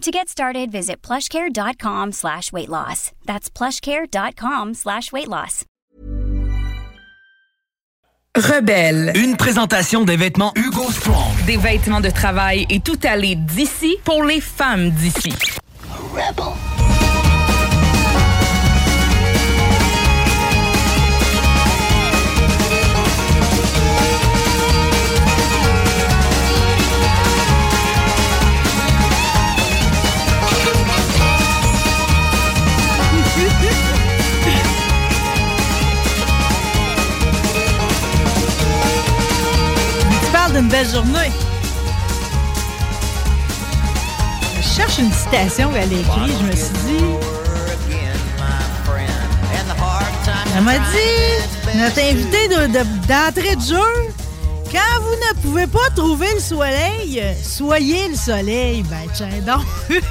To get started, visit plushcare.com slash weight loss. That's plushcare.com slash weight loss. Rebelle. Une présentation des vêtements Hugo Strong. Des vêtements de travail et tout aller d'ici pour les femmes d'ici. Rebel. D'une belle journée. Je cherche une citation a écrite. Je me suis dit. Elle m'a dit, notre invité de- de- d'entrée de jeu, quand vous ne pouvez pas trouver le soleil, soyez le soleil. Ben, tiens donc.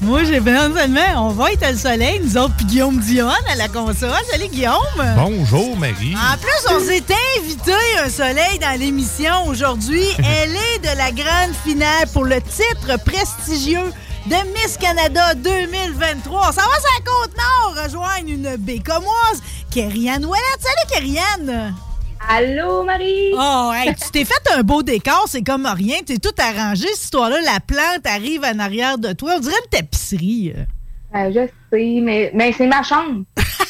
Moi, j'ai bien seulement, on va être le soleil, nous autres, puis Guillaume Dion à la console. Salut, Guillaume. Bonjour, Marie. En plus, on s'est invité un soleil dans l'émission aujourd'hui. Elle est de la grande finale pour le titre prestigieux de Miss Canada 2023. Ça va sur la Côte-Nord rejoindre une bécomoise, Kériane Ouellette. Salut, Kériane! Allô, Marie? Oh, hey, tu t'es fait un beau décor, c'est comme rien. T'es tout arrangé, cette histoire-là. La plante arrive en arrière de toi. On dirait une tapisserie. Euh, je sais, mais, mais c'est ma chambre.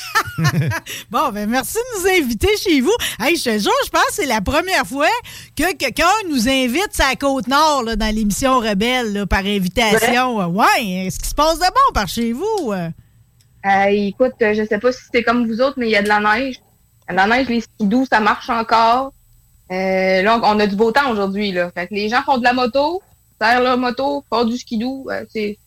Bon, ben merci de nous inviter chez vous. Hey, je te jure, je pense que c'est la première fois que quelqu'un nous invite sur la Côte-Nord là, dans l'émission Rebelle là, par invitation. Ouais, est-ce qui se passe de bon par chez vous? Euh, écoute, euh, je sais pas si c'est comme vous autres, mais il y a de la neige. La neige, les skidoo, ça marche encore. Euh, là, on a du beau temps aujourd'hui. Là. Fait que les gens font de la moto, serrent leur moto, font du skidoo. Euh, c'est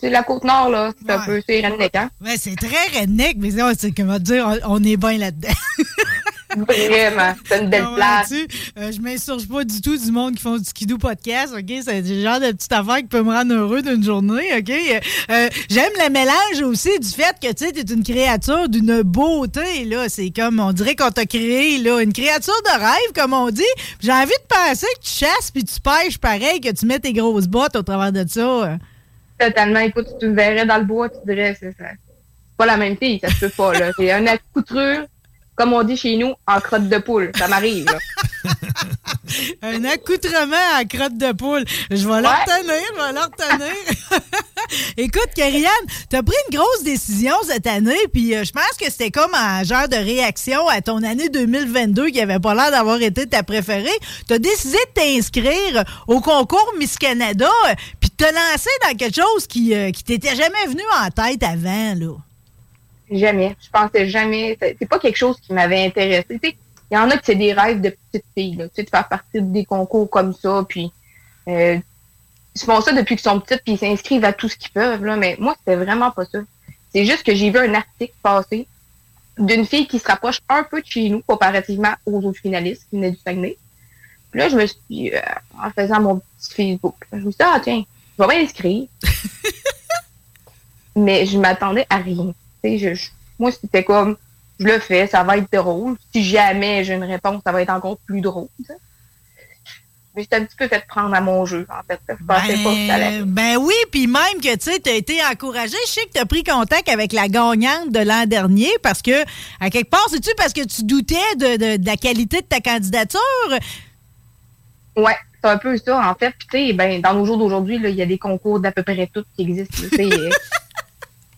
c'est la côte nord, là. C'est un peu, c'est redneck, hein? Ouais, c'est très redneck, mais c'est c'est comment dire, on, on est bien là-dedans. Vraiment. C'est une belle place. Euh, je m'insurge pas du tout du monde qui font du skidoo podcast, OK? C'est le genre de petite affaire qui peut me rendre heureux d'une journée, OK? Euh, euh, J'aime le mélange aussi du fait que, tu sais, t'es une créature d'une beauté, là. C'est comme, on dirait qu'on t'a créé, là, une créature de rêve, comme on dit. J'ai envie de penser que tu chasses puis tu pêches pareil, que tu mets tes grosses bottes au travers de ça. Totalement. Écoute, tu me verrais dans le bois, tu dirais, c'est pas la même fille, ça se peut pas, là. C'est une accoutrure, comme on dit chez nous, en crotte de poule. Ça m'arrive. Un accoutrement à crotte de poule. Je vais leur retenir, je vais leur retenir. Écoute, Karianne, t'as pris une grosse décision cette année, puis euh, je pense que c'était comme un genre de réaction à ton année 2022 qui avait pas l'air d'avoir été ta préférée. T'as décidé de t'inscrire au concours Miss Canada, euh, puis de te lancer dans quelque chose qui, euh, qui t'était jamais venu en tête avant, là. Jamais. Je pensais jamais. C'est pas quelque chose qui m'avait intéressé. Il y en a qui c'est des rêves de petites filles, là, tu sais, de faire partie des concours comme ça, puis euh, ils font ça depuis qu'ils sont petites, puis ils s'inscrivent à tout ce qu'ils peuvent, là, mais moi, c'était vraiment pas ça. C'est juste que j'ai vu un article passer d'une fille qui se rapproche un peu de chez nous, comparativement aux autres finalistes qui venaient du Saguenay. Puis là, je me suis dit, euh, en faisant mon petit Facebook, je me suis dit, ah tiens, je vais m'inscrire. mais je m'attendais à rien. Tu sais, je- je- moi, c'était comme, je le fais, ça va être drôle. Si jamais j'ai une réponse, ça va être encore plus drôle. tu sais. Mais j'étais un petit peu fait prendre à mon jeu, en fait. Je pensais pas que ça allait. Ben, ben oui, puis même que tu sais, t'as été encouragé. Je sais que t'as pris contact avec la gagnante de l'an dernier parce que, à quelque part, c'est-tu parce que tu doutais de, de- de la qualité de ta candidature? Ouais, c'est un peu ça, en fait. Puis, tu sais, ben, dans nos jours d'aujourd'hui, il y a des concours d'à peu près tout qui existent. là, tu sais, euh,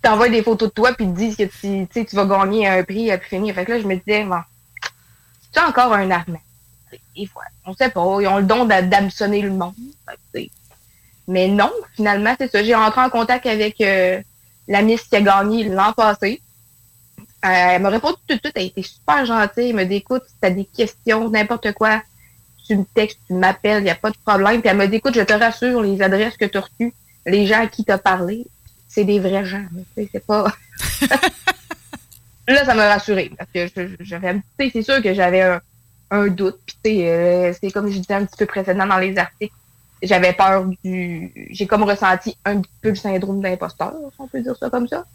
t'envoient des photos de toi puis te disent que tu, tu vas gagner un prix à plus finir. Fait que là, je me disais, bon, c'est encore un armement. Et voilà. On sait pas, ils ont le don d'hameçonner le monde. Mais non, finalement, c'est ça. J'ai rentré en contact avec euh, la Miss qui a gagné l'an passé. Euh, elle m'a répondu tout de suite, elle été super gentille. Elle m'a dit, écoute, si t'as des questions, n'importe quoi, tu me textes, tu m'appelles, il n'y a pas de problème. Puis elle m'a dit, écoute, je te rassure, les adresses que tu as reçues, les gens à qui tu as parlé, c'est des vrais gens. C'est pas. là, ça m'a rassuré. Parce que j'avais. C'est sûr que j'avais un, doute. Puis, euh, c'est comme je disais un petit peu précédemment dans les articles. J'avais peur du. J'ai comme ressenti un petit peu le syndrome d'imposteur, si on peut dire ça comme ça.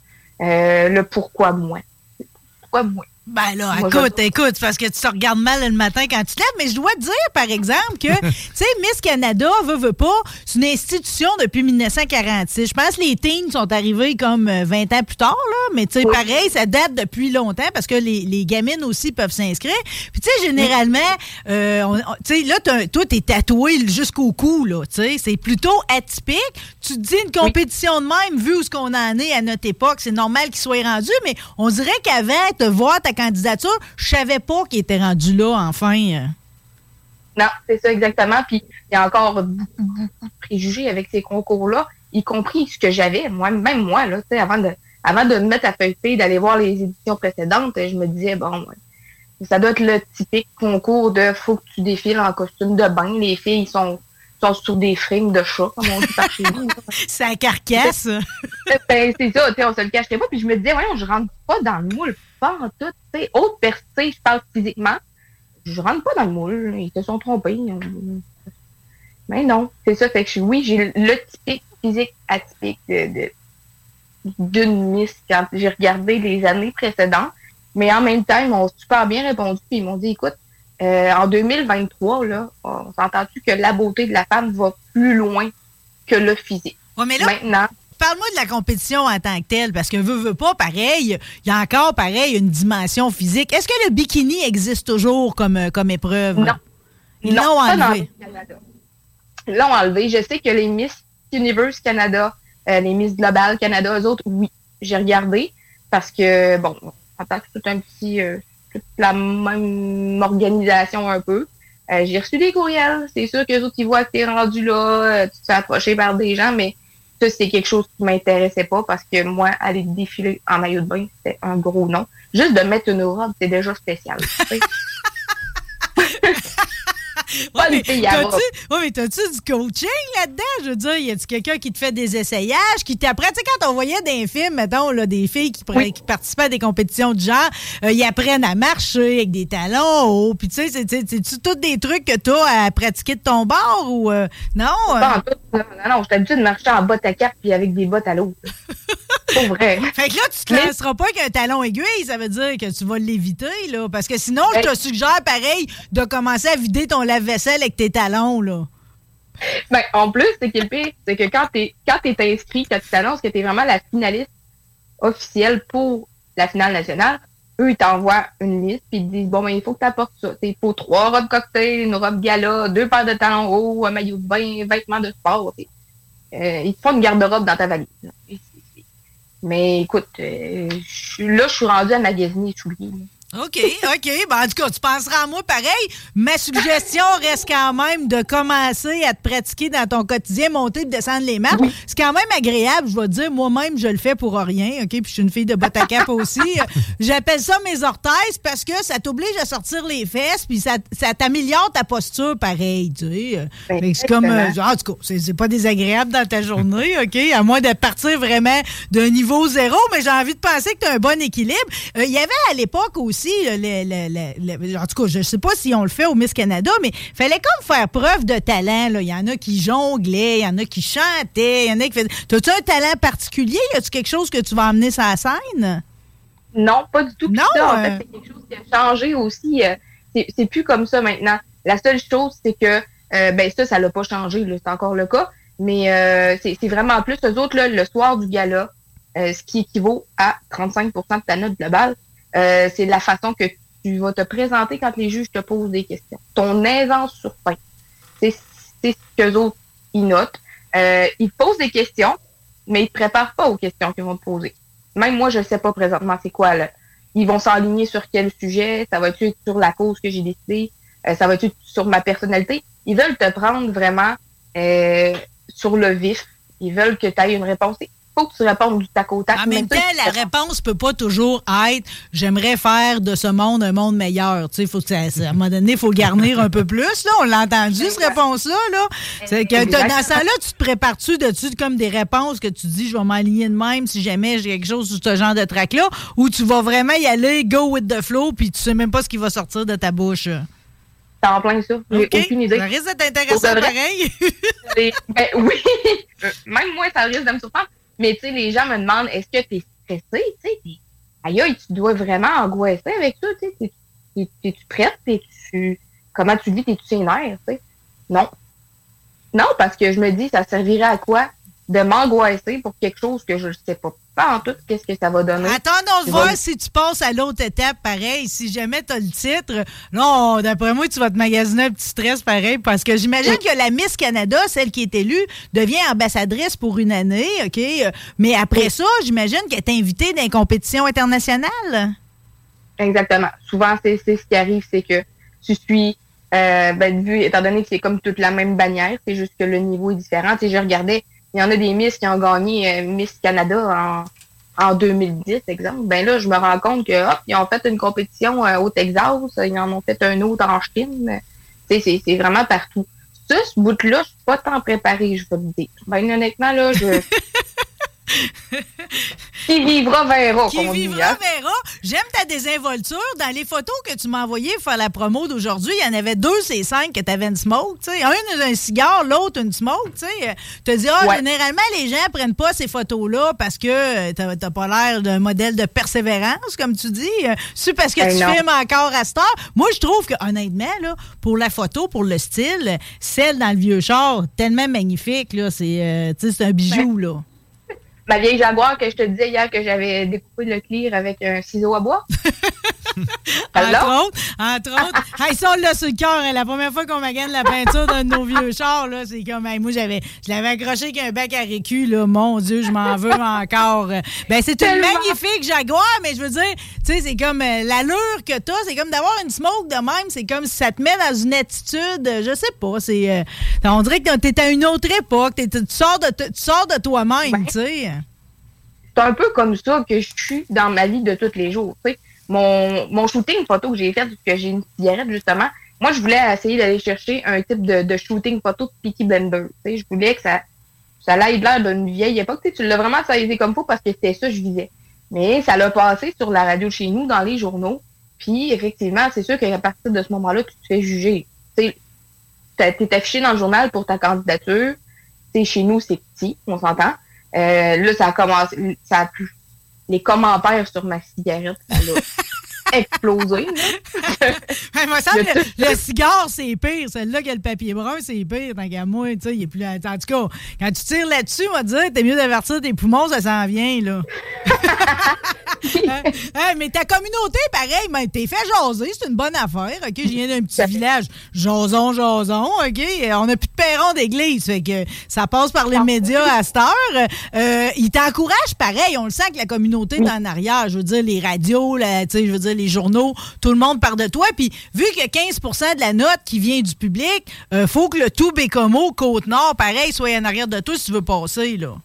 Euh, le pourquoi moi. Pourquoi moi? Ben là, Moi, écoute, écoute, parce que tu te regardes mal le matin quand tu te lèves, mais je dois te dire, par exemple, que, tu sais, Miss Canada, veut, veut pas, c'est une institution depuis 1946. Je pense que les teens sont arrivés comme euh, 20 ans plus tard, là, mais tu sais, Oui. pareil, ça date depuis longtemps parce que les, les gamines aussi peuvent s'inscrire. Puis tu sais, généralement, euh, tu sais, là, toi, t'es tatoué jusqu'au cou, là, tu sais, c'est plutôt atypique. Tu te dis une compétition de même, vu où ce qu'on en est à notre époque, c'est normal qu'il soit rendu, mais on dirait qu'avant de voir ta candidature, je savais pas qu'il était rendu là, enfin. Non, c'est ça exactement. Puis il y a encore beaucoup, de préjugés avec ces concours-là, y compris ce que j'avais, moi, même moi, là, avant de, avant de me mettre à feuilleter, d'aller voir les éditions précédentes, je me disais, bon, ça doit être le typique concours de faut que tu défiles en costume de bain. Les filles sont, sont sur des frings de chat, comme on dit par chez nous. C'est la carcasse. ben, c'est ça, tu sais, on se le cacherait pas. Puis je me disais, voyons, je rentre pas dans le moule, pas en tout. Tu sais, autre personne, je parle physiquement, je rentre pas dans le moule. Ils se sont trompés. Mais non, c'est ça. Fait que je- oui, j'ai le typique physique atypique de, de- d'une Miss quand j'ai regardé les années précédentes. Mais en même temps, ils m'ont super bien répondu. Puis ils m'ont dit, écoute, euh, en 2023, là, on s'entend-tu que la beauté de la femme va plus loin que le physique? Ouais, mais là, Maintenant, parle-moi de la compétition en tant que telle, parce que veut, veut pas, pareil, il y a encore, pareil, une dimension physique. Est-ce que le bikini existe toujours comme, euh, comme épreuve? Non. Ils l'ont enlevé. Ils l'ont enlevé. Je sais que les Miss Universe Canada, euh, les Miss Global Canada, eux autres, oui, j'ai regardé parce que, bon, en tant que tout un petit, euh, toute la même organisation un peu, euh, j'ai reçu des courriels. C'est sûr que autres, ils voient que t'es rendu là, euh, tu te fais approcher par des gens, mais ça, c'est quelque chose qui m'intéressait pas parce que moi, aller défiler en maillot de bain, c'était un gros nom. Juste de mettre une robe, c'est déjà spécial. Ouais, Pas mais t'as-tu ouais, mais t'as-tu du coaching là-dedans? Je veux dire, y a-tu quelqu'un qui te fait des essayages, qui t'apprend? Tu sais, quand on voyait des films, mettons, là, des filles qui, Oui. qui participaient à des compétitions de genre, euh, ils apprennent à marcher avec des talons hauts. Puis, tu sais, c'est- c'est- c'est-tu tous des trucs que t'as à pratiquer de ton bord ou euh, non? euh? Pas en tout. Non, non, non, je suis habituée de marcher en bottes à cap puis avec des bottes à l'eau. C'est vrai. Fait que là, tu te Mais- lanceras pas avec un talon aiguille, ça veut dire que tu vas l'éviter, là. Parce que sinon, je Ben- te suggère, pareil, de commencer à vider ton lave-vaisselle avec tes talons, là. Ben, en plus, c'est que c'est que quand t'es quand t'es inscrit, quand tu t'annonces que t'es vraiment la finaliste officielle pour la finale nationale, eux, ils t'envoient une liste puis ils te disent bon ben il faut que tu apportes ça. Il faut trois robes cocktail, une robe gala, deux paires de talons hauts, un maillot de bain, vêtements de sport. euh, ils te font une garde-robe dans ta valise. Mais écoute, euh, là, je suis rendue à magasiner souliers. OK, OK. Ben, en tout cas, tu penseras à moi pareil. Ma suggestion reste quand même de commencer à te pratiquer dans ton quotidien, monter et descendre les marches. C'est quand même agréable, je vais te dire. Moi-même, je le fais pour rien, OK? Puis je suis une fille de botte à cap aussi. J'appelle ça mes orthèses parce que ça t'oblige à sortir les fesses puis ça, ça t'améliore ta posture pareil, tu sais. Ben, Fait que c'est comme... euh, en tout cas, c'est c'est pas désagréable dans ta journée, OK? À moins de partir vraiment d'un niveau zéro, mais j'ai envie de penser que tu as un bon équilibre. Euh, Il y avait à l'époque aussi, euh, en tout cas, je sais pas si on le fait au Miss Canada, mais fallait comme faire preuve de talent. là. Il y en a qui jonglaient, il y en a qui chantaient, il y en a qui faisaient... T'as-tu un talent particulier? Y a-tu quelque chose que tu vas emmener sur la scène? Non, pas du tout. Non, ça, en euh, fait, c'est quelque chose qui a changé aussi. euh, c'est plus comme ça maintenant. La seule chose, c'est que euh, ben ça, ça l'a pas changé, c'est encore le cas. Mais euh, c'est c'est vraiment plus eux autres, là, le soir du gala, euh, ce qui équivaut à 35% de ta note globale, euh, c'est la façon que tu vas te présenter quand les juges te posent des questions. Ton aisance sur scène. C'est ce qu'eux autres, ils notent. Euh, ils posent des questions, mais ils te préparent pas aux questions qu'ils vont te poser. même moi, je ne sais pas présentement c'est quoi. Là. Ils vont s'aligner sur quel sujet, ça va être sur la cause que j'ai décidé, euh, ça va être sur ma personnalité. Ils veulent te prendre vraiment euh, sur le vif. Ils veulent que tu aies une réponse faut que tu répondes du tac au tac. En même temps, la réponse peut pas toujours être j'aimerais faire de ce monde un monde meilleur. Tu sais, faut à un moment donné, il faut garnir un peu plus. Là. On l'a entendu, cette réponse-là. Là. C'est que dans ça là tu te prépares-tu dessus comme des réponses que tu dis je vais m'aligner de même si jamais j'ai quelque chose sur ce genre de track-là, ou tu vas vraiment y aller, go with the flow, puis tu sais même pas ce qui va sortir de ta bouche? En plein ça. J'ai aucune idée. Ça risque d'être intéressant pareil. ben, oui. Même moi, ça risque de me surprendre. Mais tu sais, les gens me demandent est-ce que tu es stressé? Tu sais, aïe, tu dois vraiment angoisser avec ça, tu sais. Es-tu prête? -tu, comment tu vis? T'es-tu énerve? Tu sais? Non. Non, parce que je me dis, ça servirait à quoi de m'angoisser pour quelque chose que je ne sais pas pas en tout qu'est-ce que ça va donner. Attendons de voir si tu passes à l'autre étape pareil. Si jamais tu as le titre, non, d'après moi, tu vas te magasiner un petit stress pareil parce que j'imagine que la Miss Canada, celle qui est élue, devient ambassadrice pour une année, OK? Mais après ça, j'imagine qu'elle est invitée dans les compétitions internationales. Exactement. Souvent, c'est ce qui arrive, c'est que tu suis euh, ben, vu, étant donné que c'est comme toute la même bannière, c'est juste que le niveau est différent. Tu sais, je regardais il y en a des Miss qui ont gagné euh, Miss Canada en, en 2010, exemple. Ben là, je me rends compte que hop, ils ont fait une compétition euh, au Texas, ils en ont fait un autre en Chine. C'est vraiment partout. Ça, ce bout-là, je suis pas tant préparée, je vais te dire. Ben honnêtement, là, je. Qui vivra verra. Qui vivra hein? verra. J'aime ta désinvolture. Dans les photos que tu m'as envoyées pour faire la promo d'aujourd'hui, il y en avait deux, c'est cinq que tu avais une smoke. sais. Un, un cigare, l'autre, une smoke. Tu te dis, ah, généralement, les gens prennent pas ces photos-là parce que tu n'as pas l'air d'un modèle de persévérance, comme tu dis. C'est parce que ben tu filmes encore à cette heure. Moi, je trouve que, honnêtement, là, pour la photo, pour le style, celle dans le vieux char, tellement magnifique. C'est euh, un bijou. là ma vieille Jaguar que je te disais hier que j'avais découpé le clear avec un ciseau à bois. entre autres, entre autres. hey, ça, on l'a sur le cœur. Hein. La première fois qu'on m'a gagné la peinture d'un de nos vieux chars, là, c'est comme, moi, j'avais, je l'avais accroché avec un bec à récu, là. Mon Dieu, je m'en veux encore. Ben, c'est une magnifique Jaguar, mais je veux dire, tu sais, c'est comme euh, l'allure que t'as, c'est comme d'avoir une smoke de même, c'est comme si ça te met dans une attitude, je sais pas, c'est, euh, on dirait que t'es à une autre époque, tu sors de, tu sors de toi-même, tu sais. C'est un peu comme ça que je suis dans ma vie de tous les jours, tu sais mon, mon shooting photo que j'ai fait, que j'ai une cigarette, justement, moi, je voulais essayer d'aller chercher un type de, de shooting photo de Peaky Blender. Je voulais que ça, ça aille l'air d'une vieille époque. Tu l'as vraiment saisi comme faut parce que c'était ça que je visais. Mais ça l'a passé sur la radio chez nous, dans les journaux. Puis, effectivement, c'est sûr qu'à partir de ce moment-là, tu te fais juger. Tu es affiché dans le journal pour ta candidature. sais, chez nous, c'est petit, on s'entend. Euh, là, ça a commencé, ça a pu les commentaires sur ma cigarette, moi, ça, le, le, cigare, c'est pire. Celle-là qui a le papier brun, c'est pire. Tant qu'à moi, tu sais, il est plus. En tout cas, quand tu tires là-dessus, on va te dire, t'es mieux d'avertir tes poumons, ça s'en vient, là. Hein? mais ta communauté, pareil, ben, t'es fait jaser, c'est une bonne affaire. OK, je viens d'un petit village. Jason, jason, OK? On n'a plus de perron d'église. Fait que ça passe par les médias à cette heure. Euh, ils t'encouragent pareil. On le sent que la communauté est en arrière. Je veux dire, les radios, je veux dire, les journaux, tout le monde parle de toi. Puis, vu que 15% de la note qui vient du public, euh, faut que le tout Bécomo, Côte-Nord, pareil, soit en arrière de toi si tu veux passer, là.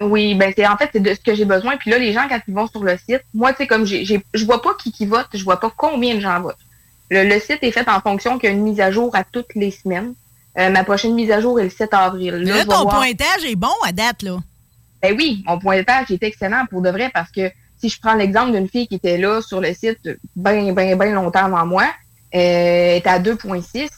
Oui, ben c'est en fait c'est de ce que j'ai besoin. Puis là, les gens, quand ils vont sur le site, moi, tu sais, comme j'ai, je vois pas qui qui vote, je vois pas combien de gens votent. Le, site est fait en fonction qu'il y a une mise à jour à toutes les semaines. Euh, ma prochaine mise à jour est le 7 avril. Là, ton pointage est bon à date, là. Ben oui, mon pointage est excellent pour de vrai parce que si je prends l'exemple d'une fille qui était là sur le site bien, bien, bien longtemps avant moi, euh, elle est à 2.6.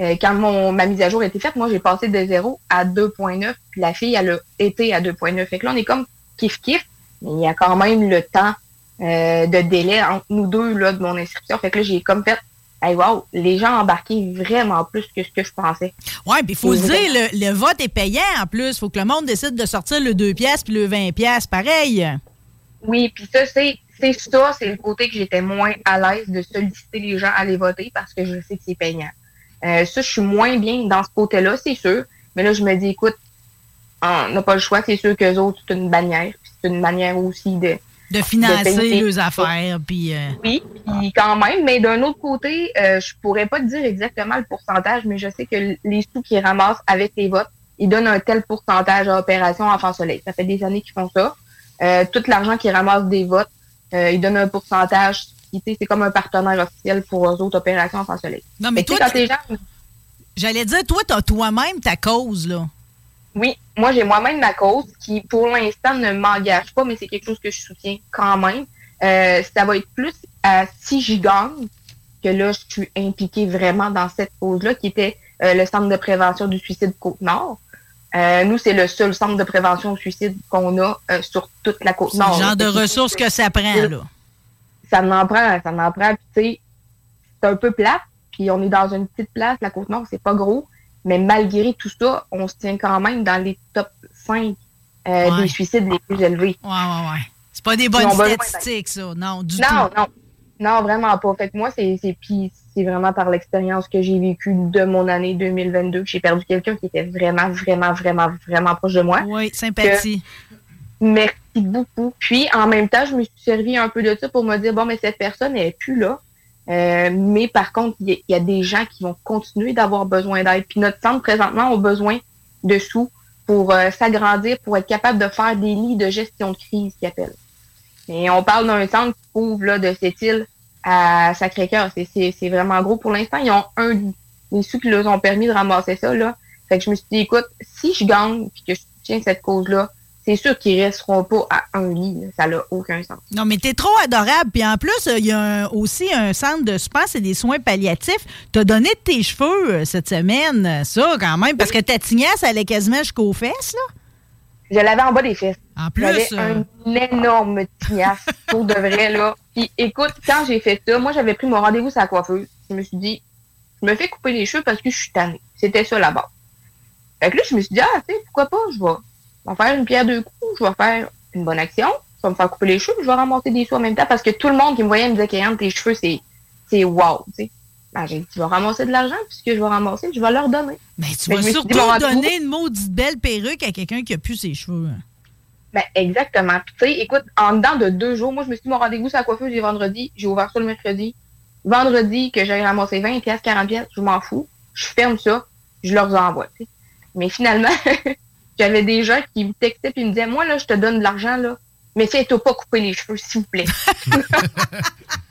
Euh, quand mon, ma mise à jour a été faite, moi, j'ai passé de 0 à 2.9, puis la fille, elle a été à 2.9. Fait que là, on est comme kiff-kiff, mais il y a quand même le temps euh, de délai entre nous deux là, de mon inscription. Fait que là, j'ai comme fait Hey, wow, les gens embarqué vraiment plus que ce que je pensais. Oui, puis il faut se dire, le, vote est payant en plus. Il faut que le monde décide de sortir le 2 pièces puis le 20 pièces pareil. Oui, puis ça, c'est c'est ça, c'est le côté que j'étais moins à l'aise de solliciter les gens à aller voter parce que je sais que c'est payant. Euh, ça, je suis moins bien dans ce côté-là, c'est sûr. Mais là, je me dis, écoute, on n'a pas le choix, c'est sûr qu'eux autres, c'est une bannière. C'est une manière aussi de, De financer leurs affaires, puis... Euh, oui, puis quand même, mais d'un autre côté, euh, je pourrais pas te dire exactement le pourcentage, mais je sais que les sous qu'ils ramassent avec les votes, ils donnent un tel pourcentage à Opération Enfant Soleil. Ça fait des années qu'ils font ça. Euh, tout l'argent qu'ils ramassent des votes, euh, ils donnent un pourcentage. C'est comme un partenaire officiel pour les autres opérations Enfant Soleil. Non, mais toi, J'allais dire, toi, tu as toi-même ta cause, là. Oui, moi, j'ai moi-même ma cause qui, pour l'instant, ne m'engage pas, mais c'est quelque chose que je soutiens quand même. Euh, ça va être plus à si j'y gagne que là, je suis impliquée vraiment dans cette cause-là, qui était euh, le Centre de prévention du suicide Côte-Nord. Euh, nous, c'est le seul centre de prévention du suicide qu'on a sur toute la Côte-Nord. C'est le genre de ressources que ça prend, là. Ça m'en prend, ça m'en prend. tu sais, c'est un peu plat, puis on est dans une petite place, la Côte-Nord, c'est pas gros. Mais malgré tout ça, on se tient quand même dans les top 5 euh, des suicides les plus élevés. Ouais, ouais, ouais. C'est pas des bonnes statistiques, ça. Non, du tout. Non, non. Non, vraiment pas. Fait que moi, c'est c'est vraiment par l'expérience que j'ai vécue de mon année 2022 que j'ai perdu quelqu'un qui était vraiment, vraiment, vraiment, vraiment proche de moi. Oui, sympathie. merci beaucoup. Puis, en même temps, je me suis servi un peu de ça pour me dire, bon, mais cette personne, elle n'est plus là. Euh, mais par contre, il y, a des gens qui vont continuer d'avoir besoin d'aide. Puis notre centre, présentement, a besoin de sous pour euh, s'agrandir, pour être capable de faire des lits de gestion de crise, qui appellent. Et on parle d'un centre qui couvre là, de cette île à Sacré-Cœur. C'est vraiment gros pour l'instant. Ils ont un lit. Les sous qui leur ont permis de ramasser ça, là. Fait que je me suis dit, écoute, si je gagne puis que je tiens cette cause-là, c'est sûr qu'ils resteront pas à un lit. Ça n'a aucun sens. Non, mais t'es trop adorable. Puis en plus, il y a aussi un centre de spa, et des soins palliatifs. T'as donné de tes cheveux euh, cette semaine, ça, quand même, parce que ta tignasse, elle allait quasiment jusqu'aux fesses, là. Je l'avais en bas des fesses. En plus. J'avais euh, un énorme tignasse, pour de vrai, là. Puis écoute, quand j'ai fait ça, moi, j'avais pris mon rendez-vous sur la coiffeuse. Je me suis dit, je me fais couper les cheveux parce que je suis tannée. C'était ça là-bas. Fait que là, je me suis dit, ah, tu sais, pourquoi pas, je vais je vais faire une pierre deux coups, je vais faire une bonne action, ça va me faire couper les cheveux, je vais ramasser des sous en même temps parce que tout le monde qui me voyait me disait que tes cheveux, c'est, c'est wow, tu sais. Ben, j'ai dit, tu vas ramasser de l'argent, puisque je vais ramasser, je vais leur donner. Mais ben, tu vas surtout donner une maudite belle perruque à quelqu'un qui a plus ses cheveux. Hein. Ben, exactement. Puis, tu sais, écoute, en dedans de deux jours, moi, je me suis dit, mon rendez-vous, c'est la coiffeuse, j'ai vendredi, j'ai ouvert ça le mercredi. Vendredi, que j'ai ramassé 20 pièces, 40 pièces, je m'en fous. Je ferme ça, je leur envoie, Mais finalement, J'avais des gens qui me textaient et me disaient, moi, là, je te donne de l'argent, là, mais fais-toi pas couper les cheveux, s'il vous plaît.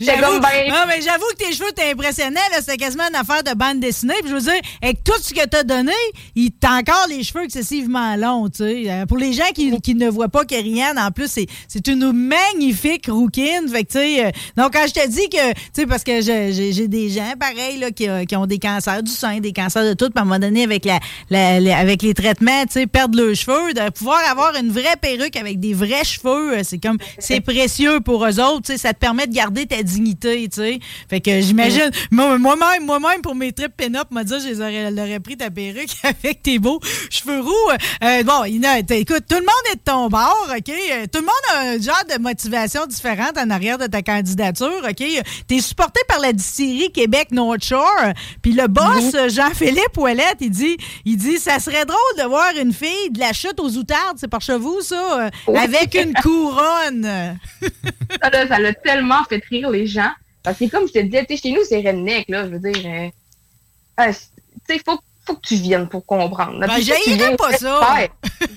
j'avoue, mais j'avoue que tes cheveux t'impressionnaient. C'était quasiment une affaire de bande dessinée. Puis je veux dire, avec tout ce que t'as donné, il t'a encore les cheveux excessivement longs. Tu sais. Euh, pour les gens qui, qui ne voient pas Kerianne, en plus, c'est une magnifique rouquine. Fait que, tu sais, euh, donc, quand je te dis que, tu sais, parce que j'ai des gens, pareil, là, qui, euh, qui, ont des cancers du sein, des cancers de tout, puis à un moment donné, avec, la, avec les traitements, tu sais, perdre leurs cheveux, de pouvoir avoir une vraie perruque avec des vrais cheveux, c'est comme, c'est précieux pour eux autres ça te permet de garder ta dignité, tu sais. Fait que j'imagine, moi-même, moi-même, pour mes trips pin-up, m'a dit, j'aurais pris ta perruque avec tes beaux cheveux roux. Euh, bon, écoute, tout le monde est de ton bord, OK? Euh, tout le monde a un genre de motivation différente en arrière de ta candidature, OK? T'es supporté par la distillerie Québec North Shore, puis le boss, Jean-Philippe Ouellette, il dit, il dit, ça serait drôle de voir une fille de la chute aux outardes, c'est par chez vous, ça, euh, avec une couronne. Ça l'a tellement fait rire les gens. Parce que comme je te disais, chez nous, c'est redneck, là. Je veux dire, euh, euh, tu sais, faut, faut que tu viennes pour comprendre. Ben, j'ai pas ça.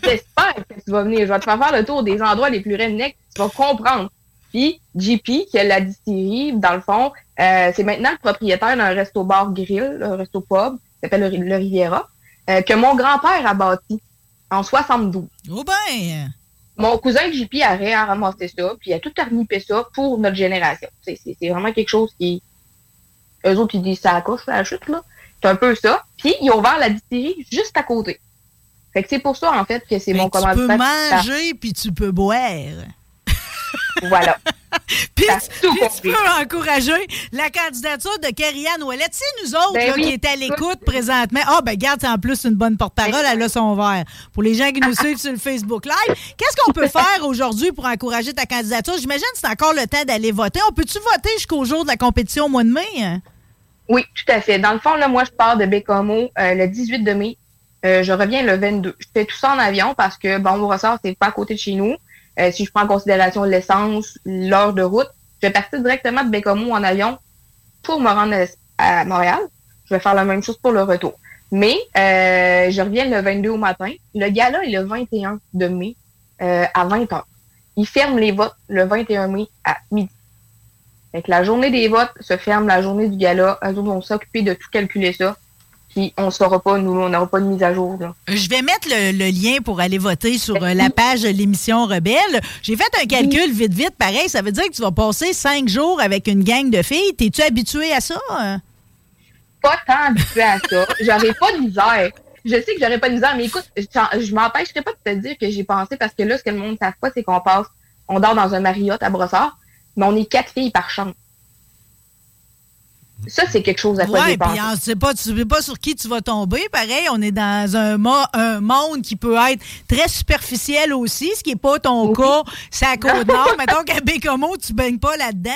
J'espère que tu vas venir. Je vais te faire faire le tour des endroits les plus redneck. Tu vas comprendre. Puis, JP, qui a la distillerie, dans le fond, euh, c'est maintenant le propriétaire d'un resto-bar grill, un resto-pub, qui s'appelle le, Riviera, que mon grand-père a bâti en 72. Oh ben! Mon cousin JP a ramassé ça, puis il a tout arnipé ça pour notre génération. C'est vraiment quelque chose qui. Eux autres, ils disent ça à couche, la chute, là. C'est un peu ça. Puis ils ont ouvert la distillerie juste à côté. Fait que c'est pour ça, en fait, que c'est mon commandement. Tu peux manger, puis tu peux boire. Voilà. puis, tu peux encourager la candidature de Kerianne Ouellet. C'est nous autres ben qui est à l'écoute présentement. Ah, ben garde, c'est en plus une bonne porte-parole, elle a son verre. Pour les gens qui nous suivent sur le Facebook Live, qu'est-ce qu'on peut faire aujourd'hui pour encourager ta candidature? J'imagine que c'est encore le temps d'aller voter. On peut-tu voter jusqu'au jour de la compétition au mois de mai? Oui, tout à fait. Dans le fond, là, moi, je pars de Bécamo euh, le 18 de mai. Euh, je reviens le 22. Je fais tout ça en avion parce que, bon, on ressort, c'est pas à côté de chez nous. Euh, si je prends en considération l'essence, l'heure de route, je vais partir directement de Bécomo en avion pour me rendre à, Montréal. Je vais faire la même chose pour le retour. Mais euh, je reviens le 22 au matin. Le gala est le 21 de mai euh, à 20h. Ils ferment les votes le 21 mai à midi. Fait la journée des votes se ferme la journée du gala. Eux vont s'occuper de tout calculer ça. Puis on ne saura pas, nous, on n'aura pas de mise à jour. Je vais mettre le, lien pour aller voter sur euh, la page de l'émission Rebelle. J'ai fait un calcul vite, vite. Pareil, ça veut dire que tu vas passer cinq jours avec une gang de filles. T'es-tu habitué à ça? Pas tant habitué à ça. J'aurais pas de misère. Je sais que j'aurais pas de misère, mais écoute, je m'empêcherai pas de te dire que j'ai pensé parce que là, ce que le monde ne savent pas, c'est qu'on passe, on dort dans un Marriott à Brossard, mais on est quatre filles par chambre. Ça, c'est quelque chose à quoi ouais, puis tu sais pas, tu sais pas sur qui tu vas tomber. Pareil, on est dans un, un monde qui peut être très superficiel aussi, ce qui n'est pas ton cas. C'est à Côte-Nord. Mettons qu'à Bécomo, tu baignes pas là-dedans.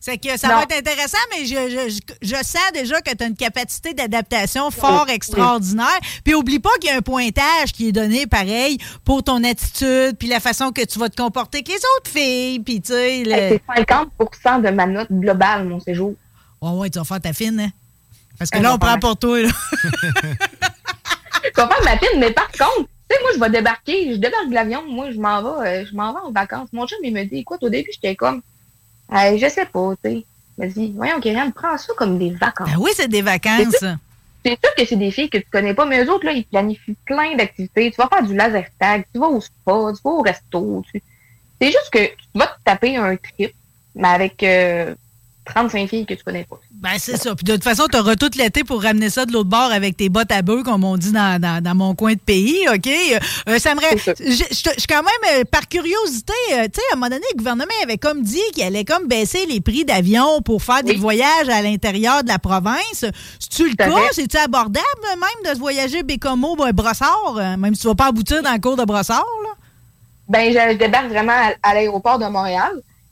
C'est que ça va être intéressant, mais je, je, je, sens déjà que tu as une capacité d'adaptation fort extraordinaire. Puis oublie pas qu'il y a un pointage qui est donné, pareil, pour ton attitude, puis la façon que tu vas te comporter avec les autres filles. Puis, tu sais... C'est 50% de ma note globale, mon séjour. Ouais, ouais, tu vas faire ta fine, hein? Parce que là, on prend pour toi, là. tu vas faire ma fine, mais par contre, tu sais, moi, je vais débarquer, je débarque de l'avion, moi, je m'en vais, euh, je m'en vais en vacances. Mon chum, il me dit, écoute, au début, j'étais comme, euh, je sais pas, tu sais. Il me dit, voyons, Kyrian, prends ça comme des vacances. Ben oui, c'est des vacances. C'est sûr que c'est des filles que tu connais pas, mais eux autres, là, ils planifient plein d'activités. Tu vas faire du laser tag, tu vas au spa, tu vas au resto. C'est juste que tu vas te taper un trip, mais avec euh, 35 filles que tu connais pas. Ben, c'est ça. Puis de toute façon, tu auras tout l'été pour ramener ça de l'autre bord avec tes bottes à bœufs, comme on dit dans, dans, mon coin de pays, OK? Euh, ça me... Je suis quand même, euh, par curiosité, euh, tu sais, à un moment donné, le gouvernement avait comme dit qu'il allait comme baisser les prix d'avion pour faire des voyages à l'intérieur de la province. C'est-tu le cas? C'est-tu abordable même de voyager Bécomo, Brossard, même si tu vas pas aboutir dans le cours de Brossard, là? Ben, je débarque vraiment à l'aéroport de Montréal.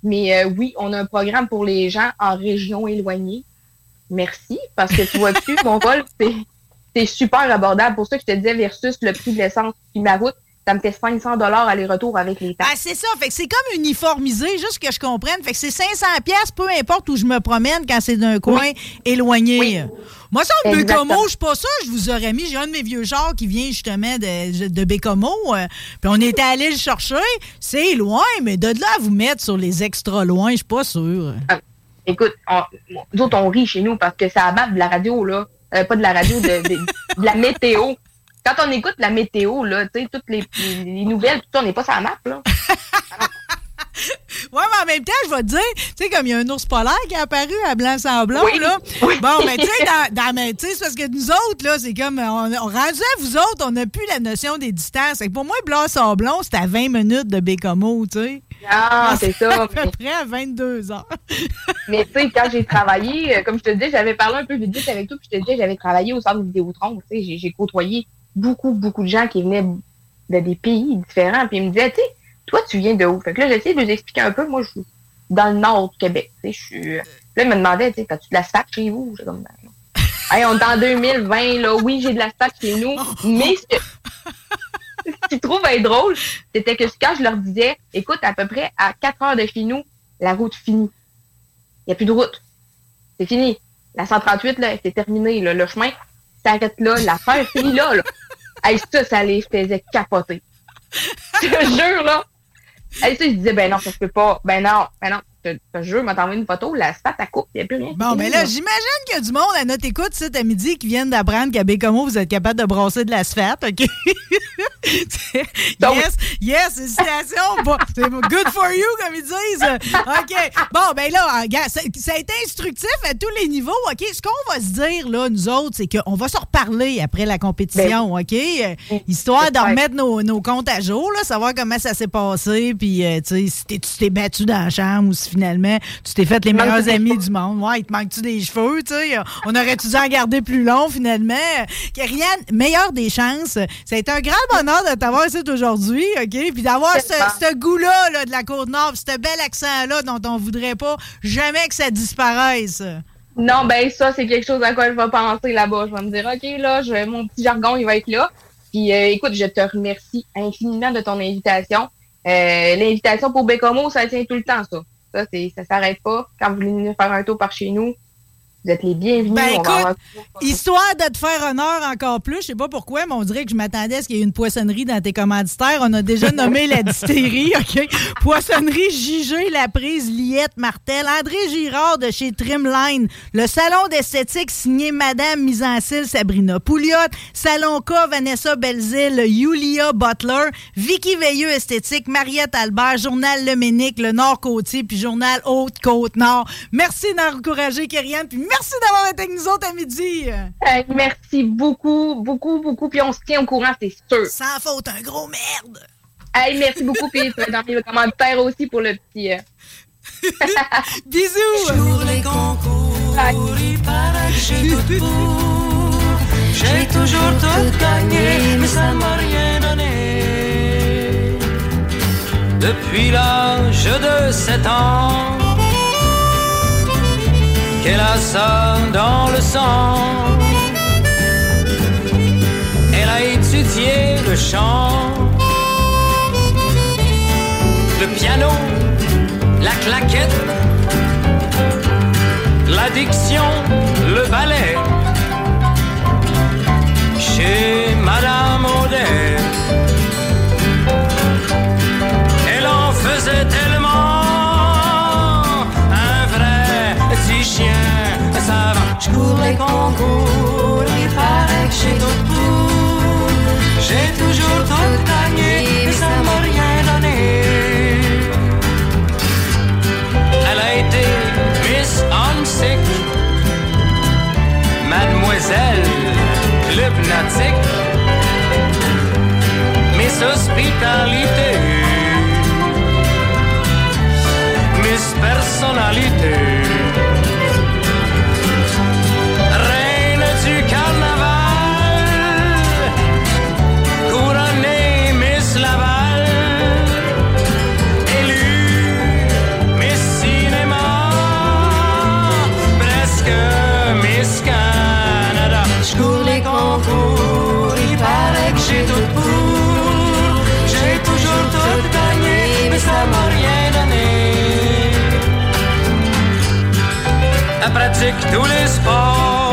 Mais euh, oui, on a un programme pour les gens en région éloignée. Merci, parce que tu vois-tu, mon vol, c'est super abordable. Pour ça que je te disais, versus le prix de l'essence puis ma route, ça me fait 500 dollars aller-retour avec les taxes. Ah, c'est ça. Fait que c'est comme uniformisé, juste que je comprenne. Fait que c'est 500 pièces, peu importe où je me promène quand c'est d'un coin éloigné. Moi, ça, en Bécomo, je suis pas ça. Je vous aurais mis, j'ai un de mes vieux chars qui vient justement de, de Bécomo. Euh, puis on était allé le chercher. C'est loin, mais de là à vous mettre sur les extra loin, je suis pas sûr. Ah, écoute, nous autres, on rit chez nous parce que ça abat de la radio, là. Euh, pas de la radio, de, de la météo quand on écoute la météo, là, tu sais, toutes les, nouvelles, tout ça, on n'est pas sur la map, là. Oui, mais en même temps, je vais te dire, tu sais, comme il y a un ours polaire qui est apparu à blanc sans blanc, là. Bon, mais tu sais, dans, dans c'est parce que nous autres, là, c'est comme, on, on rendu à vous autres, on n'a plus la notion des distances. Et pour moi, blanc blanc, c'était à 20 minutes de Bécomo, tu sais. Ah, c'est ça. À peu près à 22 heures. mais tu sais, quand j'ai travaillé, euh, comme je te disais, j'avais parlé un peu vite avec toi, puis je te disais, j'avais travaillé au centre Vidéotron, tu sais, j'ai côtoyé beaucoup, beaucoup de gens qui venaient de des pays différents. Puis ils me disaient, tu sais, toi, tu viens de où? Fait que là, j'essayais de lui expliquer un peu. Moi, je suis dans le nord du Québec. Je suis. Là, il me demandait, tu as-tu de la stack chez vous? J'ai comme, ben, hey, on est en 2020, là. Oui, j'ai de la stack chez nous. Mais ce que, ce qu'ils trouvent être drôle, c'était que quand je leur disais, écoute, à peu près à 4 heures de chez nous, la route finit. Il n'y a plus de route. C'est fini. La 138, là, c'est terminé. Là. Le chemin s'arrête là. L'affaire finit là. là. Hey, ça, ça les faisait capoter. Je te jure, là. Hey, ça, je disais, ben non, ça se peut pas. Ben non, ben non je jure, m'a envoyé une photo, la stat à coupe, il n'y a plus rien. Bon, mais là, j'imagine qu'il y a du monde à notre écoute cet à midi qui viennent d'apprendre qu'à Bécomo, vous êtes capable de brasser de l'asphalte, OK? yes, yes, citation. C'est good for you, comme ils disent. OK. Bon, ben là, ça, ça, a été instructif à tous les niveaux, OK? Ce qu'on va se dire, là, nous autres, c'est qu'on va se reparler après la compétition, ben, OK? Histoire de remettre nos, nos, comptes à jour, là, savoir comment ça s'est passé, puis, euh, tu sais, si tu t'es battu dans la chambre ou si finalement, tu t'es fait les meilleurs amis du monde. Ouais, il te manque-tu des cheveux, tu sais? On aurait-tu dû en garder plus long, finalement? Kyrian, meilleure des chances. Ça a été un grand bonheur de t'avoir ici aujourd'hui, OK? Puis d'avoir ce, goût-là là, de la Côte-Nord, ce bel accent-là dont on voudrait pas jamais que ça disparaisse. Non, ben ça, c'est quelque chose à quoi je vais penser là-bas. Je vais me dire, OK, là, je, mon petit jargon, il va être là. Puis euh, écoute, je te remercie infiniment de ton invitation. Euh, L'invitation pour Bécomo, ça tient tout le temps, ça. Ça, ça s'arrête pas. Quand vous voulez faire un tour par chez nous, vous êtes les bienvenus. Ben, avoir- écoute, Histoire de te faire honneur encore plus, je sais pas pourquoi, mais on dirait que je m'attendais à ce qu'il y ait une poissonnerie dans tes commanditaires. On a déjà nommé la distillerie, OK? Poissonnerie JG, La Prise, Liette, Martel, André Girard de chez Trimline, le salon d'esthétique signé Madame cile Sabrina Pouliot, Salon K, Vanessa Belzile, Yulia Butler, Vicky Veilleux Esthétique, Mariette Albert, Journal Le Ménic, Le Nord-Côtier, puis Journal Haute-Côte-Nord. Merci d'encourager Kyrian, puis merci d'avoir été avec nous autres à midi. Hey, merci beaucoup, beaucoup, beaucoup. Puis on se tient au courant, c'est sûr. Sans faute, un gros merde. Hey, merci beaucoup. Puis tu vas dans les commentaires aussi pour le petit. euh, Bisous. Pour les concours, il paraît que j'ai tout pour. J'ai toujours tout gagné, mais ça m'a rien donné. depuis l'âge de 7 ans qu'elle a ça dans le sang. Elle a étudié le chant, le piano, la claquette, l'addiction, le ballet. Chez Madame Audet. Miss Hansick, Mademoiselle Club Nautique, Miss Hospitalité, Miss Personnalité, Pratique tous les sports.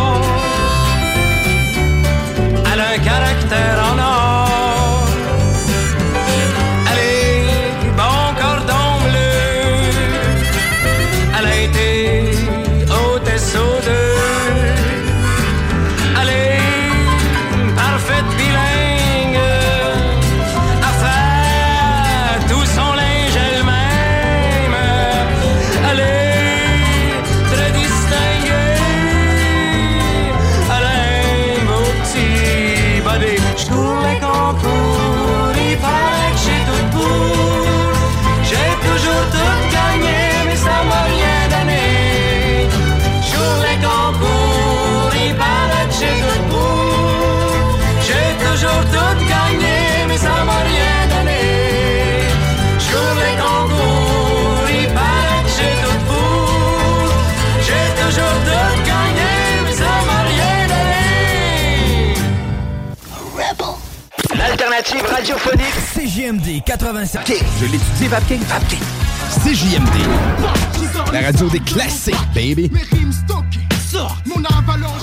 87. Okay. Je l'étudie, Vapking. Vapking. CJMD. La radio des classiques, baby. Mon avalanche.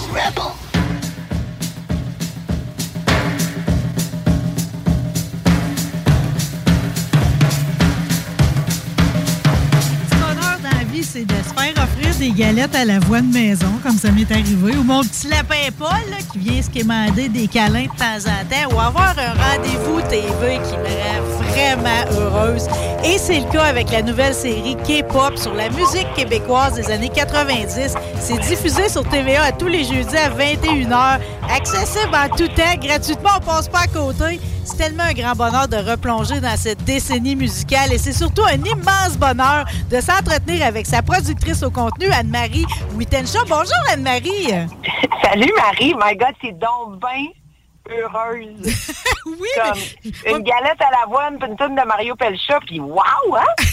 c'est de se faire offrir des galettes à la voix de maison, comme ça m'est arrivé, ou mon petit lapin Paul là, qui vient se quémander des câlins de temps en temps, ou avoir un rendez-vous TV qui me rêve vraiment heureuse. Et c'est le cas avec la nouvelle série K-pop sur la musique québécoise des années 90. C'est diffusé sur TVA tous les jeudis à 21h, accessible en tout temps, gratuitement, on passe pas à côté. C'est tellement un grand bonheur de replonger dans cette décennie musicale et c'est surtout un immense bonheur de s'entretenir avec sa productrice au contenu, Anne-Marie Wittenshaw. Bonjour Anne-Marie. Salut Marie, my God, c'est donc bien heureuse. oui, Comme une galette à l'avoine, puis une tonne de Mario Pelcha, puis wow, hein?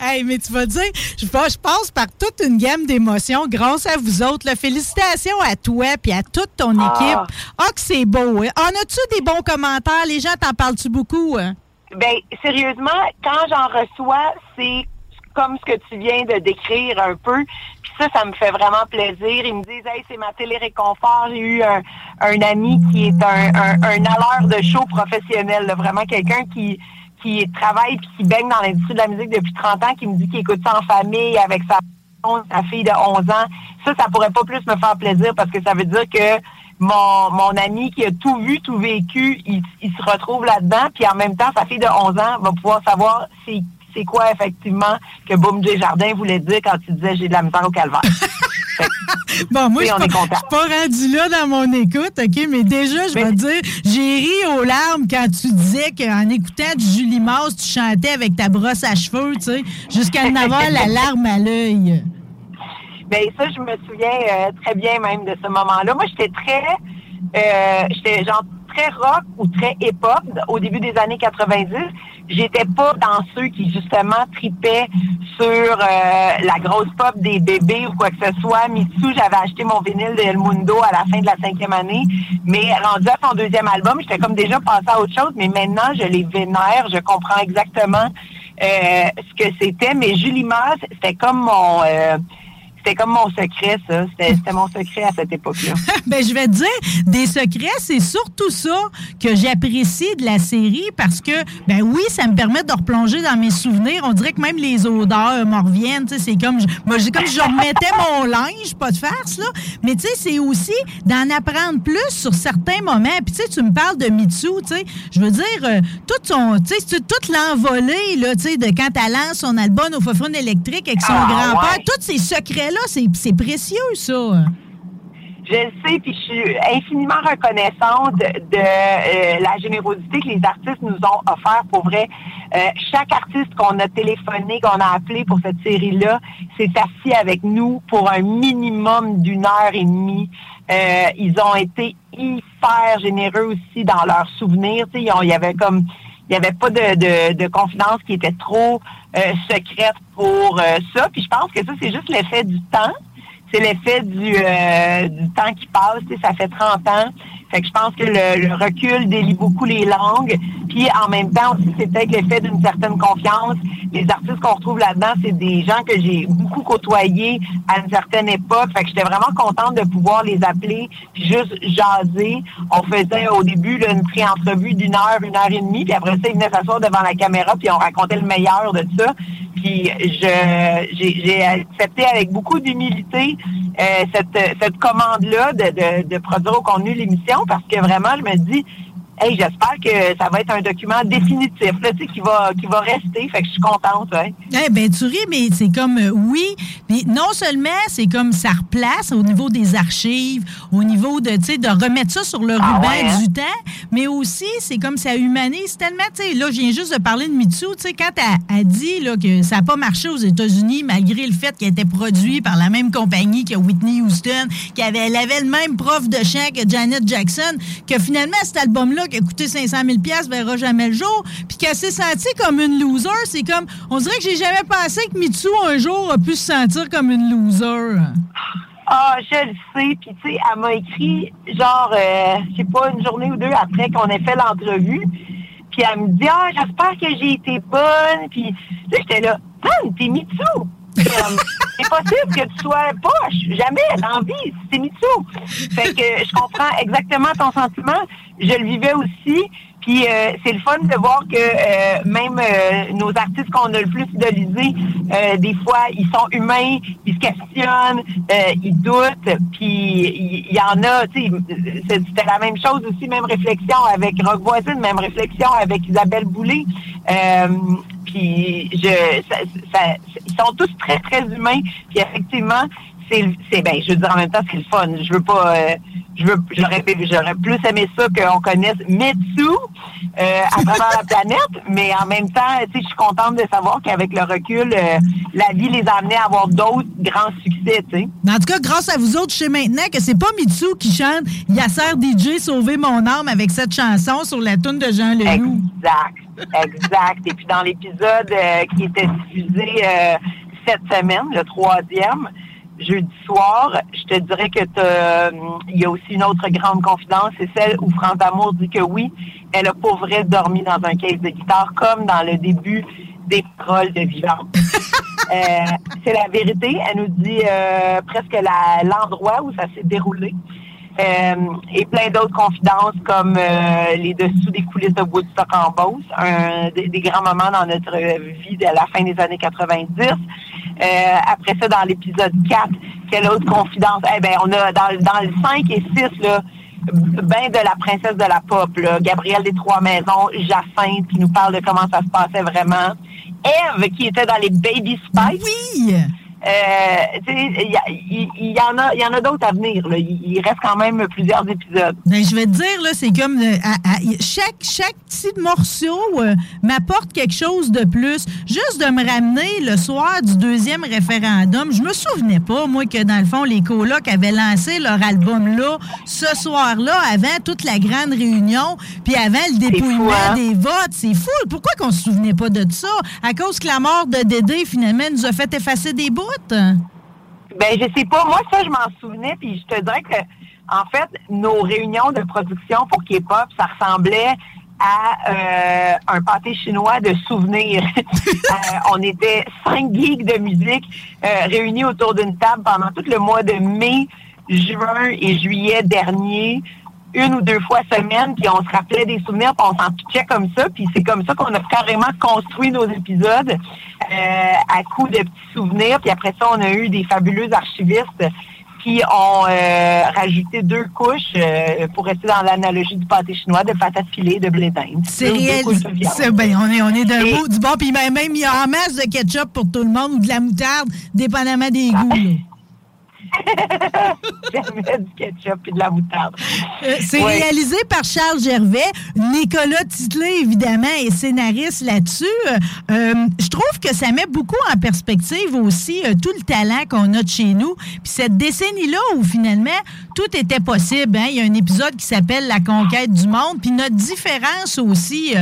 Hey, mais tu vas dire, je, je passe par toute une gamme d'émotions grâce à vous autres. là. Félicitations à toi et à toute ton Ah. équipe. Ah, que c'est beau. hein? En as-tu des bons commentaires? Les gens t'en parlent-tu beaucoup? hein? Ben, sérieusement, quand j'en reçois, c'est comme ce que tu viens de décrire un peu. Puis ça, ça me fait vraiment plaisir. Ils me disent, hey, c'est ma télé-réconfort. J'ai eu un, ami qui est un, un, un de show professionnel, vraiment quelqu'un qui qui travaille puis qui baigne dans l'industrie de la musique depuis 30 ans, qui me dit qu'il écoute ça en famille avec sa sa fille de 11 ans. Ça, ça pourrait pas plus me faire plaisir parce que ça veut dire que mon, mon ami qui a tout vu, tout vécu, il, il se retrouve là-dedans. Puis en même temps, sa fille de 11 ans va pouvoir savoir c'est c'est quoi effectivement que Boom Jardin voulait dire quand tu disais j'ai de la misère au calvaire. bon, moi, je suis pas, pas rendu là dans mon écoute, OK? Mais déjà, je vais te dire, j'ai ri aux larmes quand tu disais qu'en écoutant du Julie Mars, tu chantais avec ta brosse à cheveux, tu sais, jusqu'à en avoir la larme à l'œil. Bien, ça, je me souviens euh, très bien même de ce moment-là. Moi, j'étais très... Euh, j'étais genre très rock ou très hip-hop au début des années 90 j'étais pas dans ceux qui justement tripaient sur euh, la grosse pop des bébés ou quoi que ce soit. Mitsu, j'avais acheté mon vinyle de El Mundo à la fin de la cinquième année, mais rendu à son deuxième album, j'étais comme déjà passé à autre chose, mais maintenant je les vénère, je comprends exactement euh, ce que c'était. Mais Julie Masse, c'était comme mon euh, c'était comme mon secret, ça. C'était mon secret à cette époque-là. ben, je vais te dire, des secrets, c'est surtout ça que j'apprécie de la série parce que, ben oui, ça me permet de replonger dans mes souvenirs. On dirait que même les odeurs m'en reviennent. C'est comme, moi, comme je remettais mon linge, pas de farce, là. Mais tu sais, c'est aussi d'en apprendre plus sur certains moments. Puis tu sais, tu me parles de Mitsu, tu sais. Je veux dire, euh, tout son, tu sais, toute l'envolée, là, tu sais, de quand elle lance son album au Fofone électrique avec son Ah, grand-père, ouais. tous ces secrets-là, c'est précieux, ça. Je le sais, puis je suis infiniment reconnaissante de euh, la générosité que les artistes nous ont offert. Pour vrai, Euh, chaque artiste qu'on a téléphoné, qu'on a appelé pour cette série-là, s'est assis avec nous pour un minimum d'une heure et demie. Euh, ils ont été hyper généreux aussi dans leurs souvenirs. Il y avait comme il n'y avait pas de, de, de confidence qui était trop secrète pour euh, ça. Puis je pense que ça, c'est juste l'effet du temps. C'est l'effet du, euh, temps qui passe. Tu sais, ça fait 30 ans. Fait que je pense que le, recul délie beaucoup les langues. Puis en même temps aussi, c'est peut-être l'effet d'une certaine confiance. Les artistes qu'on retrouve là-dedans, c'est des gens que j'ai beaucoup côtoyés à une certaine époque. Fait que j'étais vraiment contente de pouvoir les appeler puis juste jaser. On faisait au début une pré-entrevue d'une heure, une heure et demie. Puis après ça, ils venaient s'asseoir devant la caméra puis on racontait le meilleur de ça. Puis je j'ai accepté avec beaucoup d'humilité euh, cette, cette commande-là de, de, de produire au contenu l'émission parce que vraiment, je me dis, hey, j'espère que ça va être un document définitif, là, tu sais, qui va, qui va rester. Fait que je suis contente, ouais. Eh ben tu ris, mais c'est comme euh, oui, mais non seulement c'est comme ça replace au niveau des archives, au niveau de tu sais de remettre ça sur le Ah ruban ouais, hein? du temps, mais aussi c'est comme ça humanise tellement tu sais là je viens juste de parler de Mitsu, tu sais quand elle a dit là que ça n'a pas marché aux États-Unis malgré le fait qu'elle était produit par la même compagnie que Whitney Houston, qu'elle avait, elle avait le même prof de chant que Janet Jackson, que finalement cet album qui a coûté 500 000 pièces verra jamais le jour, puis qu'elle s'est sentie comme une loser, c'est comme on dirait que j'ai jamais pensé que Mitsu un jour a pu se sentir comme une loser. Ah, je le sais. Puis, tu sais, elle m'a écrit, genre, euh, je sais pas, une journée ou deux après qu'on ait fait l'entrevue. Puis, elle me dit, ah, j'espère que j'ai été bonne. Puis, là, j'étais là, man, t'es Mitsu. C'est possible que tu sois poche. Jamais, la vie, c'est Mitsu. Fait que je comprends exactement ton sentiment. Je le vivais aussi. Puis euh, c'est le fun de voir que euh, même euh, nos artistes qu'on a le plus idolisés, des fois, ils sont humains, ils se questionnent, ils doutent, puis il y, en a, tu sais, c'était la même chose aussi, même réflexion avec Rock Voisine, même réflexion avec Isabelle Boulay. Puis je, ça, ça- ils sont tous très, très humains, puis effectivement, c'est, ben, je veux dire en même temps, c'est le fun. Je veux pas, euh, je veux, j'aurais, j'aurais plus aimé ça qu'on connaisse Mitsu euh, à travers la planète, mais en même temps, tu sais, je suis contente de savoir qu'avec le recul, euh, la vie les a amenés à avoir d'autres grands succès, tu sais. En tout cas, grâce à vous autres, je sais maintenant que c'est pas Mitsu qui chante Yasser DJ Sauver mon âme avec cette chanson sur la tune de Jean Leloup. Exact, exact. Et puis dans l'épisode qui était diffusé cette semaine, le troisième, jeudi soir. Je te dirais que il y a aussi une autre grande confidence, c'est celle où France Amour dit que oui, elle a pour vrai dormi dans un case de guitare, comme dans le début des paroles de Vivante. Euh, c'est la vérité. Elle nous dit euh, presque l'endroit où ça s'est déroulé. Euh, et plein d'autres confidences comme les dessous des coulisses de Woodstock en Beauce, un des, grands moments dans notre vie de la fin des années 90. après ça, dans l'épisode 4, quelle autre confidence? Eh ben, on a dans, dans le 5 et 6, là, ben de la princesse de la pop, là, Gabrielle des Trois Maisons, Jacinthe, qui nous parle de comment ça se passait vraiment. Eve, qui était dans les Baby Spice. Oui! Euh, il y, en a, il y en a d'autres à venir. Il, reste quand même plusieurs épisodes. Ben, je vais te dire là, c'est comme euh, chaque chaque petit morceau euh, m'apporte quelque chose de plus. Juste de me ramener le soir du deuxième référendum, je me souvenais pas moi que dans le fond les colocs avaient lancé leur album là ce soir-là avant toute la grande réunion, puis avant le dépouillement hein? des votes. C'est fou. Pourquoi qu'on se souvenait pas de ça? À cause que la mort de Dédé finalement nous a fait effacer des bouts? Ben, je sais pas. Moi, ça, je m'en souvenais, puis je te dirais que, en fait, nos réunions de production pour K-pop, ça ressemblait à euh, un pâté chinois de souvenirs. Euh, on était cinq geeks de musique euh, réunis autour d'une table pendant tout le mois de mai, juin et juillet dernier une ou deux fois semaine, puis on se rappelait des souvenirs, puis on s'en pitchait comme ça, puis c'est comme ça qu'on a carrément construit nos épisodes euh, à coup de petits souvenirs, puis après ça, on a eu des fabuleux archivistes qui ont euh, rajouté deux couches euh, pour rester dans l'analogie du pâté chinois de patates filées de blé d'Inde. C'est réel. Ben, on est, on est d'un bout du bon, puis même, il y a en masse de ketchup pour tout le monde ou de la moutarde, dépendamment des goûts. Jamais du ketchup et de la moutarde. Euh, c'est réalisé par Charles Gervais. Nicolas Titley, évidemment, est scénariste là-dessus. Euh, je trouve que ça met beaucoup en perspective aussi euh, tout le talent qu'on a de chez nous. Puis cette décennie-là où finalement tout était possible. Hein? Il y a un épisode qui s'appelle La conquête du monde. Puis notre différence aussi.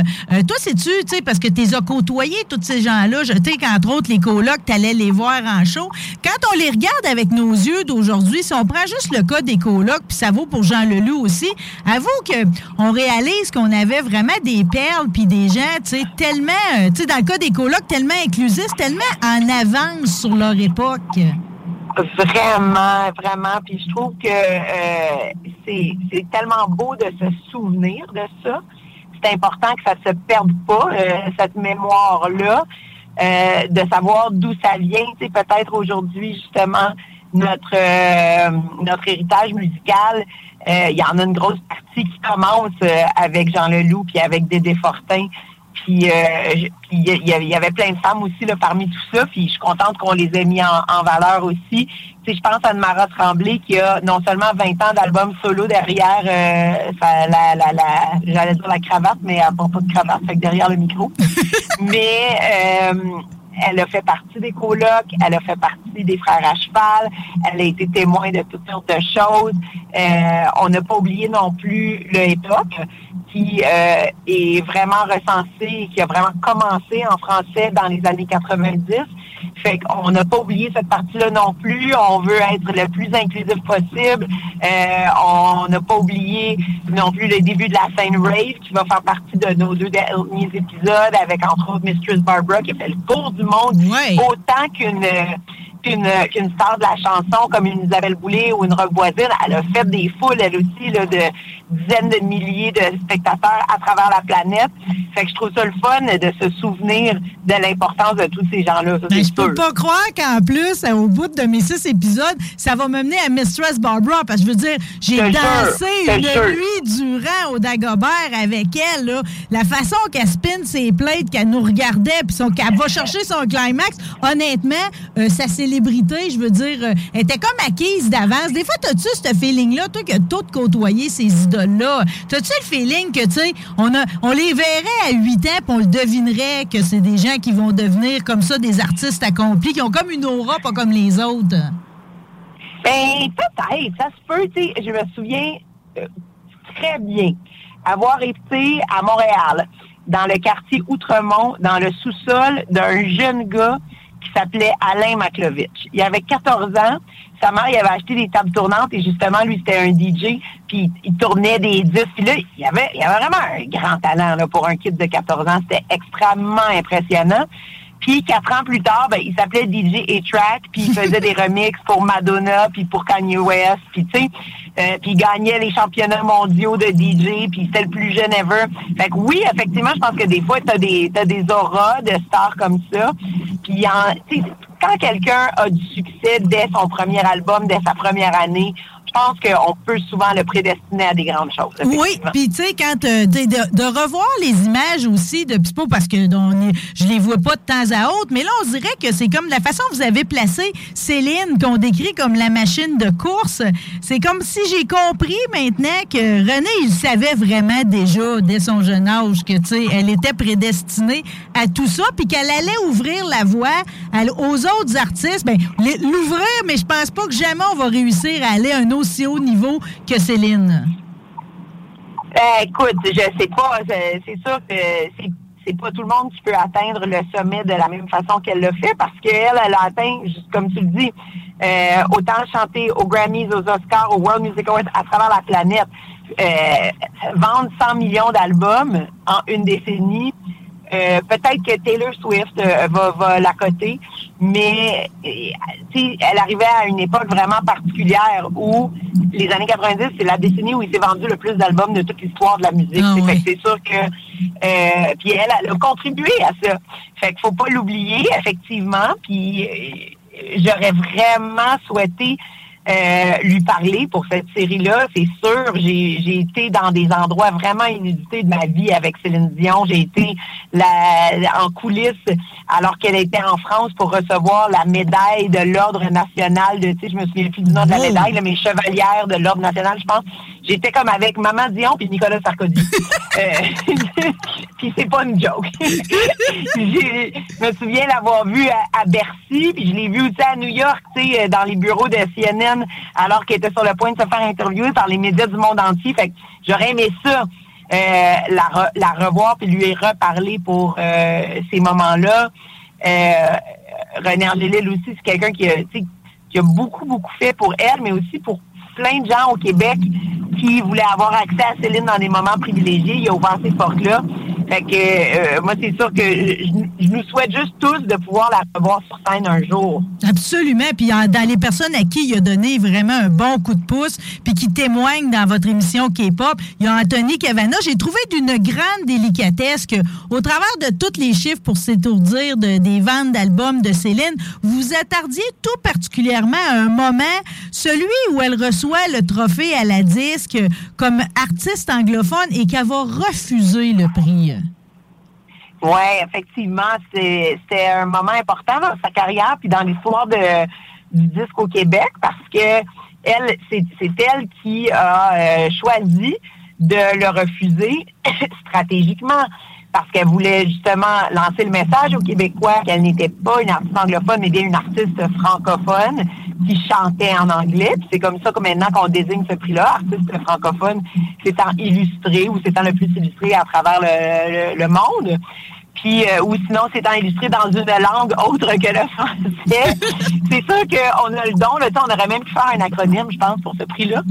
toi, sais-tu, tu parce que tu as côtoyé tous ces gens-là. Je sais qu'entre autres, les colocs, tu les voir en show. Quand on les regarde avec nos yeux d'aujourd'hui, si on prend juste le cas des colocs, puis ça vaut pour Jean Leloup aussi, avoue qu'on réalise qu'on avait vraiment des perles puis des gens, tu sais, tellement, euh, tu sais, dans le cas des colocs, tellement inclusifs, tellement en avance sur leur époque. Vraiment, vraiment. Puis je trouve que euh, c'est tellement beau de se souvenir de ça. C'est important que ça se perde pas, euh, cette mémoire-là. de savoir d'où ça vient. Tu sais, peut-être aujourd'hui, justement, notre euh, notre héritage musical, euh, il y en a une grosse partie qui commence euh, avec Jean Leloup puis avec Dédé Fortin. Puis il y, avait plein de femmes aussi là, parmi tout ça. Puis je suis contente qu'on les ait mis en, valeur aussi. Je pense à Mara Tremblay qui a non seulement 20 ans d'album solo derrière la, la, la j'allais dire la cravate, mais elle n'a pas de cravate, fait que derrière le micro. mais elle a fait partie des colocs, elle a fait partie des frères à cheval, elle a été témoin de toutes sortes de choses. Euh, on n'a pas oublié non plus le hip-hop qui euh, est vraiment recensé, qui a vraiment commencé en français dans les années 90 fait qu'on n'a pas oublié cette partie-là non plus. On veut être le plus inclusif possible. Euh, on n'a pas oublié non plus le début de la scène rave qui va faire partie de nos deux derniers épisodes avec entre autres Mistress Barbara qui a fait le tour du monde autant qu'une qu'une star de la chanson comme une Isabelle Boulay ou une Rock Voisine, elle a fait des foules, elle aussi, là, de dizaines de milliers de spectateurs à travers la planète. Fait que je trouve ça le fun de se souvenir de l'importance de tous ces gens-là. Ben, je peux pas croire qu'en plus, au bout de mes six épisodes, ça va me mener à Mistress Barbara. Parce que je veux dire, j'ai dansé une nuit durant au Dagobert avec elle. Là. La façon qu'elle spin ses plates, qu'elle nous regardait, puis qu'elle va chercher son climax, honnêtement, euh, sa je veux dire, euh, était comme acquise d'avance. Des fois, as-tu ce feeling-là, toi, que tout côtoyer ces idole-là. T'as-tu le feeling que, tu sais, on, on les verrait à 8 ans puis on le devinerait que c'est des gens qui vont devenir comme ça des artistes accomplis, qui ont comme une aura, pas comme les autres? Ben, peut-être. Ça se peut, tu sais. Je me souviens euh, très bien avoir été à Montréal, dans le quartier Outremont, dans le sous-sol d'un jeune gars qui s'appelait Alain Maklovitch. Il avait 14 ans. Sa mère, il avait acheté des tables tournantes et justement, lui, c'était un DJ. Puis il tournait des disques. Puis là, il avait, il avait vraiment un grand talent là, pour un kid de 14 ans. C'était extrêmement impressionnant. Puis quatre ans plus tard, ben, il s'appelait DJ A-Track, puis il faisait des remixes pour Madonna, puis pour Kanye West, puis tu sais, euh, puis il gagnait les championnats mondiaux de DJ, puis c'était le plus jeune ever. Fait que oui, effectivement, je pense que des fois, t'as des t'as des auras de stars comme ça. Puis quand quelqu'un a du succès dès son premier album, dès sa première année, pense qu'on peut souvent le prédestiner à des grandes choses. Oui, puis tu sais, quand euh, de, revoir les images aussi, de pas parce que on je les vois pas de temps à autre, mais là, on dirait que c'est comme la façon dont vous avez placé Céline, qu'on décrit comme la machine de course. C'est comme si j'ai compris maintenant que René, il savait vraiment déjà, dès son jeune âge, que tu sais, elle était prédestinée à tout ça, puis qu'elle allait ouvrir la voie aux autres artistes. Ben, l'ouvrir, mais je pense pas que jamais on va réussir à aller un autre aussi haut niveau que Céline? Ben, écoute, je sais pas. C'est sûr que c'est pas tout le monde qui peut atteindre le sommet de la même façon qu'elle le fait parce qu'elle, elle a atteint, comme tu le dis, euh, autant chanter aux Grammys, aux Oscars, aux World Music Awards à travers la planète, euh, vendre 100 millions d'albums en une décennie, euh, peut-être que Taylor Swift euh, va, va la coter, mais euh, elle arrivait à une époque vraiment particulière où les années 90, c'est la décennie où il s'est vendu le plus d'albums de toute l'histoire de la musique. Ah c'est sûr que puis elle, elle, a contribué à ça. Fait qu'il faut pas l'oublier, effectivement. Puis j'aurais vraiment souhaité euh, lui parler pour cette série-là. C'est sûr, j'ai été dans des endroits vraiment inédités de ma vie avec Céline Dion. J'ai été la, en coulisses alors qu'elle était en France pour recevoir la médaille de l'Ordre national de, tu sais, je me souviens plus du nom de la médaille, mais chevalière de l'Ordre national, je pense. J'étais comme avec Maman Dion puis Nicolas Sarkozy. euh, puis c'est pas une joke. je me souviens l'avoir vu à, à Bercy, puis je l'ai vu aussi à New York, tu sais, dans les bureaux de CNN alors qu'elle était sur le point de se faire interviewer par les médias du monde entier. Fait j'aurais aimé ça. Euh, la, revoir puis lui reparler pour euh, ces moments-là. Euh, René Angélil aussi, c'est quelqu'un qui a beaucoup, beaucoup fait pour elle, mais aussi pour plein de gens au Québec qui voulaient avoir accès à Céline dans des moments privilégiés. Il a ouvert ces portes-là. Fait euh, moi, c'est sûr que je, nous souhaite juste tous de pouvoir la revoir sur scène un jour. Absolument. Puis dans les personnes à qui il a donné vraiment un bon coup de pouce, puis qui témoignent dans votre émission K-pop, il y a Anthony Cavana. J'ai trouvé d'une grande délicatesse que, au travers de tous les chiffres pour s'étourdir de, des ventes d'albums de Céline, vous attardiez tout particulièrement à un moment, celui où elle reçoit le trophée à la disque comme artiste anglophone et qu'elle va refuser le prix. Oui, effectivement, c'est un moment important dans sa carrière puis dans l'histoire du disque au Québec parce que elle, c'est elle qui a euh, choisi de le refuser stratégiquement parce qu'elle voulait justement lancer le message aux Québécois qu'elle n'était pas une artiste anglophone, mais bien une artiste francophone qui chantait en anglais. C'est comme ça que maintenant qu'on désigne ce prix-là, artiste francophone s'étant illustré ou s'étant le plus illustré à travers le monde puis euh, ou sinon c'est illustré dans une langue autre que le français. c'est sûr qu'on a le don, le temps, on aurait même pu faire un acronyme, je pense, pour ce prix-là.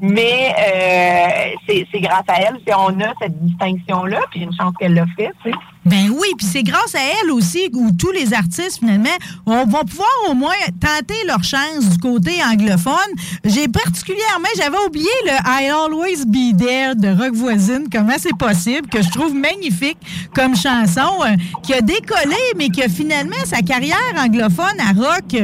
Mais euh, c'est grâce à elle si on a cette distinction-là, puis une chance qu'elle l'a fait, tu sais. Ben oui, puis c'est grâce à elle aussi où tous les artistes, finalement, vont pouvoir au moins tenter leur chance du côté anglophone. J'ai particulièrement, j'avais oublié le I Always Be There de Rock Voisine, comment c'est possible, que je trouve magnifique comme chanson, euh, qui a décollé, mais que finalement, sa carrière anglophone à rock,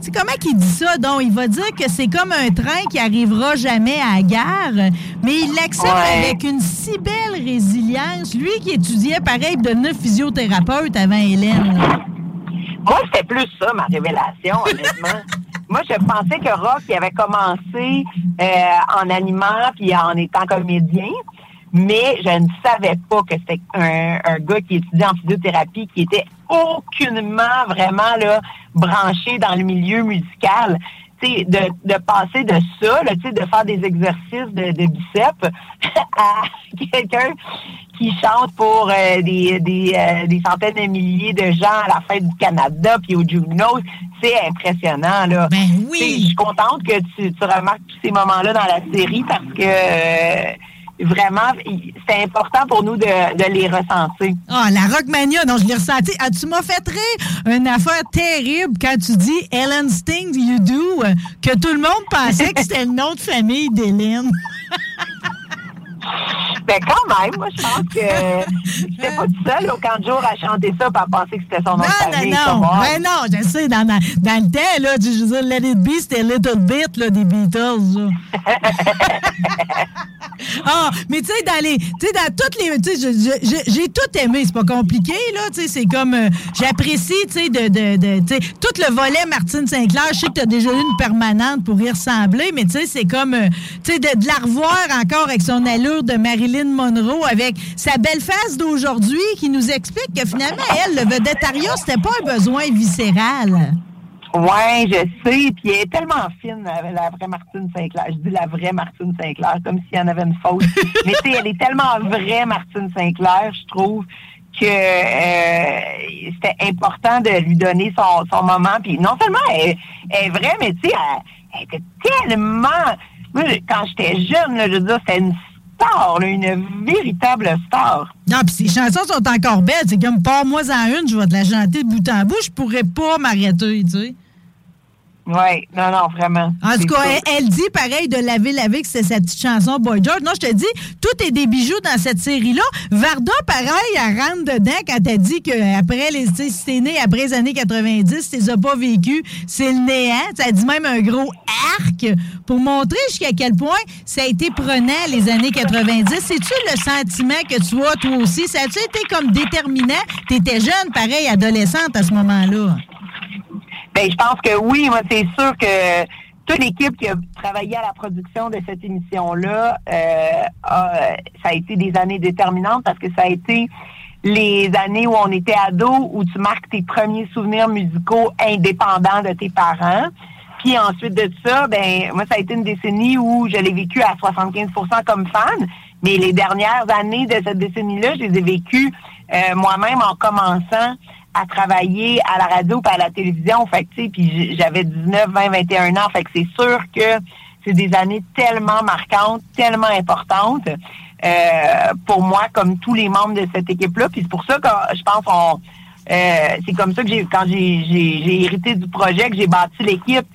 c'est comment qu'il dit ça? Donc, il va dire que c'est comme un train qui arrivera jamais à la gare, mais il l'accepte avec une si belle résilience. Lui qui étudiait, pareil, de physiothérapeute avant Hélène. Moi, c'était plus ça, ma révélation, honnêtement. Moi, je pensais que Rock il avait commencé euh, en animant puis en étant comédien, mais je ne savais pas que c'était un, un, gars qui étudiait en physiothérapie qui était aucunement vraiment là branché dans le milieu musical de, de passer de ça, là, de faire des exercices de, de biceps à quelqu'un qui chante pour euh, des, des, euh, des, centaines de milliers de gens à la fête du Canada puis au Juno, c'est impressionnant. Là. Ben oui. Je suis contente que tu, tu remarques tous ces moments-là dans la série parce que euh, vraiment, c'est important pour nous de, les ressentir. Ah, la Rockmania, non, je l'ai ressenti. Ah, tu m'as fait rire une affaire terrible quand tu dis Ellen Sting You Do, que tout le monde pensait que c'était le nom de famille d'Hélène. Ben quand même, moi je pense que j'étais pas tout seul au camp de jour à chanter ça pour penser que c'était son nom de famille. Non, non, ben non, je sais, dans, dans, dans le temps, là, je veux dire, Let It Be, c'était Little Bit là, des Beatles. ah, mais tu sais, dans les. Tu sais, dans toutes les. Tu sais, j'ai tout aimé, c'est pas compliqué, là. Tu sais, c'est comme. Euh, J'apprécie, tu sais, de. de, de tu sais, tout le volet Martine Sinclair. Je sais que tu as déjà eu une permanente pour y ressembler, mais tu sais, c'est comme. Euh, tu sais, de, de, la revoir encore avec son allure de Marilyn Monroe, avec sa belle face d'aujourd'hui qui nous explique que finalement, elle, le vedettariat, c'était pas un besoin viscéral. Oui, je sais. Puis elle est tellement fine, la, vraie Martine Sinclair. Je dis la vraie Martine Sinclair, comme s'il y en avait une faute. Mais tu sais, elle est tellement vraie, Martine Sinclair, je trouve que euh, c'était important de lui donner son, son moment. Puis non seulement elle, est vraie, mais tu sais, elle, était tellement... Moi, quand j'étais jeune, là, je veux dire, c'était une une véritable star. Non, puis ses chansons sont encore belles. C'est comme, pas moi en une, je vais te la chanter de bout en bout, je pourrais pas m'arrêter, tu sais. Oui, non, non, vraiment. En tout cas, elle, dit pareil de Laver Laver que c'est sa petite chanson Boy George. Non, je te dis, tout est des bijoux dans cette série-là. Varda, pareil, elle rentre dedans quand elle dit qu'après les. Si t'es né après les années 90, si t'es pas vécu, c'est le néant. Ça dit même un gros arc pour montrer jusqu'à quel point ça a été prenant les années 90. C'est-tu le sentiment que tu as toi aussi? Ça a-tu été comme déterminant? T'étais jeune, pareil, adolescente à ce moment-là. Ben, je pense que oui. Moi, c'est sûr que toute l'équipe qui a travaillé à la production de cette émission-là, euh, ça a été des années déterminantes parce que ça a été les années où on était ado, où tu marques tes premiers souvenirs musicaux indépendants de tes parents. Puis ensuite de ça, ben moi, ça a été une décennie où je l'ai vécu à 75% comme fan. Mais les dernières années de cette décennie-là, je les ai vécues euh, moi-même en commençant à travailler à la radio et à la télévision. Fait que, puis j'avais 19, 20, 21 ans. Fait que c'est sûr que c'est des années tellement marquantes, tellement importantes euh, pour moi, comme tous les membres de cette équipe-là. Puis c'est pour ça que je pense qu'on euh, c'est comme ça que j'ai quand j'ai hérité du projet, que j'ai bâti l'équipe.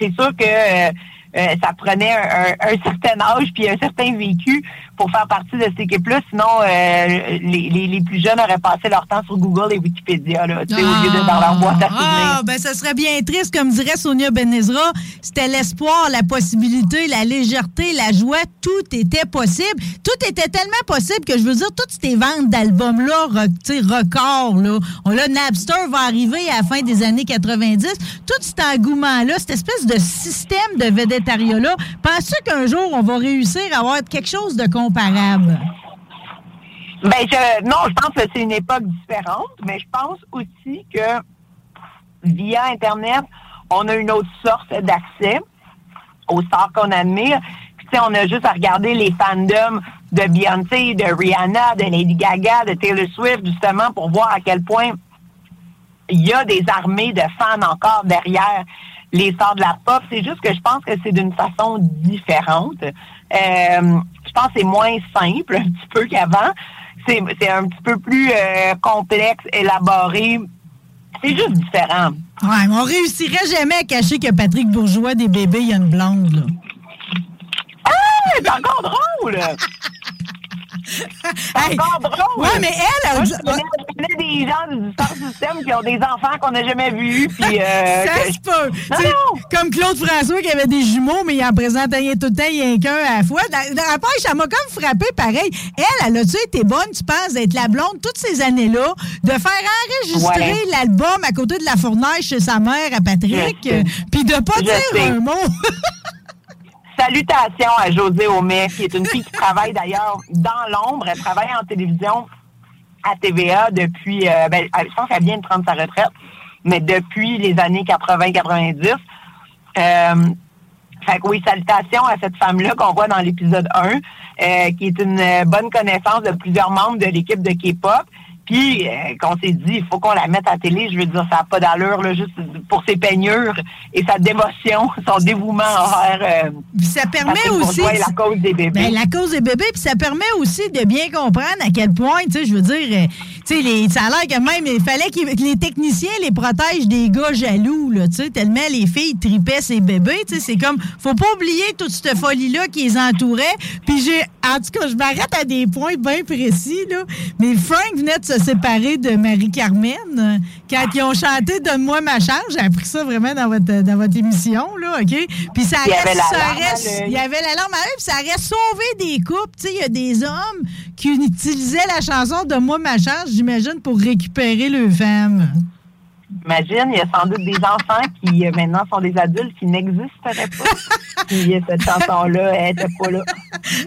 C'est sûr que euh, ça prenait un, certain âge puis un certain vécu pour faire partie de cette équipe-là. Sinon, euh, les, les, plus jeunes auraient passé leur temps sur Google et Wikipédia, là, au lieu de dans leur boîte à Ah, ben ça serait bien triste, comme dirait Sonia Benezra. C'était l'espoir, la possibilité, la légèreté, la joie. Tout était possible. Tout était tellement possible que je veux dire, toutes ces ventes d'albums-là, record, là. On, là, Napster va arriver à la fin des années 90. Tout cet engouement-là, cette espèce de système de penses-tu qu'un jour, on va réussir à avoir quelque chose de comparable? Ben, je, non, je pense que c'est une époque différente, mais je pense aussi que via Internet, on a une autre sorte d'accès aux stars qu'on admire. Puis, on a juste à regarder les fandoms de Beyoncé, de Rihanna, de Lady Gaga, de Taylor Swift, justement, pour voir à quel point il y a des armées de fans encore derrière les de la pop. C'est juste que je pense que c'est d'une façon différente. Euh, je pense que c'est moins simple un petit peu qu'avant. C'est, un petit peu plus euh, complexe, élaboré. C'est juste différent. Ouais, mais on réussirait jamais à cacher que Patrick Bourgeois des bébés, il y a une blonde, là. Ah, c'est encore drôle! encore drôle! Ouais, mais elle, elle... Connais des gens du Star System qui ont des enfants qu'on n'a jamais vus. Puis, euh, ça se peut. Comme Claude François qui avait des jumeaux, mais il en présentait tout le temps, a qu'un à la fois. Page, ça m'a comme frappé pareil. Elle, elle a-tu été bonne, tu penses, d'être la blonde toutes ces années-là, de faire enregistrer l'album à côté de la fournaise chez sa mère à Patrick, puis de pas dire un mot? Salutations à José Homais, qui est une fille qui travaille d'ailleurs dans l'ombre. Elle travaille en télévision à TVA depuis, euh, ben, je pense qu'elle vient de prendre sa retraite, mais depuis les années 80-90. Euh, fait que oui, salutations à cette femme-là qu'on voit dans l'épisode 1, euh, qui est une bonne connaissance de plusieurs membres de l'équipe de K-pop. Puis euh, qu'on s'est dit, il faut qu'on la mette à télé. Je veux dire, ça n'a pas d'allure, là, juste pour ses peignures et sa dévotion, son dévouement envers. Euh, ça permet aussi. La cause des bébés. Ben, la cause des bébés, puis ça permet aussi de bien comprendre à quel point, tu sais, je veux dire, euh, tu sais, les- ça a l'air que même, il fallait que les techniciens les protègent des gars jaloux, là, tu sais, tellement les filles tripaient ces bébés, tu sais, c'est comme, faut pas oublier toute cette folie-là qui les entourait. Puis j'ai, en tout cas, je m'arrête à des points bien précis, là, mais Frank venait de se séparer de Marie-Carmen quand ils ont chanté Donne-moi ma chance. J'ai appris ça vraiment dans votre, dans votre émission, là, OK? Puis ça Il y reste, avait la ça reste- il y avait la larme à l'œil, puis ça aurait sauvé des couples. Tu sais, il y a des hommes qui utilisaient la chanson de Moi, ma chance, j'imagine, pour récupérer leurs femmes. Imagine, il y a sans doute des enfants qui euh, maintenant sont des adultes qui n'existeraient pas. Puis euh, cette chanson-là, elle n'était pas là.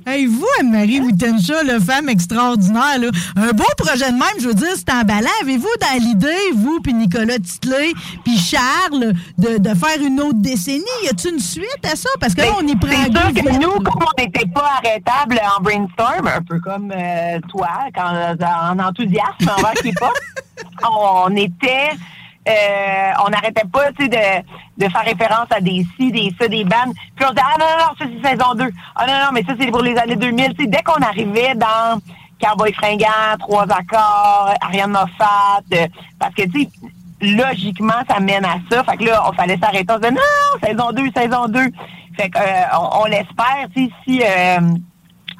Hey, vous, Anne-Marie Wittenshaw, la femme extraordinaire, là, un beau projet de même, je veux dire, c'est emballant. Avez-vous dans l'idée, vous, puis Nicolas Titley, puis Charles, de, de faire une autre décennie? Y a-t-il une suite à ça? Parce que là, on y prend C'est sûr que vite, nous, comme on n'était pas arrêtable en brainstorm, un peu comme euh, toi, quand, en enthousiasme envers K-pop, on était... euh, on n'arrêtait pas de, de faire référence à des ci, des ça, des bandes. Puis on disait, ah non, non, non, ça c'est saison 2. Ah non, non, mais ça c'est pour les années 2000. Tu sais, dès qu'on arrivait dans Cowboy Fringant, Trois Accords, Ariane Moffat, euh, parce que tu logiquement, ça mène à ça. Fait que là, on fallait s'arrêter. On disait, non, saison 2, saison 2. Fait que, euh, on, l'espère, si euh,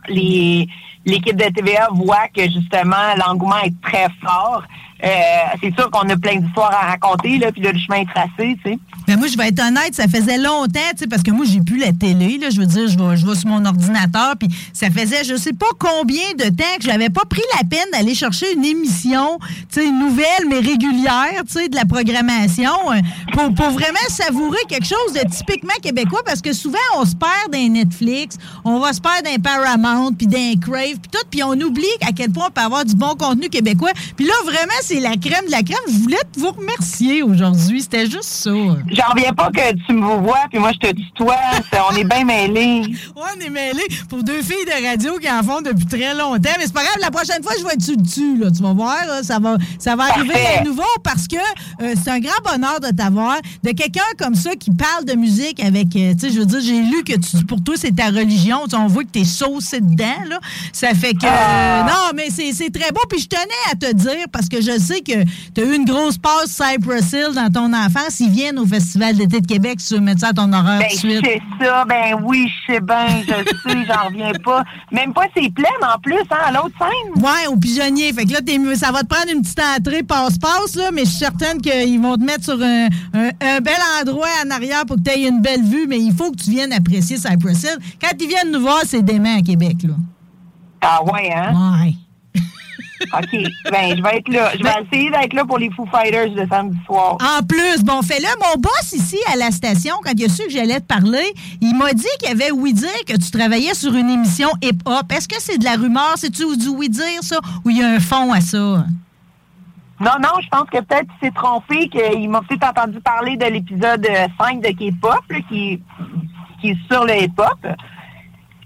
l'équipe de TVA voit que justement l'engouement est très fort, c'est sûr qu'on a plein d'histoires à raconter, là, puis le chemin est tracé, tu sais. Mais moi, je vais être honnête, ça faisait longtemps, tu sais, parce que moi, j'ai plus la télé, là. Je veux dire, je vais, je sur mon ordinateur, puis ça faisait je sais pas combien de temps que j'avais pas pris la peine d'aller chercher une émission, tu sais, nouvelle, mais régulière, tu sais, de la programmation, euh, pour, pour vraiment savourer quelque chose de typiquement québécois, parce que souvent, on se perd dans Netflix, on va se perdre dans Paramount, puis dans Crave, puis tout, puis on oublie à quel point on peut avoir du bon contenu québécois. Puis là, vraiment, c'est la crème de la crème. Je voulais vous remercier aujourd'hui. C'était juste ça. J'en reviens pas que tu me vois, puis moi, je te tutoie. C'est- on est bien mêlés. Ouais, on est mêlés pour deux filles de radio qui en font depuis très longtemps. Mais c'est pas grave, la prochaine fois, je vais être dessus, dessus là. Tu vas voir, là, ça va, ça va arriver à nouveau parce que euh, c'est un grand bonheur de t'avoir. De quelqu'un comme ça qui parle de musique avec, euh, tu sais, je veux dire, j'ai lu que tu, pour toi, c'est ta religion. On voit que t'es saucé dedans, là. Ça fait que. euh, non, mais c'est très beau. Puis je tenais à te dire, parce que je sais que tu as eu une grosse passe Cypress Hill dans ton enfance. Ils viennent au Festival d'été de Québec, si tu veux mettre ça à ton horaire Ben, suite. c'est ça, ben oui, je sais bien, je sais, j'en reviens pas. Même pas c'est plein en plus, hein, à l'autre scène. Ouais, au pigeonnier. Fait que là, t'es- ça va te prendre une petite entrée passe-passe, là, mais je suis certaine qu'ils vont te mettre sur un, un- un bel endroit en arrière pour que tu aies une belle vue, mais il faut que tu viennes apprécier Cypress Hill. Quand ils viennent nous voir, c'est dément à Québec, là. Ah ouais, hein? Ouais. OK. Ben, je vais être là. Je vais essayer d'être là pour les Foo Fighters le samedi soir. En plus, bon, fais-le. Mon boss ici à la station, quand il a su que j'allais te parler, il m'a dit qu'il y avait oui dire que tu travaillais sur une émission hip-hop. Est-ce que c'est de la rumeur? C'est-tu du oui dire, ça? Ou il y a un fond à ça? Non, non, je pense que peut-être il s'est trompé, qu'il m'a peut-être entendu parler de l'épisode euh, 5 de K-pop, qui, qui est sur le hip-hop.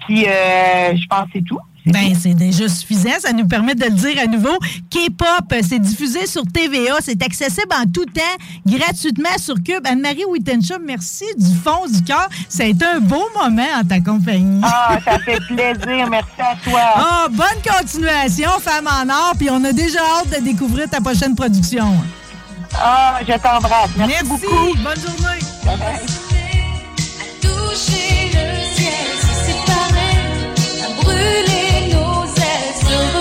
Puis, euh, je pense que c'est tout. Ben, c'est déjà suffisant. Ça nous permet de le dire à nouveau. K-pop, c'est diffusé sur TVA. C'est accessible en tout temps, gratuitement sur Cube. Anne-Marie Wittenshaw, merci du fond du cœur. Ça a été un beau moment en ta compagnie. Ah, ça fait plaisir. Merci à toi. Ah, bonne continuation, femme en or. Puis on a déjà hâte de découvrir ta prochaine production. Ah, je t'embrasse. Merci, Merci. beaucoup. Bonne journée. Bye bye. toucher le ciel, se séparer, à brûler You.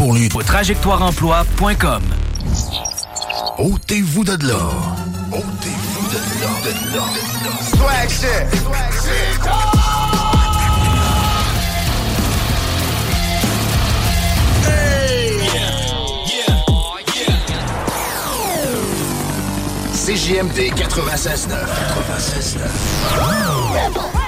Pour lui. Trajectoireemploi.com. Ôtez-vous de là. Ôtez-vous de là. De là. Swag shit. CJMD 96.9. 96.9.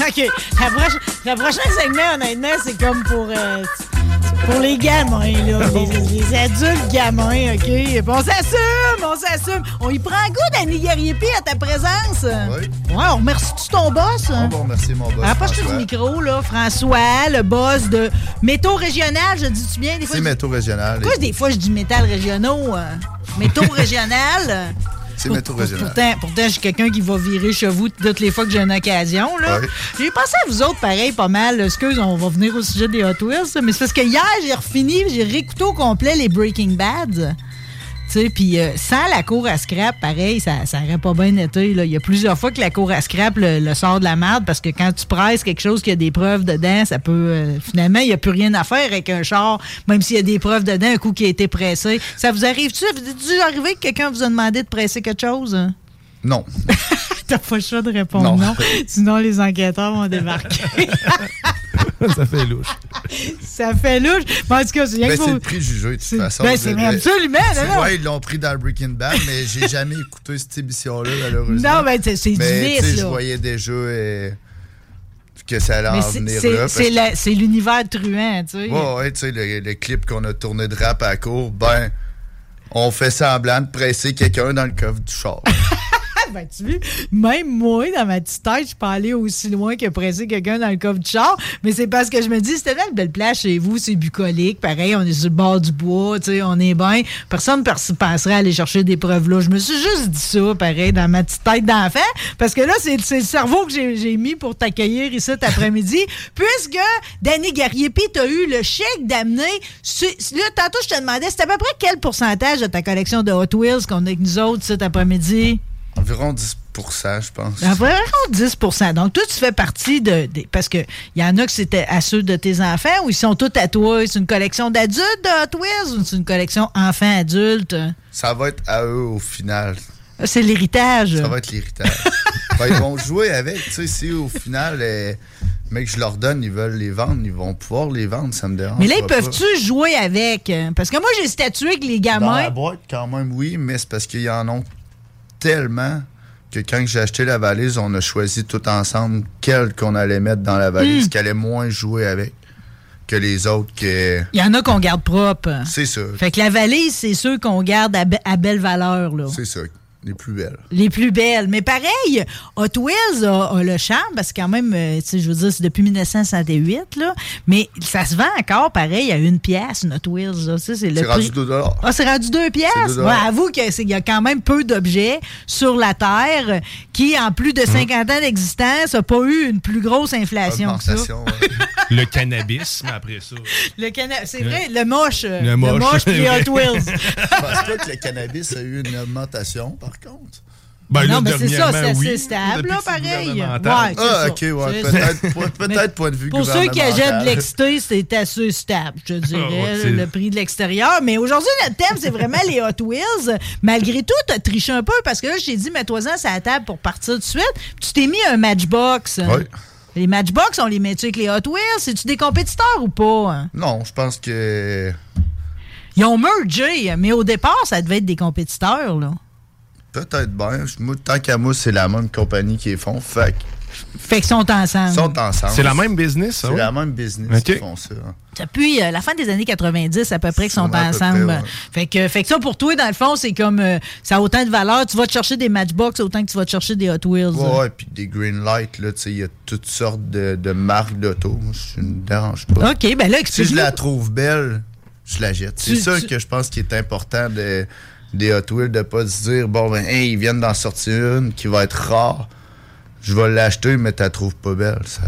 OK. La, proche- la prochaine segment, honnêtement, c'est comme pour, euh, pour les gamins, là. Les, les adultes gamins, OK? On s'assume, on s'assume. On y prend goût, Danny Guerrier-Pi, à ta présence. Oui. Ouais, on remercie-tu ton boss? On va remercier mon boss. Approche-toi du micro, là. François, le boss de Métaux Régional, je dis-tu bien? Des fois, C'est métaux régional. Pourquoi des fois je dis métal régionaux? euh, métaux régional? C'est Pour- régional. Pourtant, pourtant, je suis quelqu'un qui va virer chez vous toutes les fois que j'ai une occasion. Là. J'ai pensé à vous autres pareil pas mal. Excuse, on va venir au sujet des Hot Wheels. Mais c'est parce que hier, j'ai refini, j'ai réécouté au complet les Breaking Bad. Puis euh, sans la cour à scrap, pareil, ça, ça aurait pas bien été. là. Il y a plusieurs fois que la cour à scrap le, le sort de la merde parce que quand tu presses quelque chose qui a des preuves dedans, ça peut. euh, finalement, il n'y a plus rien à faire avec un char, même s'il y a des preuves dedans, un coup qui a été pressé. Ça vous arrive-tu? Vous est arrivé que quelqu'un vous a demandé de presser quelque chose? hein? Non. T'as pas le choix de répondre non. Non. Sinon, les enquêteurs vont débarquer. ça fait louche. ça fait louche. Mais en tout cas, c'est Ben, que c'est vous- le préjugé, de toute façon. ben, c'est absolument, c'est- non, non. Ouais, ils l'ont pris dans le Breaking Bad, mais j'ai jamais écouté cette émission-là, malheureusement. Non, ben, c'est- c'est du tu vice, je voyais déjà euh, que ça allait Mais en venir c'est- là. c'est l'univers truand, tu sais. Ouais, ouais, tu sais, le, le clip qu'on a tourné de rap à la cour, ben, on fait semblant de presser quelqu'un dans le coffre du char. ben, tu vois, même moi, dans ma petite tête, je peux aller aussi loin que presser quelqu'un dans le coffre du char. Mais c'est parce que je me dis, c'était là une belle plage chez vous, c'est bucolique. Pareil, on est sur le bord du bois, tu sais, on est bien. Personne ne penserait à aller chercher des preuves là. Je me suis juste dit ça, pareil, dans ma petite tête d'enfant. Parce que là, c'est le cerveau que j'ai mis pour t'accueillir ici cet après-midi. Puisque Danny Garriépi, t'as eu le chèque d'amener. Là, tantôt, je te demandais, c'est à peu près quel pourcentage de ta collection de Hot Wheels qu'on a avec nous autres cet après-midi? Environ 10% je pense. Environ 10% Donc, toi, tu fais partie de. parce qu'il y en a que c'était à ceux de tes enfants ou ils sont tous à toi. C'est une collection d'adultes de Hot Wheels ou c'est une collection enfants-adultes? Ça va être à eux au final. C'est l'héritage. Ça va être l'héritage. Ben, ils vont jouer avec. Tu sais, si au final, euh, mais que je leur donne, ils veulent les vendre, ils vont pouvoir les vendre, ça me dérange. Mais là, ils peuvent-tu jouer avec? Parce que moi, j'ai statué que les Dans gamins. la boîte, quand même, oui, mais c'est parce qu'ils en ont tellement que quand j'ai acheté la valise, on a choisi tout ensemble quelle qu'on allait mettre dans la valise, Hmm. qui allait moins jouer avec que les autres. Que... Il y en a qu'on garde propre. C'est ça. Fait que la valise, c'est ceux qu'on garde à, be- à belle valeur. C'est ça. Les plus belles. Les plus belles. Mais pareil, Hot Wheels a, a le charme parce que quand même, euh, tu sais, je veux dire, c'est depuis 1968, là. Mais ça se vend encore pareil à une pièce, une Hot Wheels. C'est le C'est rendu prix- 2 dollars. Ah, c'est rendu deux pièces? C'est deux Ouais, avoue qu'il y a quand même peu d'objets sur la Terre qui, en plus de 50 ans d'existence, n'a pas eu une plus grosse inflation que ça. Le cannabis, mais après ça. Le cana- C'est vrai, le moche. euh, Le moche. puis Hot Wheels. Pense-toi que le cannabis a eu une augmentation, par contre? Ben, non, mais c'est ça, c'est oui, assez stable, là, pareil. Ouais, Ah, ça. ok, ouais, peut-être point- de vue Pour ceux qui achètent de l'exté, c'est assez stable, je te dirais, Ah, le prix de l'extérieur. Mais aujourd'hui, notre thème, c'est vraiment les Hot Wheels. Malgré tout, tu as triché un peu parce que là, je t'ai dit, mets-toi-en à la table pour partir tout de suite. Puis tu t'es mis un Matchbox. Oui. Les Matchbox, on les met-tu avec les Hot Wheels? C'est-tu des compétiteurs ou pas? Non, je pense que Ils ont mergé, mais au départ, ça devait être des compétiteurs, là. Peut-être bien. Moi, tant qu'à moi, c'est la même compagnie qui les font. Fait Fait qu'ils sont ensemble. qu'ils sont ensemble. C'est la même business, ça? C'est ouais? la même business Ok. qui font ça. Depuis euh, la fin des années 90, à peu près, qu'ils sont ensemble. près, ouais. fait, que, fait que ça, pour toi, dans le fond, c'est comme. euh, ça a autant de valeur. Tu vas te chercher des Matchbox autant que tu vas te chercher des Hot Wheels. Ouais, ouais, puis des green light, là, tu sais, il y a toutes sortes de, de marques d'auto. Moi, Je ne me dérange pas. OK, ben là, Si je la trouve belle, je la jette. C'est ça tu- que je pense qui est important de, des Hot Wheels, de pas se dire, bon, ben, hey, ils viennent d'en sortir une qui va être rare. Je vais l'acheter, mais tu la trouves pas belle. Ça...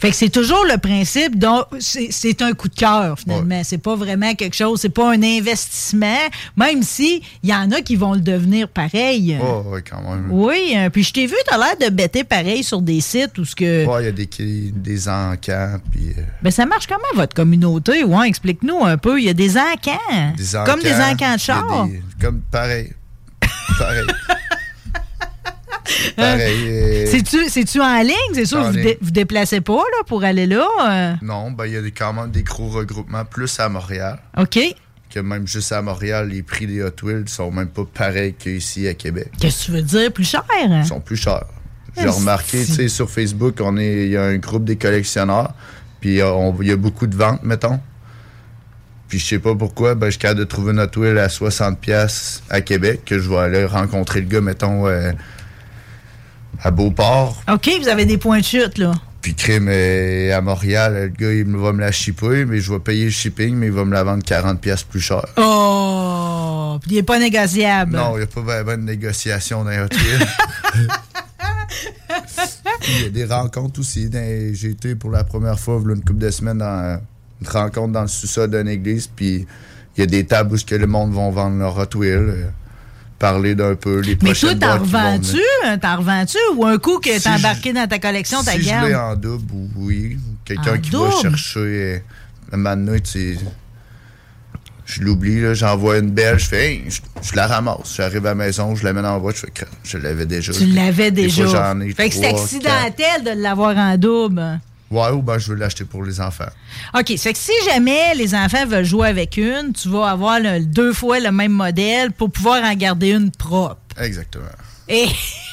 Fait que c'est toujours le principe dont c'est un coup de cœur, finalement. C'est pas vraiment quelque chose, c'est pas un investissement, même si il y en a qui vont le devenir pareil. Oh, ouais, quand même. Oui, euh, puis je t'ai vu, t'as l'air de bêter pareil sur des sites où ce que. Ouais, il y a des, des encans, puis euh, Ben ça marche comment votre communauté? Ouais, explique-nous un peu. Il y a des encans. des encans. Comme des encans de char. des- Comme pareil. pareil. pareil. euh, C'est-tu, c'est-tu en ligne? C'est sûr, En vous, dé- vous déplacez pas là, pour aller là? euh? Non, ben, il y a quand même des gros regroupements, plus à Montréal. OK. Que même juste à Montréal, les prix des Hot Wheels sont même pas pareils qu'ici à Québec. Qu'est-ce que tu veux dire? Plus cher? Ils sont plus chers. J'ai remarqué, tu sais, sur Facebook, on est, il y a un groupe des collectionneurs, puis euh, il y a beaucoup de ventes, mettons. Puis je sais pas pourquoi, ben, je suis capable de trouver une Hot Wheel à 60$ piastres à Québec, que je vais aller rencontrer le gars, mettons, euh, à Beauport. OK, vous avez des points de chute, là. Puis crime à Montréal, le gars, il va me la shipper, mais je vais payer le shipping, mais il va me la vendre 40$ piastres plus cher. Oh! Puis il n'est pas négociable. Non, il n'y a pas vraiment de négociation dans Wheels. Il y a des rencontres aussi. J'ai été pour la première fois, il y a une couple de semaines, dans une rencontre dans le sous-sol d'une église. Puis il y a des tables où que le monde va vendre leur Hot Wheel, euh, parler d'un peu les Mais toi, t'en revends-tu? hein, T'en revends-tu? Ou un coup que Si t'as je- embarqué dans ta collection, t'as Si je garde? l'ai en double, oui. Quelqu'un En qui double? va chercher euh, un moment tu je l'oublie, j'envoie une belle, je fais, Hey, je, je la ramasse. J'arrive à la maison, je la mets dans la boîte, je fais, je l'avais déjà. Tu l'avais déjà. fois, ai fait que c'est accidentel de l'avoir en double. Ouais, ou ben je veux l'acheter pour les enfants. OK, ça fait que si jamais les enfants veulent jouer avec une, tu vas avoir le- deux fois le même modèle pour pouvoir en garder une propre. Exactement. Et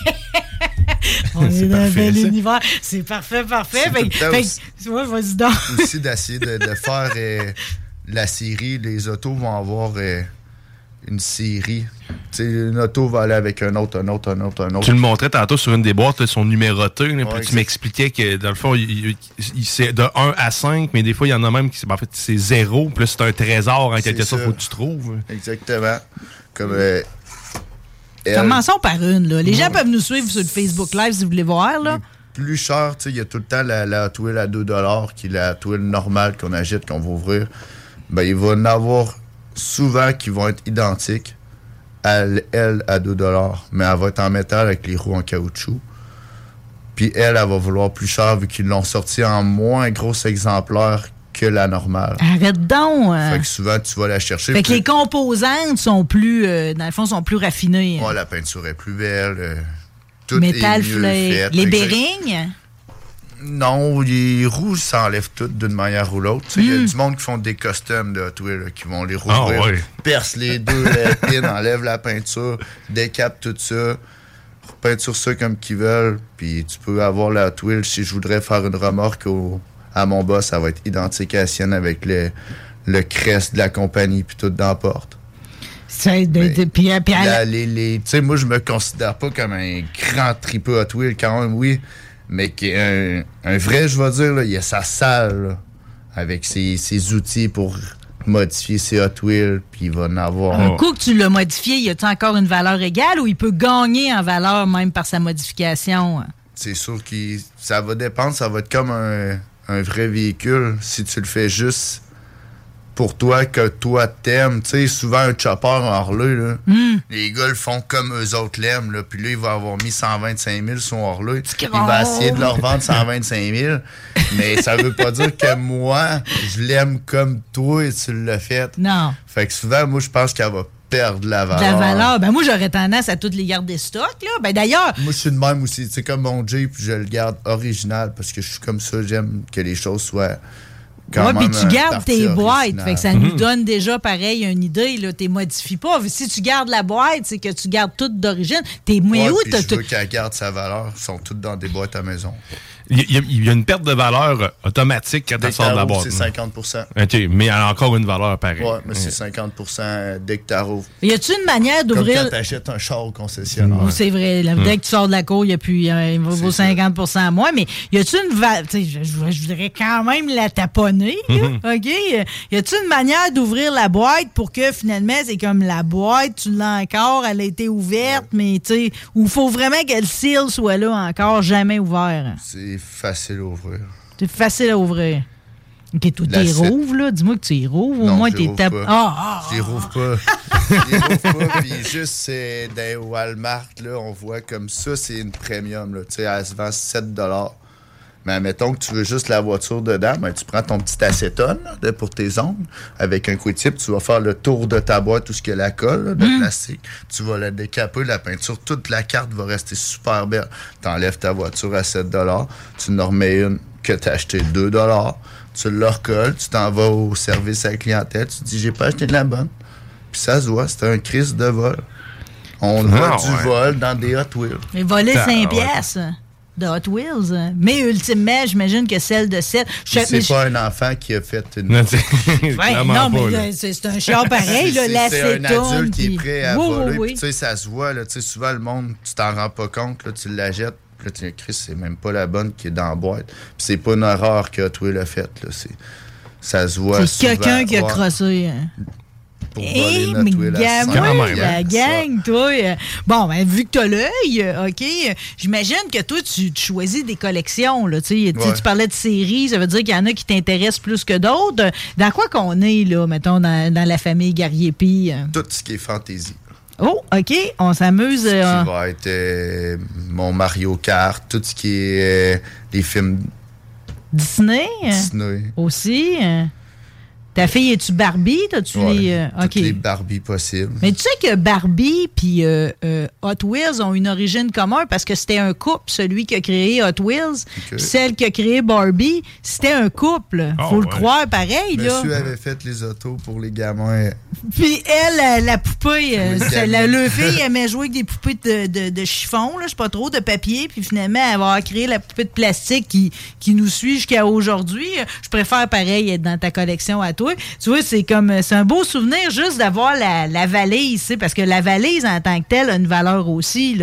on est, C'est dans un bel univers. C'est parfait, parfait. C'est Fait, fait aussi- que- ouais, vas-y donc. Aussi d'essayer de, de faire euh, la série, les autos vont avoir euh, une série. Une auto va aller avec un autre, un autre, un autre, un autre. Tu le montrais tantôt sur une des boîtes, là, sont numérotées. là, Ouais, tu m'expliquais que, dans le fond, il, il- il- c'est de 1 à 5, mais des fois, il y en a même qui en fait, c'est 0, puis là, c'est un trésor, en quelque sorte, ça. faut que tu trouves. Exactement. Comme. euh, elle- Commençons par une. Là. Les gens peuvent nous suivre sur le Facebook Live si vous voulez voir. Là. plus cher, tu sais, il y a tout le temps la, la à 2 qui est la Wheel normale qu'on achète, qu'on va ouvrir. Ben, il va y en avoir souvent qui vont être identiques, elle, elle, à 2 mais elle va être en métal avec les roues en caoutchouc. Puis elle, elle va vouloir plus cher vu qu'ils l'ont sorti en moins gros exemplaire que la normale. Arrête donc. hein. Fait que souvent, tu vas la chercher. Fait que les composantes sont plus, euh, dans le fond, sont plus raffinées. Ouais, la peinture est plus belle. euh, tout Métal est mieux fait. Les bearings. Non, les roues s'enlèvent toutes d'une manière ou l'autre. Il y a Mm. du monde qui font des costumes de Hot Wheels, là, qui vont les rouvrir, ouais. percent les deux les pins, enlèvent la peinture, décapent tout ça, peinture ça comme qu'ils veulent, puis tu peux avoir la Wheels. Si je voudrais faire une remorque au- à mon boss, ça va être identique à la sienne avec le, le crest de la compagnie, puis tout dans la porte. C'est- de- de- puis, euh, puis les- les- sais, moi, je me considère pas comme un grand tripeux Hot Wheels, quand même, oui. Mais qui est un, un vrai, je vais dire, là, il a sa salle, là, avec ses, ses outils pour modifier ses Hot Wheels, puis il va en avoir. Un coup que tu l'as modifié, y a-t-il encore une valeur égale ou il peut gagner en valeur même par sa modification? C'est sûr que ça va dépendre, ça va être comme un, un vrai véhicule. Si tu le fais juste pour toi, que toi t'aimes, tu sais, souvent un chopper en Harley, là, Hmm. les gars le font comme eux autres l'aiment, là, puis là, il va avoir mis 125 000 sur Harley. Il va essayer de leur vendre 125 000, mais ça veut pas dire que moi, je l'aime comme toi et tu l'as fait. Non. Fait que souvent, moi, je pense qu'elle va perdre la De valeur. la valeur. Ben moi, j'aurais tendance à toutes les garder stock. Là. Ben d'ailleurs, Moi, je suis de même aussi. C'est comme mon Jeep, je le garde original parce que je suis comme ça. J'aime que les choses soient même. puis tu euh, gardes tes boîtes. Fait que ça nous donne déjà pareil une idée. Tu ne modifies pas. Si tu gardes la boîte, c'est que tu gardes tout d'origine. T'es Ouais, où je veux qu'elle garde sa valeur. Ils sont toutes dans des boîtes à maison. Il y, a, il y a une perte de valeur automatique quand elle que sort de la boîte. c'est 50 OK, mais elle a encore une valeur pareille. Ouais, mais c'est 50 dès que tu rouvres. Y a-tu une manière Comme d'ouvrir. quand tu achètes un char au concessionnaire. Oh, C'est vrai. là. Dès que tu sors de la cour, il y a plus, il vaut 50 à moins. Mais y a-tu une va- tu sais, je, je- je voudrais quand même la taponner. là, Mhm. OK? Y a-tu une manière d'ouvrir la boîte pour que finalement, c'est comme la boîte, tu l'as encore, elle a été ouverte, mais tu sais, où il faut vraiment que le seal soit là encore, jamais ouvert? C'est facile à ouvrir. C'est facile à ouvrir. OK, toi, sept- rouvres, là. Dis-moi que tu les rouvres. Au Non, moins, t'es pas. Ah, ah, Je les rouvre pas. Je les rouvre pas. Puis juste, c'est dans Walmart, là, on voit comme ça, c'est une premium. Là. Tu sais, elle se vend 7 Mais admettons que tu veux juste la voiture dedans, ben, tu prends ton petit acétone là, de- pour tes ongles. Avec un quick-tip, tu vas faire le tour de ta boîte, tout ce que la colle là, de Mm. plastique. Tu vas la décaper, la peinture, toute la carte va rester super belle. Tu enlèves ta voiture à 7 tu en remets une que tu as acheté 2 tu le recolles, tu t'en vas au service à la clientèle, tu dis j'ai pas acheté de la bonne. Puis ça se voit, c'est un crise de vol. On Ah, voit du ouais. vol dans des Hot Wheels. Mais voler Ah, 5 ouais. De Hot Wheels. hein. Mais ultimement, j'imagine que celle de 7. Puis C'est pas un enfant qui a fait une. Non, Ouais, mais euh, c'est un char pareil, là, C'est- un adulte qui est prêt à Oui, voler. oui. Puis ça se voit. Là, tu sais, souvent, le monde, tu t'en rends pas compte. Là, tu la jettes. Puis là, tu Chris, c'est même pas la bonne qui est dans la boîte. Puis c'est pas une erreur que Hot Wheels a faite. là. C'est- Ça se voit. C'est quelqu'un qui a crossé. hein. Pour Hé, voler mais notre Wheel à gars, 100 moi, piastres. la gang, toi. euh, bon, ben, vu que t'as l'œil, euh, OK, j'imagine que toi, tu, tu choisis des collections, là, tu. Tu Ouais. Tu parlais de séries, ça veut dire qu'il y en a qui t'intéressent plus que d'autres. Dans quoi qu'on est, là, mettons, dans, dans la famille Gariepi? euh? Tout ce qui est fantaisie. Oh, OK, on s'amuse. Ce euh, qui va être euh, mon Mario Kart, tout ce qui est euh, les films Disney? Disney. Aussi? Ta fille, es-tu Barbie? T'as-tu Ouais, les. euh, toutes les Barbie possibles. Mais tu sais que Barbie puis euh, euh, Hot Wheels ont une origine commune parce que c'était un couple, celui qui a créé Hot Wheels, puis celle qui a créé Barbie, c'était un couple. Ah, Faut le croire pareil, là. Monsieur avait fait les autos pour les gamins. Puis elle, la, la poupée, euh, Oui, la, le fille aimait jouer avec des poupées de, de, de chiffon, là, je sais pas trop, de papier, puis finalement, elle va créer la poupée de plastique qui, qui nous suit jusqu'à aujourd'hui. Je préfère pareil être dans ta collection à toi. Tu vois, c'est comme c'est un beau souvenir juste d'avoir la, la valise, parce que la valise en tant que telle a une valeur aussi.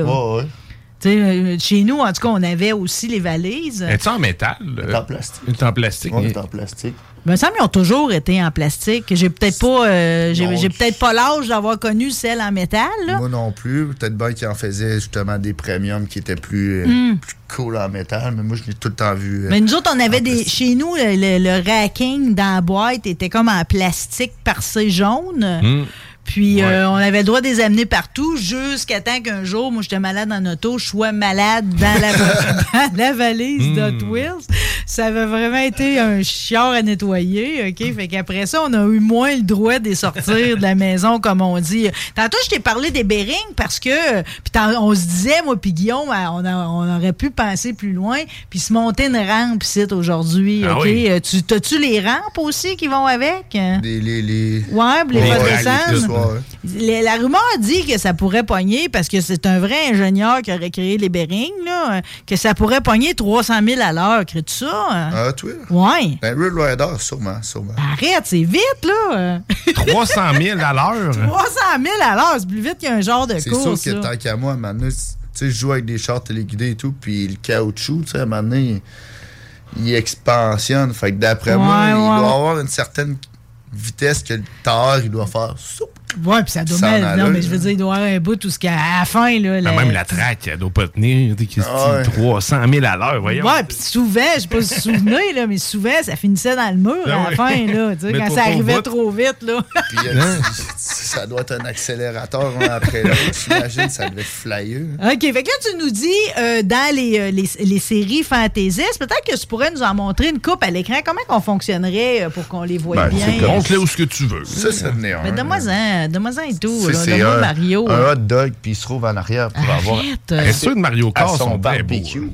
Euh, Chez nous, en tout cas, on avait aussi les valises. Es-tu en métal? Elle est en plastique. Elle est en plastique. On est en plastique. Il me semble qu'ils ont toujours été en plastique. J'ai peut-être pas euh, j'ai peut-être pas l'âge d'avoir connu celle en métal. là. Moi non plus. Peut-être bien qu'ils en faisaient justement des premiums qui étaient plus, euh, Mm. plus cool en métal, mais moi je l'ai tout le temps vu. euh, Mais nous autres, on avait des. Chez nous, le, le- le racking dans la boîte était comme en plastique parcé jaune. Mm. Puis euh, on avait le droit de les amener partout jusqu'à temps qu'un jour, moi, j'étais malade en auto, je sois malade dans la, dans la valise d'Hot Wheels. Ça avait vraiment été un chiard à nettoyer, OK? Fait qu'après ça, on a eu moins le droit de les sortir de la maison, comme on dit. Tantôt, je t'ai parlé des Bérings parce que, puis on se disait, moi puis Guillaume, on, a- on aurait pu penser plus loin, puis se monter une rampe ici aujourd'hui, Ah OK? oui. Euh, Tu, t'as-tu les rampes aussi qui vont avec? Les, les, les... Ouais, puis les Ouais, les ouais. La rumeur dit que ça pourrait pogner, parce que c'est un vrai ingénieur qui aurait créé les Bérings, là, euh, que ça pourrait pogner 300 000 à l'heure. Crées-tu ça? hein? Ah, toi? Ouais. Ben, Red Rider, sûrement, sûrement. Arrête, c'est vite, là. 300 000 à l'heure? 300 000 à l'heure, c'est plus vite qu'un genre de C'est sûr course. que là. tant qu'à moi, maintenant, tu sais, je joue avec des chars téléguidés et tout, puis le caoutchouc, tu sais, à un moment donné, il expansionne. Fait que d'après moi, Ouais, il doit avoir une certaine vitesse que le tard, il doit faire. soup. Ouais, puis ça doit mal. Non, mais je veux dire, il doit y avoir un bout tout ce qu'à à la fin, là. la- Ah, Même la traque, elle doit pas tenir. tu sais, Christy, Ah ouais. 300 000 à l'heure, voyons. Ouais, puis souvent, je sais pas si vous vous souvenez, là, mais souvent, ça finissait dans le mur Ah à la fin, là. Mais quand ça arrivait bout. trop vite, là. Puis euh, ça doit être un accélérateur un après l'autre. J'imagine, ça devait flyer. OK, fait que là, tu nous dis, euh, dans les, euh, les, les séries fantaisistes, peut-être que tu pourrais nous en montrer une coupe à l'écran. Comment qu'on fonctionnerait pour qu'on les voie Ben, bien? c'est comme- Montre-le où ce que tu veux. Ça, ça venait un. Ben, donne-moi-en, et tout. C'est- là. C'est Donne-moi un, Mario. un hot dog, puis il se trouve en arrière pour avoir. Arrête. Ben, ceux de Mario à Kart son sont très beaux. barbecue.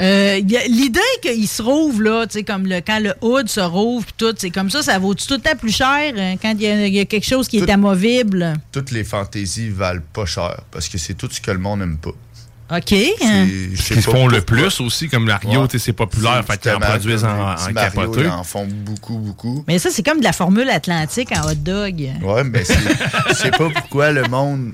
Euh, L'idée qu'il se rouvre, là, tu sais, comme le, quand le hood se rouvre, puis tout, c'est comme ça, ça vaut tout le temps plus cher euh, quand il y, a- il y a quelque chose qui est amovible? Toutes les fantaisies valent pas cher parce que c'est tout ce que le monde n'aime pas. OK. hein. Je sais Ils pas font le plus aussi, comme Mario, Ouais. tu sais, c'est populaire, fait qu'ils en produisent en, en. Ils en font beaucoup, beaucoup. Mais ça, c'est comme de la formule atlantique en hot dog. Ouais, mais c'est- je sais pas pourquoi le monde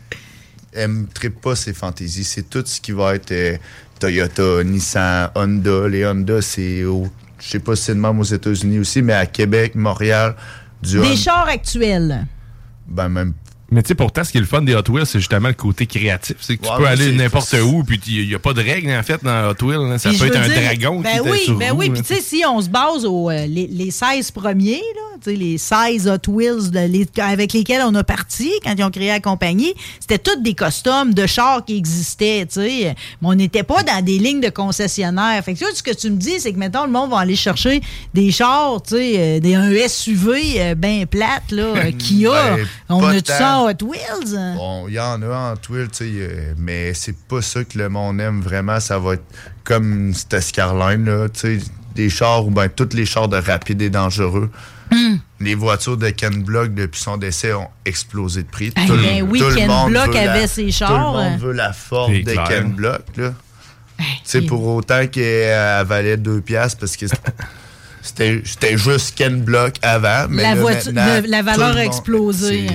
aime tripe pas ces fantaisies. C'est tout ce qui va être euh, Toyota, Nissan, Honda. Les Honda, c'est au. Je sais pas si c'est le même aux États-Unis aussi, mais à Québec, Montréal, du Des chars actuels. Ben, même. Mais tu sais, pourtant, ce qui est le fun des Hot Wheels, c'est justement le côté créatif. C'est que tu Ouais, peux aller n'importe où, puis il n'y a pas de règles, en fait, dans Hot Wheels. hein. Ça Puis peut être un dire, dragon ben qui oui, sur ben roue, oui, puis tu sais, si on se base aux euh, les, les 16 premiers, là, tu sais, les 16 Hot Wheels de- les- avec lesquels on a parti quand ils ont créé la compagnie, c'était tous des costumes de chars qui existaient, tu sais. Mais on n'était pas dans des lignes de concessionnaires. Fait que ce que tu me dis, c'est que, mettons, le monde va aller chercher des chars, tu sais, euh, des, un SUV euh, bien plate, là, euh, Kia. Ben, on a tout ça en Hot Wheels? Bon, il y en a en Twill, tu sais, euh, mais c'est pas ça que le monde aime vraiment. Ça va être comme cette Scarline, là, tu sais, des chars ou ben tous les chars de rapide et dangereux. Les voitures de Ken Block, depuis son décès, ont explosé de prix. Eh Tout le- ben oui, tout le Ken monde Block veut la- avait ses Tout chars. le monde veut la Ford C'est de clair. Ken Block, là. Tu sais, pour autant qu'elle valait 2 piastres parce que c'était juste Ken Block avant. Mais La là, voiture- le- la valeur le a explosé.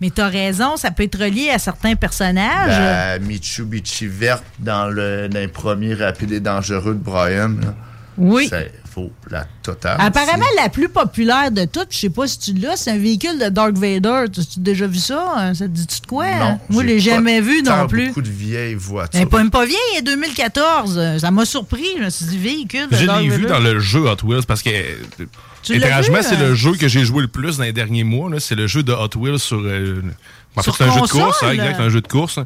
Mais t'as raison, ça peut être relié à certains personnages. La Mitsubishi verte dans le, dans les premiers rapides et dangereux de Brian. là. Oui. La totale. Apparemment, la plus populaire de toutes, je sais pas si tu l'as, c'est un véhicule de Dark Vader. Tu as déjà vu ça? hein? Ça te dit-tu de quoi? Non, hein? Moi, je j'ai l'ai jamais vu non plus. beaucoup de vieilles voitures. Elle n'est pas, même pas vieille, elle est 2014. Ça m'a surpris. Je me suis dit, véhicule de Je Dark l'ai vu dans le jeu Hot Wheels parce que. Étrangement, c'est le jeu que j'ai joué le plus dans les derniers mois. C'est le jeu de Hot Wheels sur. euh, en fait, c'est un jeu de course, hein, exact, un jeu de course.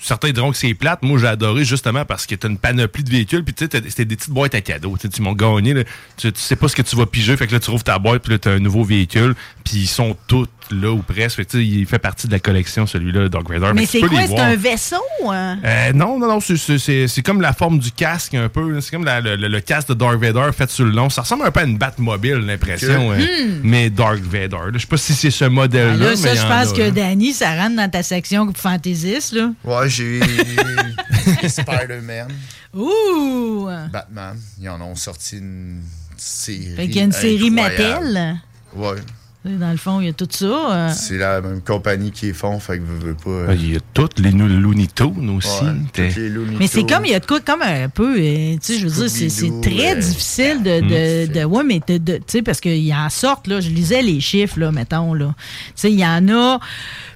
Certains diront que c'est plate. Moi, j'ai adoré justement parce que t'as une panoplie de véhicules. Puis, tu sais, c'était des petites boîtes à cadeaux. Tu m'as gagné. là. Tu, tu sais pas ce que tu vas piger. Fait que là, tu rouvres ta boîte. Puis là, t'as un nouveau véhicule. Puis, ils sont tous là ou presque. Fait il fait partie de la collection, celui-là, Dark Vader. Mais c'est quoi? C'est voir. un vaisseau? hein? Euh, non, non, non, c'est- c'est- c'est c'est comme la forme du casque un peu. C'est comme la- le, le- le casque de Dark Vader fait sur le long. Ça ressemble un peu à une Batmobile, l'impression. Euh, Hmm. Mais Dark Vader. Je sais pas si c'est ce Ah, modèle-là. là, mais ça, je pense que hein. Danny, ça rentre dans ta section fantaisiste, là. Ouais, j'ai Spider-Man, Ouh! Batman. Ils en ont sorti une série. Fait qu'il y a une série incroyable. Mattel. Ouais. Dans le fond, il y a tout ça. euh. C'est la même compagnie qui les font, fait que vous veux pas. euh, Il y a toutes les Looney Tunes aussi. Ouais, les Looney Mais c'est comme, il y a de quoi comme un peu, euh, tu sais, je veux dire, c'est très euh, difficile de, de, de- ouais, mais tu sais, parce qu'il y en sortent, là, je lisais les chiffres, là, mettons, là. Tu sais, il y en a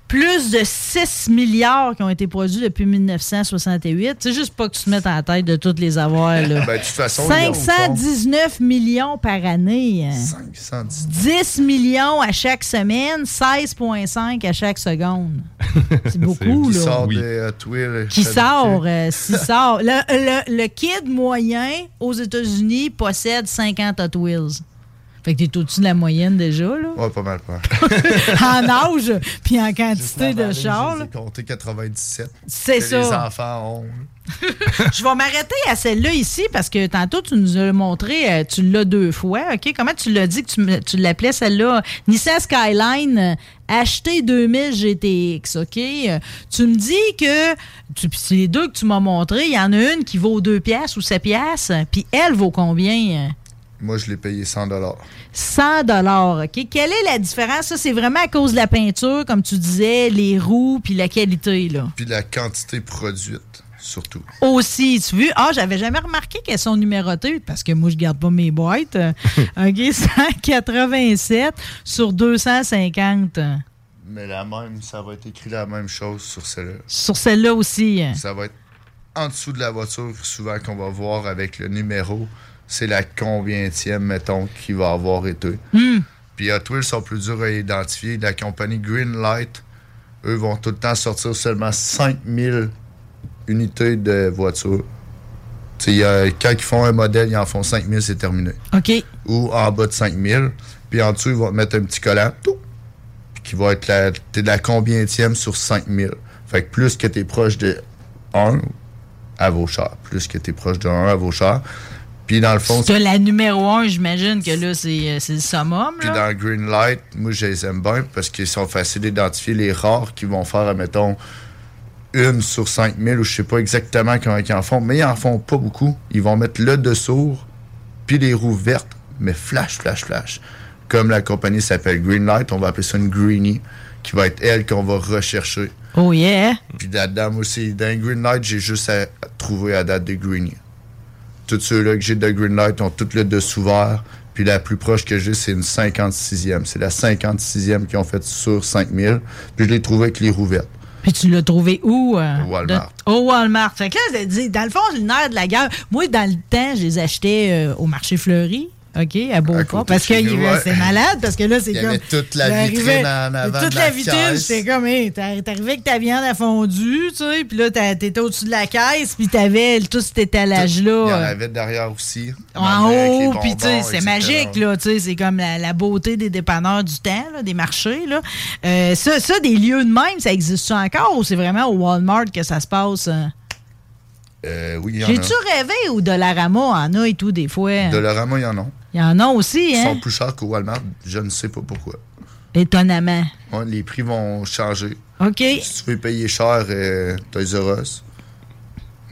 plus de 6 milliards qui ont été produits depuis 1968. C'est juste pas que tu te mettes en tête de toutes les avoirs. Là. Ben, de toute façon, ils en font. 519 millions par année. 510. 10 millions à chaque semaine, 16,5 à chaque seconde. C'est beaucoup, Qui là. sort des Hot Wheels. Qui sort, euh, si sort. Le, le- le kid moyen aux États-Unis possède 50 Hot Wheels. Fait que t'es au-dessus de la moyenne déjà, là. Ouais, pas mal, pas en âge, puis en quantité de chars. là. J'ai compté 97. C'est ça. Les enfants ont. Je vais m'arrêter à celle-là ici parce que tantôt, tu nous as montré, euh, tu l'as deux fois. OK? Comment tu l'as dit que tu, tu l'appelais celle-là? Nissan Skyline, euh, acheté 2000 GTX. OK? Euh, Tu me dis que, tu- puis c'est les deux que tu m'as montré, il y en a une qui vaut 2 piastres ou 7 piastres, puis elle vaut combien? Moi, je l'ai payé 100 100 dollars. OK? Quelle est la différence? Ça, c'est vraiment à cause de la peinture, comme tu disais, les roues, puis la qualité, là. Puis la quantité produite, surtout. Aussi, tu vois. Ah, j'avais jamais remarqué qu'elles sont numérotées parce que moi, je garde pas mes boîtes. OK, 187 sur 250. Mais la même, ça va être écrit la même chose sur celle-là. Sur celle-là aussi. Ça va être en dessous de la voiture, souvent qu'on va voir avec le numéro. C'est la combientième, mettons, qui va avoir été. Hmm. Puis Hot Wheels sont plus durs à identifier. La compagnie Greenlight, eux, vont tout le temps sortir seulement 5000 unités de voitures. A- quand ils font un modèle, ils en font 5000, c'est terminé. OK. Ou en bas de 5000. Puis en dessous, ils vont te mettre un petit collant. tout, puis qui va être la, t'es de la combientième sur 5000. Fait que plus que tu es proche de 1, à vos chars. Plus que tu es proche de 1, à vos chars. Puis dans le fond, as la numéro 1, j'imagine que là, c'est euh, c'est le summum. Puis dans Greenlight, moi, je les aime bien parce qu'ils sont faciles d'identifier les rares qui vont faire, admettons, une sur 5000 ou je sais pas exactement comment ils en font, mais ils en font pas beaucoup. Ils vont mettre le dessous, puis les roues vertes, mais flash, flash, flash. Comme la compagnie s'appelle Greenlight, on va appeler ça une Greenie, qui va être elle qu'on va rechercher. Oh yeah! Puis là-dedans, moi aussi, dans Greenlight, j'ai juste à trouver à date de Greenie. Tous ceux-là que j'ai de Greenlight ont tout le dessous vert. Puis la plus proche que j'ai, c'est une 56e. C'est la 56e qu'ils ont faite sur 5000. Puis je l'ai trouvé avec les roues vertes. Puis tu l'as trouvé où? euh, Au Walmart. de- au Walmart. Fait que là, c'est- dans le fond, le nerf de la guerre. Moi, dans le temps, je les achetais euh, au marché fleuri. OK, à Beauport. Parce que ouais. c'est malade, parce que là, c'est Il y comme. avait toute la vitrine en avant Toute de la la vitrine, c'était comme, hey, t'ar- t'arrivais avec ta viande à fondu, tu sais, puis là, t'étais au-dessus de la caisse, puis t'avais tout cet étalage-là. Il y en avait derrière aussi. en haut, puis tu sais, c'est magique, là, tu sais, c'est comme la, la beauté des dépanneurs du temps, là, des marchés, là. Euh, ça, ça, des lieux de même, ça existe encore ou c'est vraiment au Walmart que ça se passe? hein? Euh, oui, il y en J'ai-tu rêvé ou Dollarama en a et tout, des fois? Dollarama, il y en a. Il y en a aussi, Ils hein? sont plus chers qu'au Walmart. Je ne sais pas pourquoi. Étonnamment. Ouais, les prix vont changer. OK. Si tu veux payer cher, euh, Toys R Us.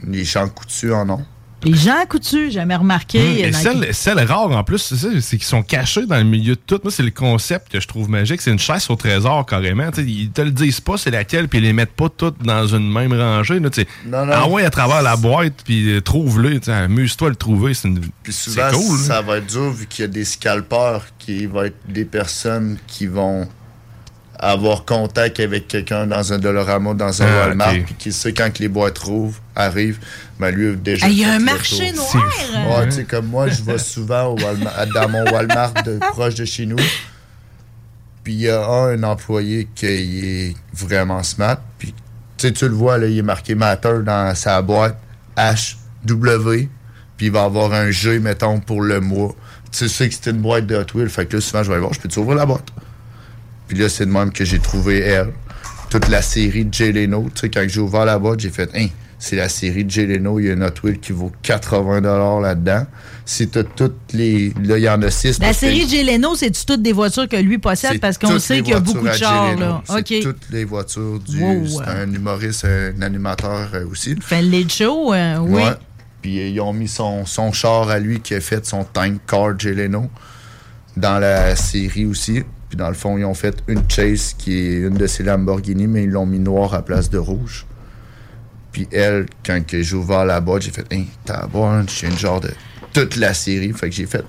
Les champs coutus en ont. Les gens coutus, jamais remarqué. Hum, et celle, celle rare en plus, c'est qu'ils sont cachés dans le milieu de tout. Moi, c'est le concept que je trouve magique. C'est une chasse au trésor carrément. Tu sais, ils te le disent pas c'est laquelle, puis ils les mettent pas toutes dans une même rangée. Là. Non, non. Ah ouais, à travers la boîte, puis euh, trouve-le. Amuse-toi à le trouver. C'est une- souvent, cool. ça là. va être dur vu qu'il y a des scalpeurs qui vont être des personnes qui vont avoir contact avec quelqu'un dans un Dollarama, dans un Ah, Walmart, puis qui sait quand que les boîtes rouvrent, arrivent, ben lui, déjà. Ah, il y a un marché noir! Ouais, tu sais, comme moi, je vais souvent au Walmart- dans mon Walmart de, proche de chez nous. Puis il y a un, un employé qui est vraiment smart. Puis tu sais, tu le vois, là, il est marqué Matter dans sa boîte HW. Puis il va avoir un G, mettons, pour le mois. Tu sais que c'était une boîte de Hot Wheels. Fait que là, souvent, je vais aller voir, je peux t'ouvrir la boîte? Puis là, c'est de même que j'ai trouvé elle. Toute la série de Jay Leno. Tu sais, quand j'ai ouvert la boîte, j'ai fait, hein, c'est la série de Jay Leno. Il y a une Hot Wheels qui vaut 80 là-dedans. Si t'as toutes les. Là, il y en a 6. La série Jay Leno, c'est-tu toutes des voitures que lui possède? Parce qu'on sait qu'il y a beaucoup de Jay chars, là. Toutes les voitures du. Wow. C'est un humoriste, un animateur euh, aussi. Fait le show, euh, oui. Ouais. Puis euh, ils ont mis son, son char à lui qui a fait son tank car Jay Leno dans la série aussi. Puis dans le fond, ils ont fait une chase qui est une de ses Lamborghini, mais ils l'ont mis noir à place de rouge. Puis elle, quand j'ai ouvert la boîte, j'ai fait, hein, tabarnak, j'ai une genre de toute la série. Fait que j'ai fait,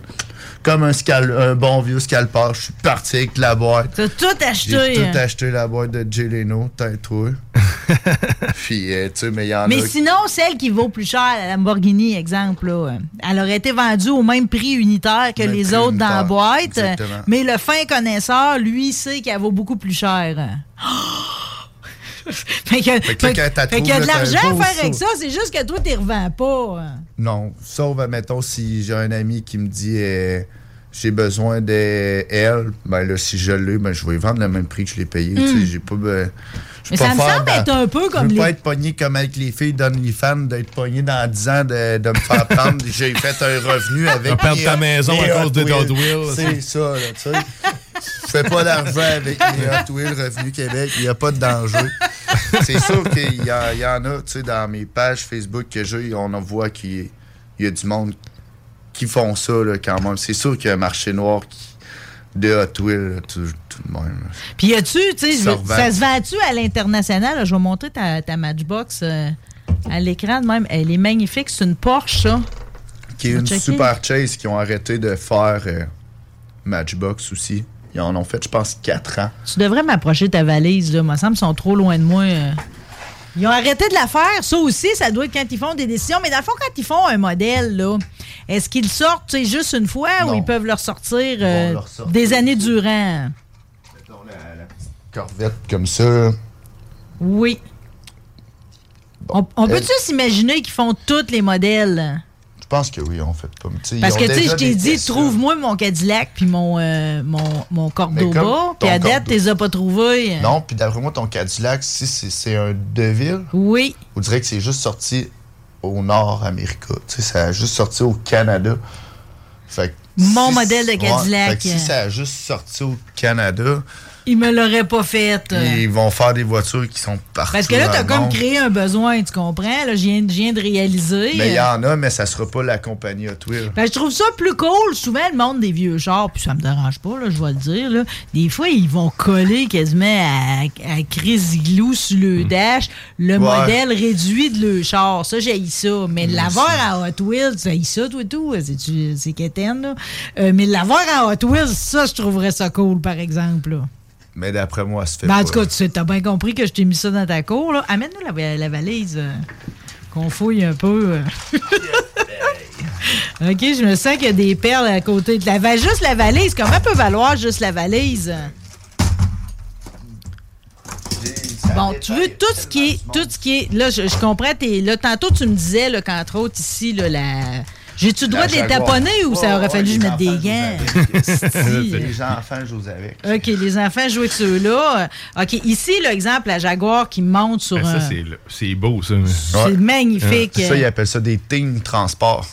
comme un, scal un bon vieux scalper. Je suis parti avec la boîte. T'as tout acheté. J'ai hein? tout acheté la boîte de Jay Leno, peut-être toi. Puis, euh, tu sais, mais il y en Mais a. sinon, celle qui vaut plus cher, la Lamborghini, exemple, là, euh, elle aurait été vendue au même prix unitaire que Même les autres dans la boîte. exactement. Mais le fin connaisseur, lui, sait qu'elle vaut beaucoup plus cher. fait que, Fait que fait- fait y a de l'argent à faire avec ça, c'est juste que toi, tu revends pas. hein. Non, sauf, mettons, si j'ai un ami qui me dit euh, j'ai besoin de elle, ben là, si je l'ai, ben je vais vendre le même prix que je l'ai payé. tu sais, Mm. J'ai pas. ben, je Mais ça pas me faire semble dans- être un peu comme Je veux les- pas être pogné comme avec les filles d'OnlyFans, d'être pogné dans 10 ans, de, de me faire prendre. J'ai fait un revenu avec. vas perdre ta maison à cause des Hot. C'est ça, là, tu sais. Je fais pas d'argent avec mes Hot Wheels Revenu Québec. Il n'y a pas de danger. C'est sûr qu'il y, en a, tu sais, dans mes pages Facebook que j'ai, on en voit qu'il il y a du monde qui font ça, là, quand même. C'est sûr qu'il y a un marché noir qui- de Hot Wheels, tout, tout de même. Puis y a-tu, tu sais, Ça se vend-tu à l'international? Je vais montrer ta, ta Matchbox euh, à l'écran même. Elle est magnifique. C'est une Porsche, ça. Qui est une checker. super chase qui ont arrêté de faire euh, Matchbox aussi. Ils en ont fait, je pense, 4 ans. Tu devrais m'approcher de ta valise, là. Moi, ça me sont trop loin de moi. euh. Ils ont arrêté de la faire. Ça aussi, ça doit être quand ils font des décisions. Mais dans le fond, quand ils font un modèle, là, est-ce qu'ils le sortent tu sais, juste une fois ou ils peuvent le ressortir euh, le ressortir. des années durant? Corvette comme ça. Oui. on on elle- peut-tu s'imaginer qu'ils font tous les modèles? Je pense que oui, on fait pas. Parce que, tu sais, je t'ai dit, trouve-moi mon Cadillac puis mon, euh, mon, mon Cordoba. Puis à date, tu les as pas trouvés. Non, puis d'après moi, ton Cadillac, si c'est un Deville, Oui. on dirait que c'est juste sorti au Nord-Amérique. Tu sais, ça a juste sorti au Canada. Fait que Mon si- modèle de ouais, Cadillac. fait que si ça a juste sorti au Canada, Ils me l'auraient pas fait. ils vont faire des voitures qui sont partout. Parce que là, t'as le comme créé un besoin, tu comprends? Là, je viens, je viens de réaliser. Mais il y en a, mais ça sera pas la compagnie Hot Wheels. Ben, je trouve ça plus cool. Souvent, le monde des vieux chars, puis ça me dérange pas, là, je vais le dire. Là. Des fois, ils vont coller quasiment à, à Chris Glou sur le dash le Hmm. Ouais. modèle réduit de le char. Ça, j'ai ça. Mais Moi l'avoir à Hot Wheels, j'ai ça, toi, tout. C'est-tu- C'est quétaine, là. Euh, mais l'avoir à Hot Wheels, ça, je trouverais ça cool, par exemple. là. Mais d'après moi, ça se fait Ben, en tout cas, tu sais, t'as bien compris que je t'ai mis ça dans ta cour. là. Amène-nous la, la valise. euh, qu'on fouille un peu. euh. OK, je me sens qu'il y a des perles à côté. de La, va- juste la valise, comment peut valoir juste la valise? Bon, tu veux tout ce qui est. Tout ce qui est. Là, je, je comprends. Tes, là, tantôt, tu me disais là, qu'entre autres, ici, là, la. J'ai-tu le droit de les taponner ou ça aurait fallu que je mette des gants? Les enfants jouent avec. OK, les enfants jouent avec ceux-là. OK, ici, l'exemple, la Jaguar qui monte sur Ben, ça, un. c'est beau, ça. C'est magnifique. Ça, ils appellent ça des team transport.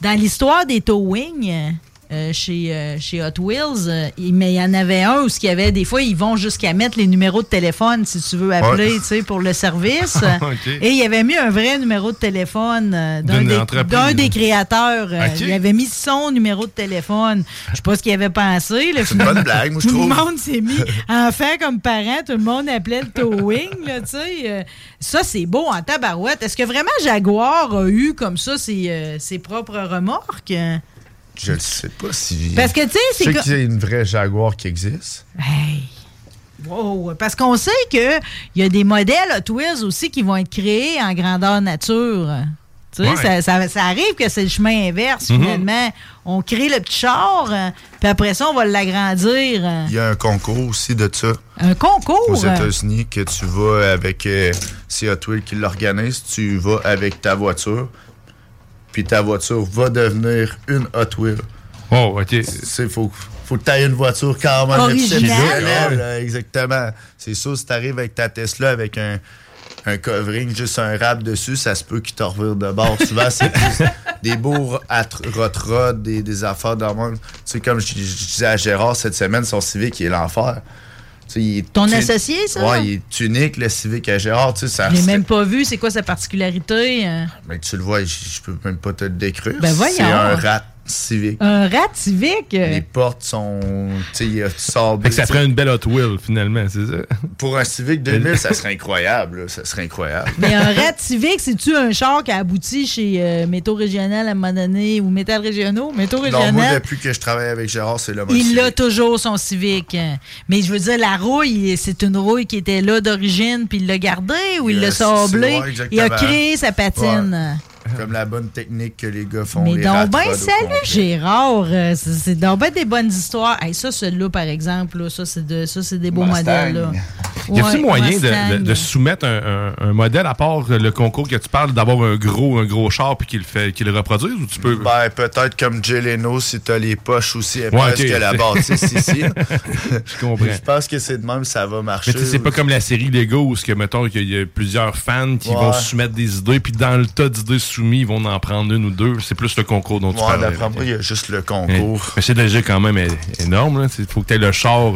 Dans l'histoire des towing euh, chez, euh, chez Hot Wheels, euh, mais il y en avait un où ce qu'il y avait des fois, ils vont jusqu'à mettre les numéros de téléphone si tu veux appeler Ouais. tu sais, pour le service. OK. Et il avait mis un vrai numéro de téléphone d'un des, des créateurs. euh, OK. Il avait mis son numéro de téléphone. Je sais pas ce qu'il avait pensé. C'est une bonne blague, moi, je Tout trouve. le monde s'est mis, enfant comme parent, tout le monde appelait le towing. Là, tu sais. Ça, c'est beau en tabarouette. Est-ce que vraiment Jaguar a eu comme ça ses, ses propres remorques? Je ne sais pas si. Parce que, tu sais, c'est Je sais que- qu'il y a une vraie Jaguar qui existe. Hey! Wow! Parce qu'on sait qu'il y a des modèles Hot Wheels aussi qui vont être créés en grandeur nature. Tu sais, Ouais. ça, ça- ça arrive que c'est le chemin inverse, Mhm. finalement. On crée le petit char, puis après ça, on va l'agrandir. Il y a un concours aussi de ça. Un concours? Aux États-Unis, que tu vas avec. euh, c'est Hot Wheels qui l'organise. Tu vas avec ta voiture. Puis ta voiture va devenir une Hot Wheel. Oh, OK. C'est faut. Faut que tu aies une voiture quand même Originale. exactement. C'est sûr, si tu arrives avec ta Tesla avec un, un covering, juste un rap dessus, ça se peut qu'il te revire de bord. Souvent, c'est plus des beaux at- rot rods, des, des affaires de même. Tu sais, comme je, je disais à Gérard cette semaine, son Civic, il est l'enfer. Est Ton tu- associé, ça? Ouais, il est unique, le Civic à Gérard. Tu sais, ça Je l'ai même pas vu. C'est quoi sa particularité? euh? Mais tu le vois, je, je peux même pas te le décrire. Ben voyons. C'est un rat Civic. Un rat civique? Les portes sont. Tu sais, ça ferait une belle Hot Wheel, finalement, c'est ça? Pour un Civic 2000, ça serait incroyable. là. Ça serait incroyable. Mais un rat civique, c'est-tu un char qui a abouti chez euh, Métaux Régional à un moment donné ou Métal Régionaux? Métaux Non, moi, Régional. depuis que je travaille avec Gérard, c'est le mode Il a toujours son civique. Mais je veux dire, la rouille, c'est une rouille qui était là d'origine, puis il l'a gardée ou il l'a c'est- sablé? ouais, exactement. il a créé sa patine. Comme la bonne technique que les gars font. Mais les donc, ben, salut. Gérard. Euh, C'est donc ben des bonnes histoires. Hey, ça, celui-là, par exemple, là, ça, c'est de, des beaux Mustang. modèles. Là. Y a-t-il Ouais, moyen de, Mustang. de- de soumettre un, un- un modèle à part le concours que tu parles, d'avoir un gros, un gros char puis qu'il le fait, qu'il le reproduise ou tu peux. Ben, peut-être comme Jay Leno, si t'as les poches aussi épaises Ouais, ok. que la bâtisse ici. Je comprends. Je pense que c'est de même, ça va marcher. Mais tu sais, c'est pas comme la série Lego où, ce que, mettons, qu'il y a plusieurs fans qui Ouais. vont soumettre des idées, puis dans le tas d'idées soumises, ils vont en prendre une ou deux. C'est plus le concours dont tu parles. il y a juste le concours. Mais c'est déjà quand même énorme. Il faut que tu aies le char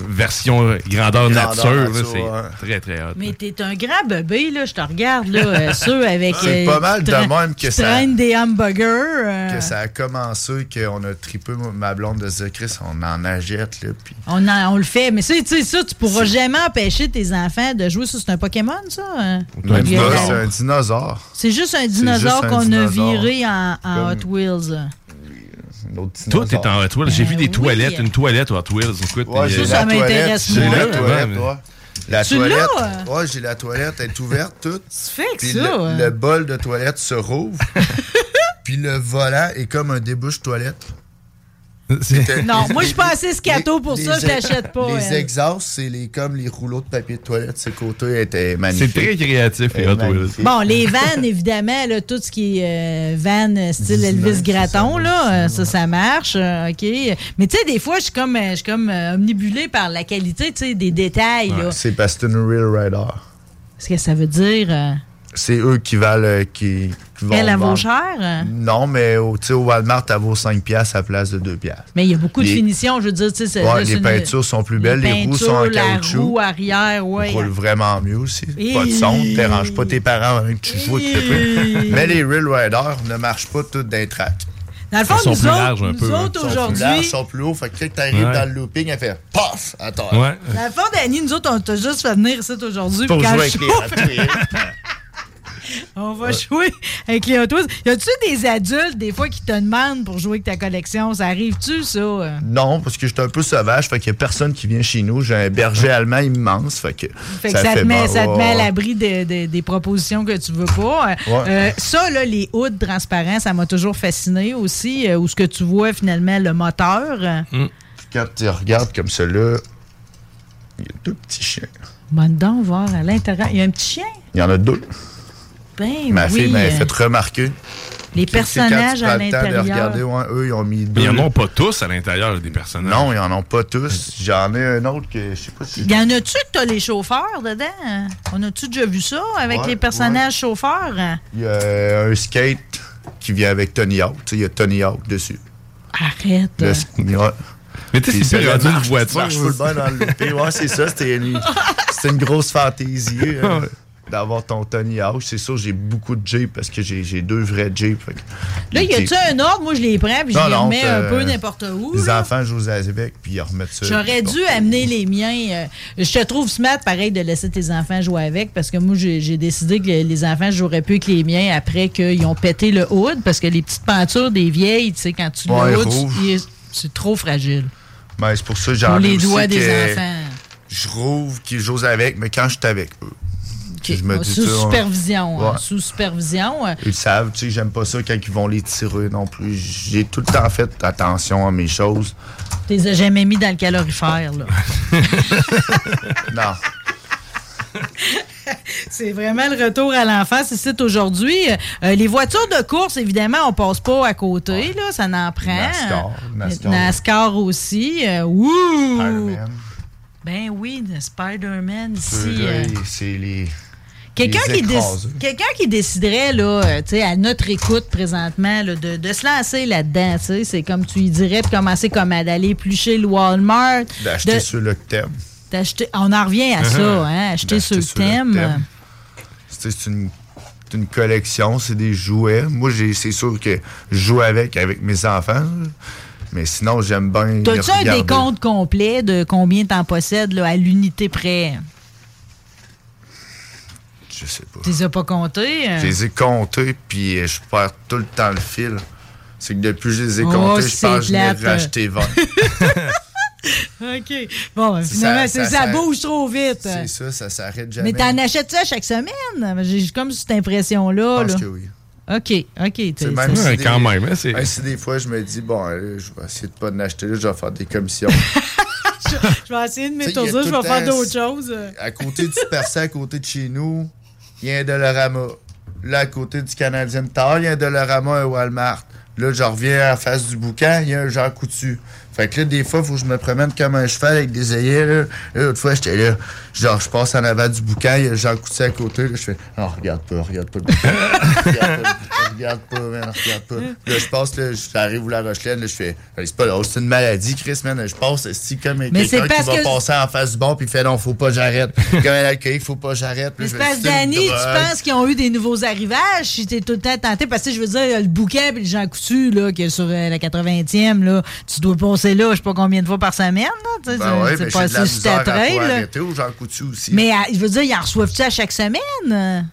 version grandeur, Grandeur nature. C'est ouais. très, très hot. Mais t'es un grand bébé, là. Je te regarde, là. euh, ceux avec. C'est euh, pas mal de même que ça- des hamburgers. euh, Que ça a commencé, qu'on a trippé, moi, ma blonde de se Chris, on en achète, là. Puis On, en- on le fait. Mais ça, tu sais, ça, tu pourras jamais empêcher tes enfants de jouer. Ça, c'est un Pokémon, ça? hein? la- c'est un dinosaure. C'est juste un dinosaure qu'on a viré en, en Hot Wheels. Tout est en Hot Wheels. J'ai vu des oui. toilettes, une toilette Hot Wheels. Écoute, j'ai Ça, ça la toilette. m'intéresse J'ai la Ouais, toilette, ouais. La toilette, ouais, j'ai la toilette, elle est ouverte toute. Tu fais que ça? le, le bol de toilette se rouvre. puis le volant est comme un débouche toilette. C'est- Non, moi, je suis pas assez scato pour Les- ça, je l'achète pas. Les elle. exhausts, c'est les, comme les rouleaux de papier de toilette. Ces côtés étaient C'est magnifiques. très créatif, les. Bon, les vannes, évidemment, là, tout ce qui est euh, van euh, style Disney, Elvis c'est Gratton, là, euh, ça, ça marche, euh, OK. Mais tu sais, des fois, je suis comme, je suis comme euh, omnibulée par la qualité, tu sais, des détails. C'est parce que c'est une real rider. Ce que ça veut dire, C'est eux qui valent. euh, qui vont elle, elle vaut cher? Non, mais au, au Walmart, elle vaut 5$ piastres à la place de 2$. piastres. Mais il y a beaucoup de Les- finitions, je veux dire, tu sais. c'est- Ouais, là, les une- peintures sont plus belles, les roues sont en la caoutchouc. roue arrière, ouais. roule vraiment mieux aussi. Et- Pas de son, ne dérange pas tes parents que tu joues avec Et- Mais les Real Riders ne marchent pas toutes d'un track. Dans le fond, Ils sont nous plus autres, larges un nous peu, hein. autres Ils sont plus larges, aujourd'hui, ils sont plus hauts. Fait que quand t'arrives Ouais. dans le looping, elle fait PAF à terre. Ouais. dans le fond, Danny, nous autres, on t'a juste fait venir ici aujourd'hui. Pour jouer avec les. On va jouer avec les Hot Wheels. Y a-tu des adultes, des fois, qui te demandent pour jouer avec ta collection? Ça arrive-tu, ça? Non, parce que j'étais un peu sauvage, fait qu'il y a personne qui vient chez nous. J'ai un berger allemand immense, fait que Fait que ça, te fait met, ça te met à l'abri de- de- des propositions que tu veux pas. Euh, Ouais. euh, ça, là, les hoods transparents, ça m'a toujours fasciné aussi. euh, où ce que tu vois finalement le moteur. euh. Quand tu regardes comme cela, il y a deux petits chiens. Bonne dent, voir à l'intérieur. Il y a un petit chien? Il y en a deux. Ben Ma oui. fille m'a euh, fait remarquer. les personnages quand tu à le l'intérieur. regarder, ouais, eux, ils ont mis deux. Mais ils en ont pas tous à l'intérieur des personnages. Non, ils en ont pas tous. J'en ai un autre que je sais pas si. Y en a-tu que t'as les chauffeurs dedans? On a-tu déjà vu ça avec Ouais, les personnages chauffeurs? Il y a un skate qui vient avec Tony Hawk. Tu sais, Il y a Tony Hawk dessus. Arrête. Le. Mais tu sais, c'est une marche, voiture. marche full bien dans le. Ouais, c'est ça. C'était une, c'était une grosse fantaisie hein, d'avoir ton Tony Hawk. C'est sûr, j'ai beaucoup de Jeep parce que j'ai deux vrais Jeep. Que- Là, y a-tu un ordre? Moi, je les prends puis je Non, les non, remets un euh, peu n'importe où. Les là. enfants jouent avec, puis ils remettent ça. J'aurais dû amener les miens. euh, je te trouve smart, pareil, de laisser tes enfants jouer avec, parce que moi, j'ai décidé que les- les enfants joueraient plus avec les miens après qu'ils ont pété le hood, parce que les petites peintures des vieilles, tu sais, quand tu Ouais, le hood, il c'est trop fragile. Ben, c'est pour ça que j'en ai les aussi doigts des que enfants. Je rouvre qu'ils jouent avec, mais quand je suis avec eux. Je me dis Sous supervision. hein, Ouais. Sous supervision. euh, Ils le savent, tu sais, j'aime pas ça quand ils vont les tirer non plus. J'ai tout le temps fait attention à mes choses. Tu les as jamais mis dans le calorifère, là. Non. C'est vraiment le retour à l'enfance ici aujourd'hui. Euh, les voitures de course, évidemment, on passe pas à côté, là, ça n'en prend. NASCAR, NASCAR. NASCAR aussi. euh! Spider-Man. Ben oui, Spider-Man ici. Euh, c'est les. Quelqu'un qui, déc- déciderait, là, euh, à notre écoute présentement, là, de, de se lancer là-dedans, c'est comme tu dirais de commencer comme à d'aller éplucher le Walmart. D'acheter que t'aimes. d'acheter- On en revient à ça, Uh-huh. hein, acheter t'aimes. Tu sais, C'est une collection, c'est des jouets. Moi, c'est sûr que je joue avec, avec mes enfants. Mais sinon, j'aime bien. T'as-tu un décompte complet de combien t'en possèdes là, à l'unité près? Je sais pas. Tu les as pas comptés? euh? Je les ai comptés, puis euh, je perds tout le temps le fil. C'est que depuis que je les ai Oh, comptés, je c'est pense que je l'ai racheté 20. OK. Bon, ben, C'est finalement, ça, c'est- ça- ça, ça- bouge trop vite. C'est ça, ça s'arrête jamais. Mais t'en achètes ça chaque semaine? J'ai comme cette impression-là. Je pense là. que oui. OK, OK. C'est même si Ouais, des- quand même, hein, c'est- même si des fois je me dis, bon, là, je vais essayer de pas en acheter là, je vais faire des commissions. Je vais essayer de m'étourdir, je vais faire d'autres choses. à côté du Percé, à côté de chez nous, il y a un Dollarama. Là, à côté du Canadien Tower, il y a un Dollarama, un Walmart. Là, je reviens en face du boucan, il y a un Jean Coutu. Fait que là, des fois, il faut que je me promène comme un cheval avec des œillets. Là, l'autre fois, j'étais là. Genre, je passe en avant du boucan, il y a Jean Coutu à côté. Là, je fais, non, regarde pas, regarde pas le boucan. regarde pas, regarde pas, man, regarde pas. Là, je passe, là, j'arrive où la Rochelaine, là, je fais, c'est pas là, c'est une maladie, Chris, man. Je passe, c'est comme Mais quelqu'un c'est qui va que- passer en face du bon, puis il fait, non, faut pas j'arrête. comme un alcoolique, faut pas j'arrête. Puis Mais c'est parce tu penses qu'ils ont eu des nouveaux arrivages? Si t'es tout le temps tenté, parce que je veux dire, le bouquin le Jean Coutu, là, qui est sur euh, la 80e, là, tu dois passer là, je sais pas combien de fois par semaine, Ben c'est- ouais, c'est mais pas j'ai de la assez sur ta trail. Mais euh, je veux dire, ils en reçoivent-tu à chaque semaine?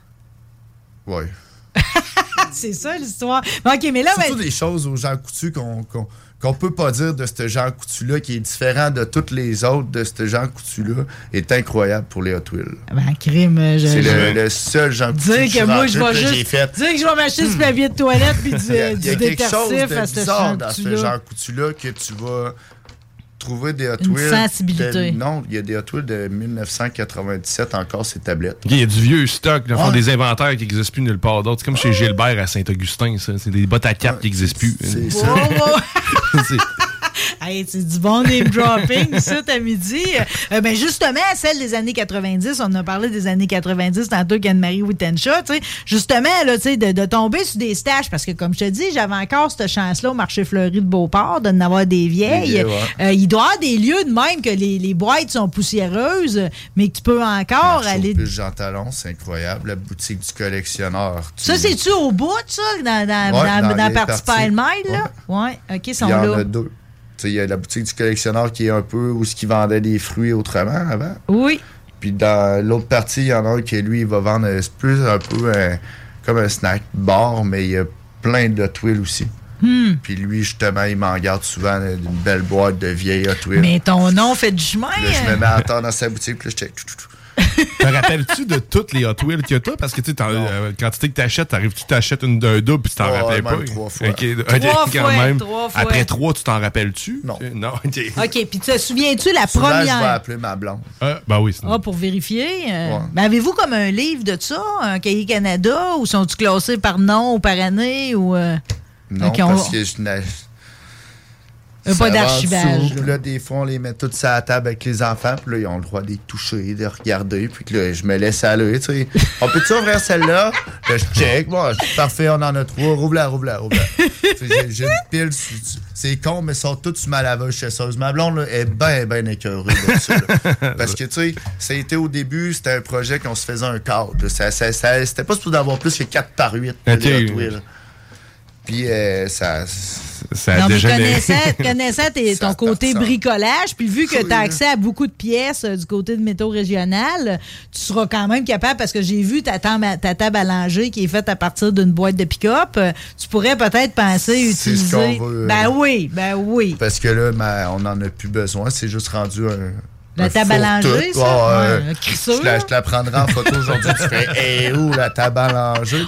Ouais. c'est ça l'histoire. OK, mais là, Surtout ben, des choses aux Jean Coutu qu'on qu'on qu'on peut pas dire de ce Jean Coutu-là, qui est différent de toutes les autres de ce Jean Coutu-là, est incroyable pour les Hot Wheels. ben, crime, je- C'est je- le, le seul Jean Coutu Dire suis que moi, je vais juste. fait. Dire que je vais m'acheter du papier de toilette puis du, Il y a, du il y a quelque chose de à ce bizarre Jean dans ce. Jean Coutu-là que tu vas trouver des Hot Une Wheels. sensibilité. de- non, il y a des Hot Wheels de 1997 encore ces tablettes. Il y a du vieux stock, dans le fond, Ouais. des inventaires qui n'existent plus nulle part d'autre. C'est comme chez Gilbert à Saint-Augustin, ça. C'est des bottes à cap qui n'existent plus. C'est ça. Hey, c'est du bon name dropping, ça, à midi. Euh, ben justement, celle des années 90, on a parlé des années 90 tantôt qu'Anne-Marie Wittenshaw, tu sais. Justement, là, tu sais, de, de tomber sur des stages, parce que comme je te dis, j'avais encore cette chance-là au marché fleuri de Beauport, de n'avoir des vieilles. Ouais. Euh, il doit y avoir des lieux de même que les, les boîtes sont poussiéreuses, mais que tu peux encore aller. Plus Jean Talon, c'est incroyable. La boutique du collectionneur. Tu- Ça, c'est-tu au bout, ça, dans, dans, Ouais, dans, dans dans la partie. Pile Mile, là? Ouais, OK, ils sont Il y en là. a deux. Il y a la boutique du collectionneur qui est un peu où ce qui vendait des fruits autrement avant. Oui. Puis dans l'autre partie, il y en a un qui, lui, il va vendre euh, c'est plus un peu un- comme un snack bar, mais il y a plein de Wheels aussi. Hmm. Puis lui, justement, il m'en garde souvent une belle boîte de vieilles Hot Wheels. Mais ton nom fait du chemin. Là, je me mets à terre dans sa boutique, puis là, je check. Te rappelles-tu de toutes les Hot Wheels qu'il y a toi? Parce que tu sais, t'en- euh, quand tu t'achètes, t'arrives-tu t'achètes une d'un double puis tu t'en Ouais, rappelles même pas? trois fois. Trois quand fois, même. trois fois. Après trois, tu t'en rappelles-tu? Non. Non, ok. OK, puis te souviens-tu la Souvent, je vais première? appeler ma blonde. Ah, ben oui, c'est Ah, pour vérifier. euh, Ouais. ben avez-vous comme un livre de ça, un cahier Canada, ou sont-ils classés par nom ou par année? ou euh, Non, on- parce que je n'ai. Euh, pas va en d'archivage, Puis là, des fois, on les met tous à la table avec les enfants. Puis là, ils ont le droit de les toucher, de regarder. Puis que là, je me laisse aller. Tu sais. On peut-tu ouvrir celle-là? Là, je check. Bon, je- parfait, on en a trois. Rouvre-la, rouvre-la, rouvre-la. J'ai j'ai une pile. C'est con, mais ils sont tous sur ma laveuse chasseuse. Ma blonde là, est bien, bien écœurée là. Parce que, tu sais, ça a été au début, c'était un projet qu'on se faisait un cadre. là. Ça, ça, ça- c'était pas supposé d'avoir plus que 4 par 8. Ok. Puis euh, ça. Ça non, mais connaissant, connaissant tes- ton côté bricolage, puis vu que tu as accès à beaucoup de pièces euh, du côté de métaux régional, tu seras quand même capable, parce que j'ai vu ta, table à- ta table à langer qui est faite à partir d'une boîte de pick-up, euh, tu pourrais peut-être penser C'est ce utiliser... qu'on veut, Ben oui, ben oui. Parce que là, on n'en a plus besoin. C'est juste rendu un. La table langer, ça? Euh, crisseux, je, la, là. je te la prendrai en photo aujourd'hui. tu fais, hé, où la table?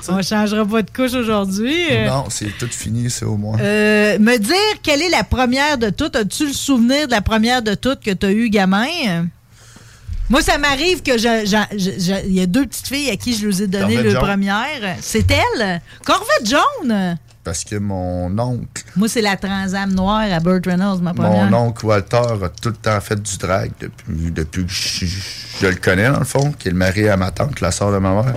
On changera pas de couche aujourd'hui. Non, c'est tout fini, c'est au moins. Euh, me dire quelle est la première de toutes. As-tu le souvenir de la première de toutes que tu as eu gamin? Moi, ça m'arrive que il y a deux petites filles à qui je leur ai donné le jaune. première. C'est elle? Corvette jaune? Parce que mon oncle, Moi, c'est la Transam noire à Burt Reynolds, ma première. mon oncle Walter a tout le temps fait du drag depuis, depuis que je, je le connais, dans le fond, qui est le mari à ma tante, la soeur de ma mère.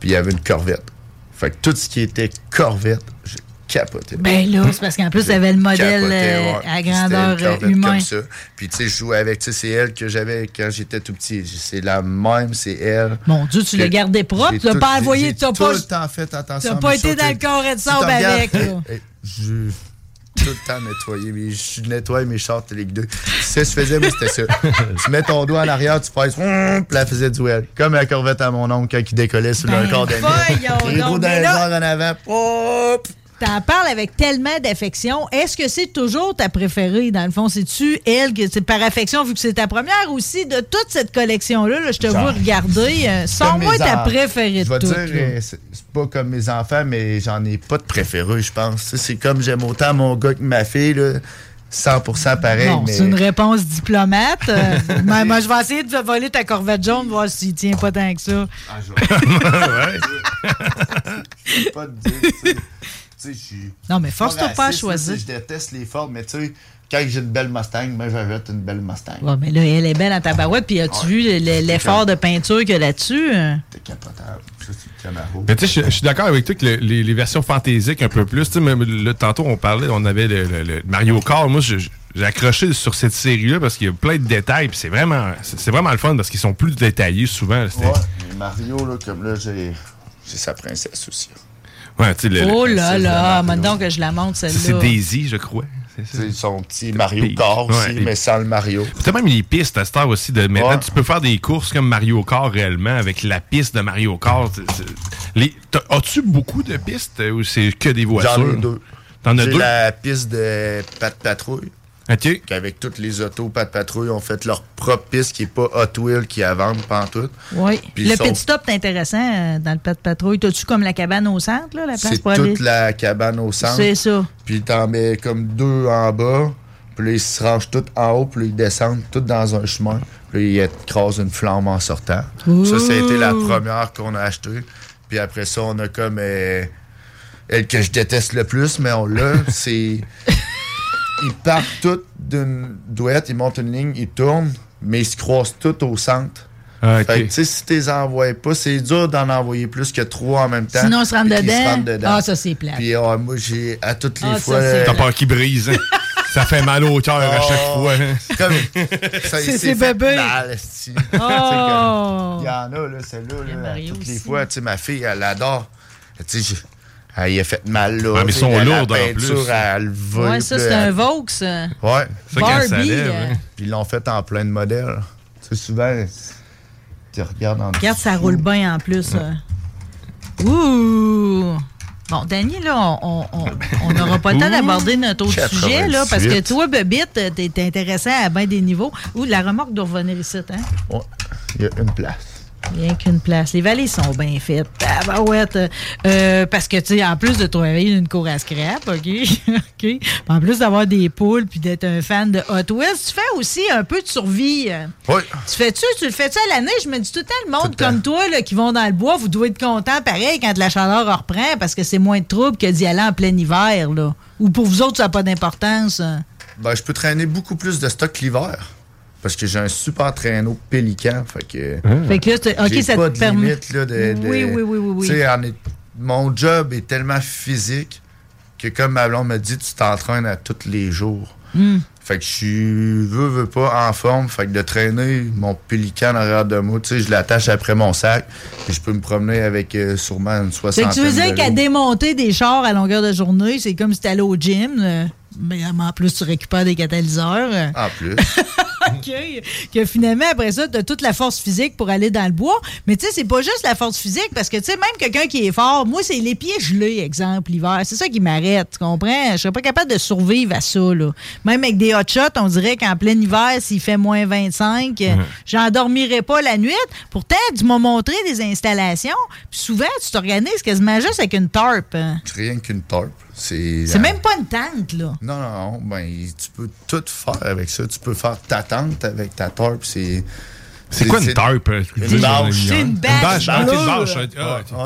Puis il y avait une Corvette. Fait que tout ce qui était Corvette, j'ai capotais. Ben là, c'est parce qu'en plus, elle avait le modèle euh, ouais. à grandeur euh, humaine. ça. Puis, tu sais, je jouais avec, tu sais, c'est elle que j'avais quand j'étais tout petit. C'est la même, c'est elle. Mon Dieu, tu l'as gardé propre, tu l'as tout- pas envoyé, tu n'as tout pas, le temps fait attention. t'as à pas été dans le tu sais. carré de regardes- avec. là. Je tout le temps nettoyer. Mais je nettoie mes shorts Ligue 2. C'est ce que je faisais, moi, c'était ça. tu mets ton doigt en arrière, tu fais hum, puis elle faisait du well. Comme la corvette à mon oncle quand il décollait sur Ben, le corps d'ami. Les roues dans mais les en avant. Hop! T'en parles avec tellement d'affection. Est-ce que c'est toujours ta préférée, dans le fond? C'est-tu elle que c'est par affection, vu que c'est ta première aussi, de toute cette collection-là? là, je te vois regarder. euh, Sors-moi ta préférée Je de vais toutes. dire, c'est pas comme mes enfants, mais j'en ai pas de préféré, je pense. C'est comme j'aime autant mon gars que ma fille, là. 100% pareil. Mais... c'est une réponse diplomate. Euh, mais moi, je vais essayer de voler ta corvette jaune, voir s'il tient pas tant que ça. Je peux pas te dire, tu sais. Tu sais, je suis- Non, mais force-toi pas à choisir. Je déteste les Ford, mais tu sais, quand j'ai une belle Mustang, moi, j'achète une belle Mustang. Ouais, mais là, elle est belle en tabarouette. Puis as-tu vu le- le- l'effort de peinture qu'il y a là-dessus? euh? C'est capotable. Ça, c'est le Camaro. Mais tu sais, je- je suis d'accord avec toi que le- les, les versions fantaisiques un peu plus. Tu sais, même le, tantôt, on parlait, on avait le, le- le Mario Kart. Moi, j'ai accroché sur cette série-là parce qu'il y a plein de détails. Puis c'est vraiment, c'est c'est vraiment le fun parce qu'ils sont plus détaillés souvent. Ouais, mais Mario, là, comme là, j'ai j'ai sa princesse aussi. Ouais, tu sais, le- le- Oh là c'est là, vraiment maintenant que je la montre, c'est celle-là. Daisy, je crois. C'est. C'est son petit Mario Kart aussi, ouais, mais sans le Mario. T'as même les pistes à cette heure aussi. De, maintenant, Ouais. tu peux faire des courses comme Mario Kart réellement avec la piste de Mario Kart. C'est- c'est- As-tu beaucoup de pistes euh, ou c'est que des voitures? J'en ai deux. T'en as deux? la piste de Pat Patrouille. OK. Qu'avec toutes les autos Pat Patrouille ont fait leur propre piste qui n'est pas Hot Wheels qui a vendre pantoute. Oui. Puis Le pit stop, c'est intéressant euh, dans le pet patrouille. T'as-tu comme la cabane au centre, là, la place C'est pour aller? toute la cabane au centre. C'est ça. Puis t'en mets comme deux en bas. Puis là, ils se rangent tous en haut. Puis là, ils descendent tous dans un chemin. Puis là, ils écrasent une flamme en sortant. Ça, ça a été la première qu'on a achetée. Puis après ça, on a comme... euh, elle que je déteste le plus, mais on l'a. c'est... Ils partent tous d'une douette, ils montent une ligne, ils tournent, mais ils se croisent tous au centre. Ah, ok. Fait que, tu sais, si tu les envoies pas, c'est dur d'en envoyer plus que trois en même temps. Sinon, on se rentre qu'ils dedans. dedans. Ah, ça, c'est plate. Puis ah, moi, j'ai à toutes les Ah, fois. c'est- T'as peur qu'il brise. hein? ça fait mal au cœur à chaque Oh, fois. hein? Comme, ça, C'est fait bébés. mal. Oh. Il y en a, là, celle-là, là, Mario toutes les aussi. fois. Tu sais, ma fille, elle adore. Tu sais, elle y a fait mal, là. Ouais, mais ils sont lourdes, en plus. Ouais, ça, c'est un Vaux. Ouais. Ça, Barbie, lève, euh, hein. Puis ils l'ont fait en plein de modèles. Tu sais, souvent, tu regardes en Regarde, ça roule bien en plus. euh. Ouh! Bon, Danny, là, on- on on n'aura pas le temps d'aborder notre autre 98. sujet, là, parce que toi, Bebite, euh, t'es intéressant à bien des niveaux. Ouh, la remorque doit revenir ici, hein? Ouais. Il y a une place. Rien qu'une place. Les vallées sont bien faites. Tabarouette. Euh, parce que, tu sais, en plus de travailler une cour à scrap, OK? OK? En plus d'avoir des poules puis d'être un fan de Hot Wheels, tu fais aussi un peu de survie. Oui. Tu fais-tu, tu le fais-tu à l'année? Je me dis tout le temps, le monde le comme toi là, qui vont dans le bois, vous devez être content pareil quand la chaleur reprend parce que c'est moins de trouble que d'y aller en plein hiver. Là. Ou pour vous autres, ça n'a pas d'importance. Ben, je peux traîner beaucoup plus de stock l'hiver. Parce que j'ai un super traîneau pélican. Fait que. Fait que là, c'est- OK, j'ai ça pas te de permet- limite, là, de, de- Oui, oui, oui, oui, oui. Est- mon job est tellement physique que, comme ma blonde me dit, tu t'entraînes à tous les jours. Hmm. Fait que je suis, veux, veux pas, en forme. Fait que de traîner mon pélican en arrière de moi, tu sais, je l'attache après mon sac. Et je peux me promener avec euh, sûrement une Fait soixantaine que tu veux dire qu'à démonter des chars à longueur de journée, c'est comme si t'allais au gym. euh, Mais en plus, tu récupères des catalyseurs. En plus. OK. Que finalement, après ça, tu as toute la force physique pour aller dans le bois. Mais tu sais, c'est pas juste la force physique parce que, tu sais, même quelqu'un qui est fort, moi, c'est les pieds gelés, exemple, l'hiver. C'est ça qui m'arrête. Tu comprends? Je serais pas capable de survivre à ça, là. Même avec des hot shots, on dirait qu'en plein hiver, s'il fait moins 25, euh, j'en dormirais pas la nuit. Pourtant, tu m'as montré des installations. Puis souvent, tu t'organises quasiment juste avec une tarp. hein. C'est rien qu'une tarp. C'est même pas une tente, là. Non, non, non. Ben, tu peux tout faire avec ça. Tu peux faire ta tente avec ta tarp. C'est. C'est quoi une tarp? euh, Une bâche. C'est une bâche ok, une bleue. bâche.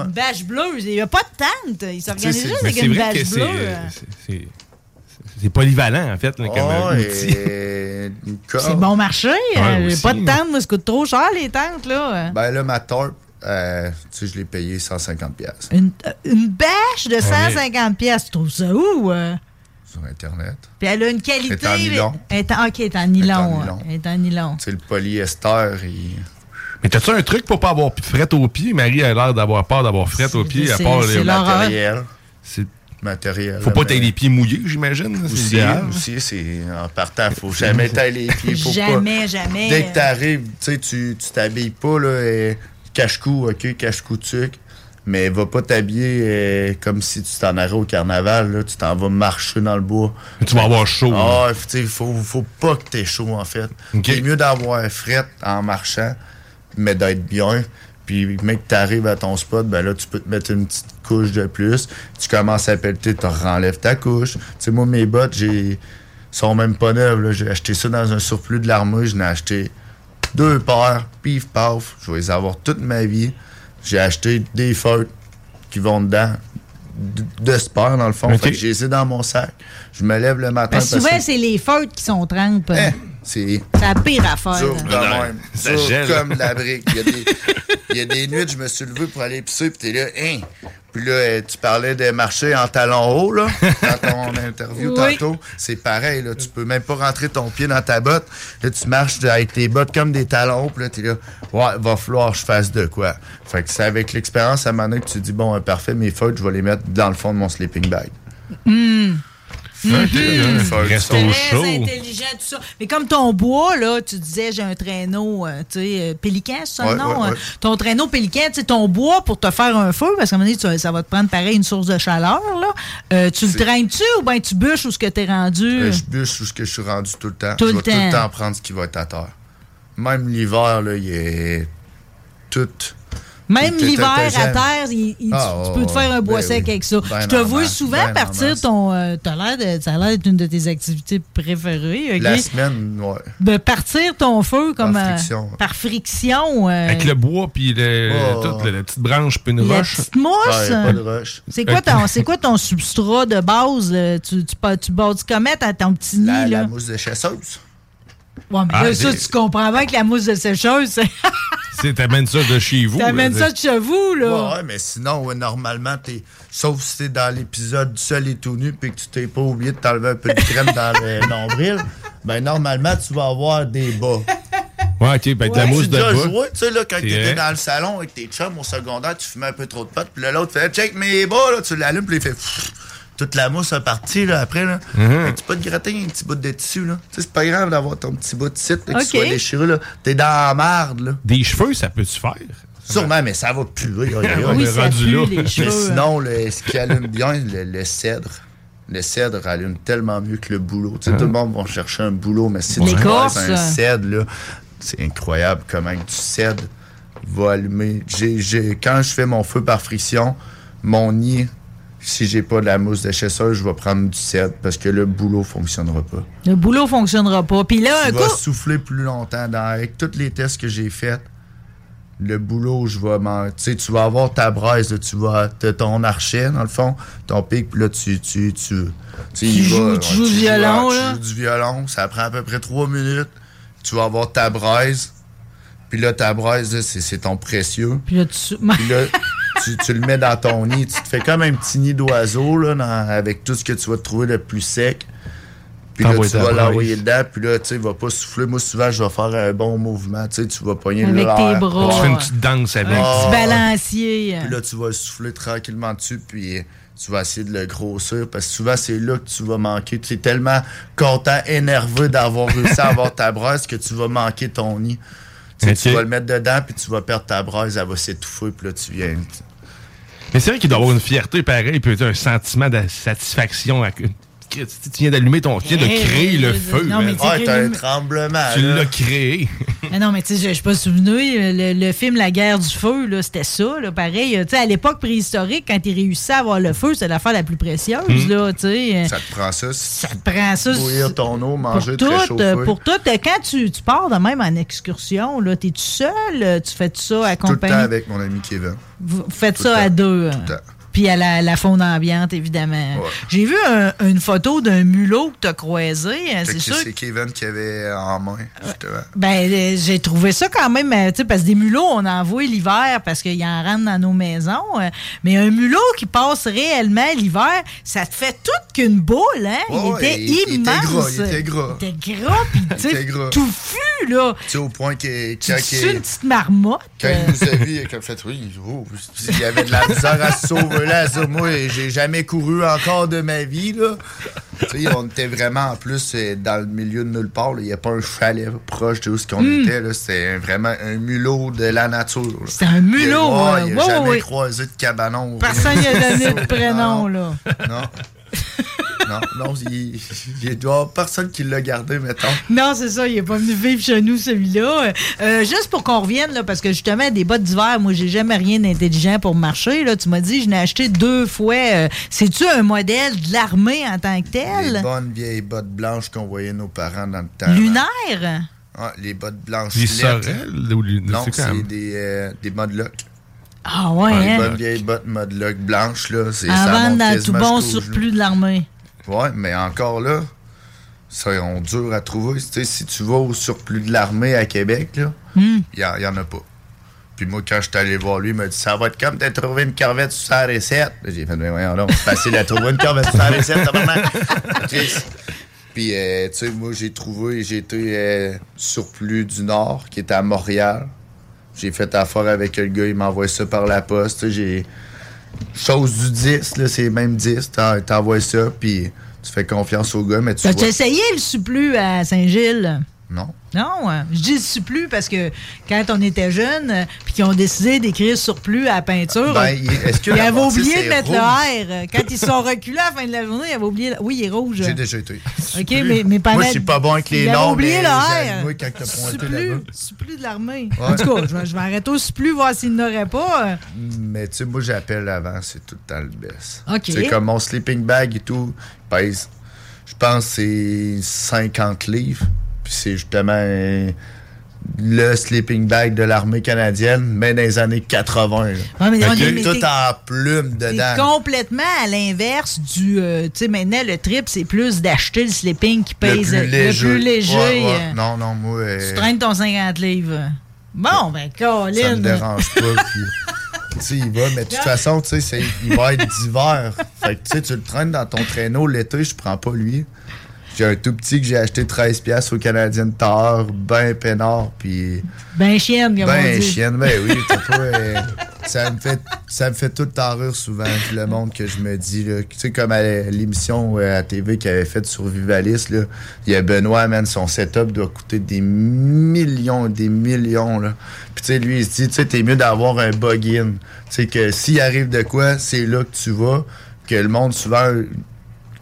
Une bâche bleue. Il n'y a pas de tente. Il s'organise Tu sais, juste c'est- avec une bâche bleue. euh, c'est- polyvalent, en fait, comme euh. C'est bon marché. Ouais, aussi, pas de mais- tente, moi, ça coûte trop cher, les tentes, là. Ben là, ma tarp, Euh, tu sais, je l'ai payé 150 pièces Une, une bâche de 150 pièces, tu trouves ça où? euh? sur Internet. Puis elle a une qualité. Elle est en nylon. Elle est en- OK, elle est en nylon. Elle est en nylon. Tu sais, le polyester, il... Mais t'as-tu un truc pour pas avoir de fret aux pieds? Marie a l'air d'avoir peur d'avoir fret aux pieds, à c'est- part c'est les matériel. C'est matériel. Faut pas t'aies les pieds mouillés, j'imagine. C'est Aussi, aussi c'est en partant, faut jamais tailler les pieds. Faut Jamais, pas, jamais. Dès que t'arrives, tu sais, tu tu t'habilles pas, là, et cache-cou, ok, cache-cou tuc, mais va pas t'habiller euh, comme si tu t'en allais au carnaval, là, tu t'en vas marcher dans le bois. Tu vas avoir chaud. Ah, tu sais, faut, faut pas que t'aies chaud, en fait. C'est mieux d'avoir fret en marchant, mais d'être bien. Puis, mec, que t'arrives à ton spot, ben là, tu peux te mettre une petite couche de plus. Tu commences à pelleter, tu renlèves ta couche. Tu sais, moi, mes bottes, j'ai sont même pas neuves. J'ai acheté ça dans un surplus de l'armée. Je n'ai acheté deux paires, pif paf. Je vais les avoir toute ma vie. J'ai acheté des feutres qui vont dedans, de, sport dans le fond. Ok. Fait que j'ai les ai dans mon sac. Je me lève le matin Parce que parce souvent, que c'est les feutres qui sont trempes. c'est C'est la pire affaire. dur de même. ça Dur comme la brique. Il y, a des, il y a des nuits, je me suis levé pour aller pisser, puis t'es là, hein? Puis là, euh, tu parlais de marcher en talons hauts, là, dans ton interview Oui. tantôt. C'est pareil, là. Tu peux même pas rentrer ton pied dans ta botte. Là, tu marches avec tes bottes comme des talons hauts, puis là, t'es là, ouais, va falloir que je fasse de quoi. Fait que c'est avec l'expérience, à un moment donné, que tu dis, bon, euh, parfait, mes feutres, je vais les mettre dans le fond de mon sleeping bag. Hmm. Feutres, Resto ça. Très chaud. intelligent, tout ça. Mais comme ton bois, là, tu disais, j'ai un traîneau, euh, tu sais, euh, pélican, c'est ça le Ouais, nom? ouais, hein? ouais. Ton traîneau pélican, tu sais, ton bois pour te faire un feu, parce qu'à un moment donné, tu- ça va te prendre pareil une source de chaleur, là. Euh, tu le C'est- traînes-tu ou bien tu bûches où ce que t'es rendu? Euh, je bûche où ce que je suis rendu tout le temps. Tout je le vais tout le temps. temps prendre ce qui va être à terre. Même l'hiver, là, il est tout. Même l'hiver à terre, il- il- Ah, tu peux te faire un bois ben sec oui. avec ça. Ben je te vois masse, souvent ben en partir ton. euh, t'as l'air de- ça a l'air d'être une de tes activités préférées. ok? La semaine, ouais. De partir ton feu comme. Par euh, friction. par friction. euh, Avec le bois, puis le, Oh. toute la, la petite branche, puis une La roche. petite mousse? C'est quoi, ton, c'est quoi ton substrat de base? Tu, tu, tu bâtis comment à ton petit nid? La, là? la mousse de chasseuse. Ouais, mais Ah, là, ça, tu comprends bien que la mousse de sécheuse, c'est- Tu t'amènes ça de chez vous. t'amènes ça de chez vous, là. Ouais, ouais, mais sinon, ouais, normalement, t'es. Sauf si t'es dans l'épisode du seul et tout nu, puis que tu t'es pas oublié de t'enlever un peu de crème dans le nombril, ben normalement, tu vas avoir des bas. Ouais, ok, ben de la mousse tu de déjà bas. joué, tu sais, là, quand t'étais dans le salon avec tes chums au secondaire, tu fumais un peu trop de potes, puis l'autre fait check mes bas, là, tu l'allumes, puis il fait pfff, toute la mousse est partie, là, après, là. Mhm. Fait que tu peux te gratter un petit bout de tissu, là. Tu sais, c'est pas grave d'avoir ton petit bout de site, là, qui soit déchiré, là. T'es dans la marde, là. Des cheveux, ça peut-tu faire? Sûrement, mais ça va puer. aïe, aïe, On aïe. est rendu là. Mais sinon, le- ce qui allume bien, le, le cèdre. Le cèdre allume tellement mieux que le boulot. Tu sais, tout le monde va chercher un boulot, mais si tu passes un cèdre, là, c'est incroyable comment que du cèdre va allumer. J'ai- j'ai- quand je fais mon feu par friction, mon nid, si j'ai pas de la mousse de chasseur, je vais prendre du cèdre parce que le boulot fonctionnera pas. Le boulot fonctionnera pas. Puis là, un Tu vas coup. souffler plus longtemps. Dans, avec tous les tests que j'ai faits, le boulot, je vais m'en- Tu sais, tu vas avoir ta braise, là, tu vas. Ton archet, dans le fond, ton pic, puis là, tu. Tu, tu, tu, joues- vas, tu joues du violon, tu là. joues du violon, ça prend à peu près trois minutes. Tu vas avoir ta braise, puis là, ta braise, c'est c'est ton précieux. Puis là, tu. Puis là, tu, tu le mets dans ton nid. Tu te fais comme un petit nid d'oiseau, là, dans- avec tout ce que tu vas trouver le plus sec. Puis là, tu vas l'envoyer dedans. Puis là, tu sais, il va pas souffler. Moi, souvent, je vais faire un bon mouvement. Tu sais, tu vas pogner Avec l'air. tes bras. Tu fais une petite danse avec. Un petit balancier. Puis là, tu vas souffler tranquillement dessus. Puis tu vas essayer de le grossir. Parce que souvent, c'est là que tu vas manquer. Tu es tellement content, énervé d'avoir réussi à avoir ta braise que tu vas manquer ton nid. Tu sais, Ok. Tu vas le mettre dedans, puis tu vas perdre ta braise. Elle va s'étouffer. Puis là, tu viens. Mais c'est vrai qu'il doit avoir une fierté pareille, puis un sentiment de satisfaction. Tu viens d'allumer ton. Tu viens de Eh, créer le feu. non, mais tu sais Ah, t'as un le- tremblement. Tu l'as créé. Mais non, mais tu sais, je je suis pas souvenu. Le, le film La guerre du feu, là, c'était ça, là, pareil. Tu sais, à l'époque préhistorique, quand il réussissait à avoir le feu, c'était l'affaire la plus précieuse, Hmm. là, tu sais. Ça te prend ça. Ça te prend ça. Bouillir ton eau, Pour manger, tout, euh, pour tout, euh, quand tu, tu pars de même en excursion, là, t'es-tu seul? Tu fais ça Tout le temps accompagné? avec mon ami Kevin. Vous faites Tout ça à deux. Tout le temps. Puis à la, la faune ambiante, évidemment. J'ai vu un- une photo d'un mulot que tu as croisé. hein, C'est sûr. C'est Kevin qui avait en main, justement. Ben, euh, j'ai trouvé ça quand même, euh, tu sais, parce que des mulots, on en voit l'hiver parce qu'ils en rentrent dans nos maisons. euh, mais un mulot qui passe réellement l'hiver, ça te fait toute qu'une boule, hein? Il était il- il était immense. il était gras. Il était gras, puis tu Il était sais, touffu, là. Tu sais, au point que Tu quand, sues une petite marmotte. quand il nous a vu, il a fait oui, oh, il y avait de la misère à se sauver là. Ça, moi, j'ai jamais couru encore de ma vie. Là. Tu sais, on était vraiment en plus euh, dans le milieu de nulle part. Il n'y a pas un chalet proche de où ce qu'on Mm. était. là. C'était vraiment un mulot de la nature. C'était un mulot, Il a, ouais, il a ouais, jamais ouais. croisé de cabanon. Personne rien. n'a donné de prénom, là. Non. non, non, il, il doit y avoir personne qui l'a gardé, mettons. Non, c'est ça, il est pas venu vivre chez nous, celui-là. Euh, juste pour qu'on revienne, là, parce que justement, des bottes d'hiver, moi, j'ai jamais rien d'intelligent pour marcher. Là. Tu m'as dit, je n'ai acheté deux fois. Euh, C'est-tu un modèle de l'armée en tant que Les tel? bonnes vieilles bottes blanches qu'on voyait nos parents dans le temps. Lunaire? Ah, les bottes blanches. Les lettres. sorelles ou les- Non, c'est même- des, euh, des. Ah ouais, Les hein? bonnes vieilles bottes modlock blanches, là. c'est- Avant dans tout bon surplus de l'armée. Ouais, mais encore là, ça on dur à trouver. Tu sais, si tu vas au surplus de l'armée à Québec, là, Hmm. il y, en- y en a pas. Puis moi, quand je suis allé voir lui, il m'a dit Ça va être comme de trouver une corvette sur sa recette. J'ai fait Mais voyons donc, c'est facile à trouver une corvette sur sa recette, tabarnak. Chris. Puis, euh, tu sais, moi, j'ai trouvé, j'ai été euh, surplus du Nord, qui était à Montréal. J'ai fait affaire avec le gars, il m'envoie ça par la poste. J'ai. Chose du 10, là, c'est même 10. t'en- T'envoies ça, puis tu fais confiance au gars, mais tu T'as-tu vois. essayé le supplus à Saint-Gilles? Non? Non, euh, je dis supplus parce que quand on était jeune, euh, puis qu'ils ont décidé d'écrire surplus à la peinture, Ben, il- est-ce que ils avaient oublié de mettre rouge? le R. Quand ils sont reculés à la fin de la journée, ils avaient oublié. le- Oui, il est rouge. J'ai déjà été. OK, mais, mais pendant- Moi, je suis pas bon avec les Ils noms, oublié mais le R. quand Supplus, supplus de l'armée. Ouais. En tout cas, je vais, je vais arrêter au supplus, voir s'il n'aurait pas. Mais tu sais, moi, j'appelle avant, c'est tout le temps le best. OK. Sais, comme mon sleeping bag et tout, il pèse, je pense, c'est 50 livres. Puis c'est justement euh, le sleeping bag de l'armée canadienne, mais dans les années 80. là. Ouais, mais on Fait est- tout en plume dedans. complètement à l'inverse du. euh, tu sais, maintenant, le trip, c'est plus d'acheter le sleeping qui pèse le plus léger. le plus léger. Ouais, ouais. euh, Non, non, moi. euh, Tu traînes ton 50 livres. Bon, ben, Colin. Ça me dérange pas. puis, tu sais, il va, mais de toute façon, tu sais, il va être d'hiver. Fait que, tu sais, tu le traînes dans ton traîneau l'été, je prends pas lui. J'ai un tout petit que j'ai acheté 13$ piastres au Canadien Tower, ben peinard, puis Ben chienne, comme on ben dit. chienne, ben oui, pas, euh, ça me fait ça me fait tout le temps rire souvent le monde que je me dis là. tu sais comme à l'émission euh, à TV qu'il avait faite sur Vivalis là, il y a Benoît man son setup doit coûter des millions des millions là. Puis tu sais lui il se dit tu sais t'es mieux d'avoir un bug-in. Tu sais que s'il arrive de quoi, c'est là que tu vas que le monde souvent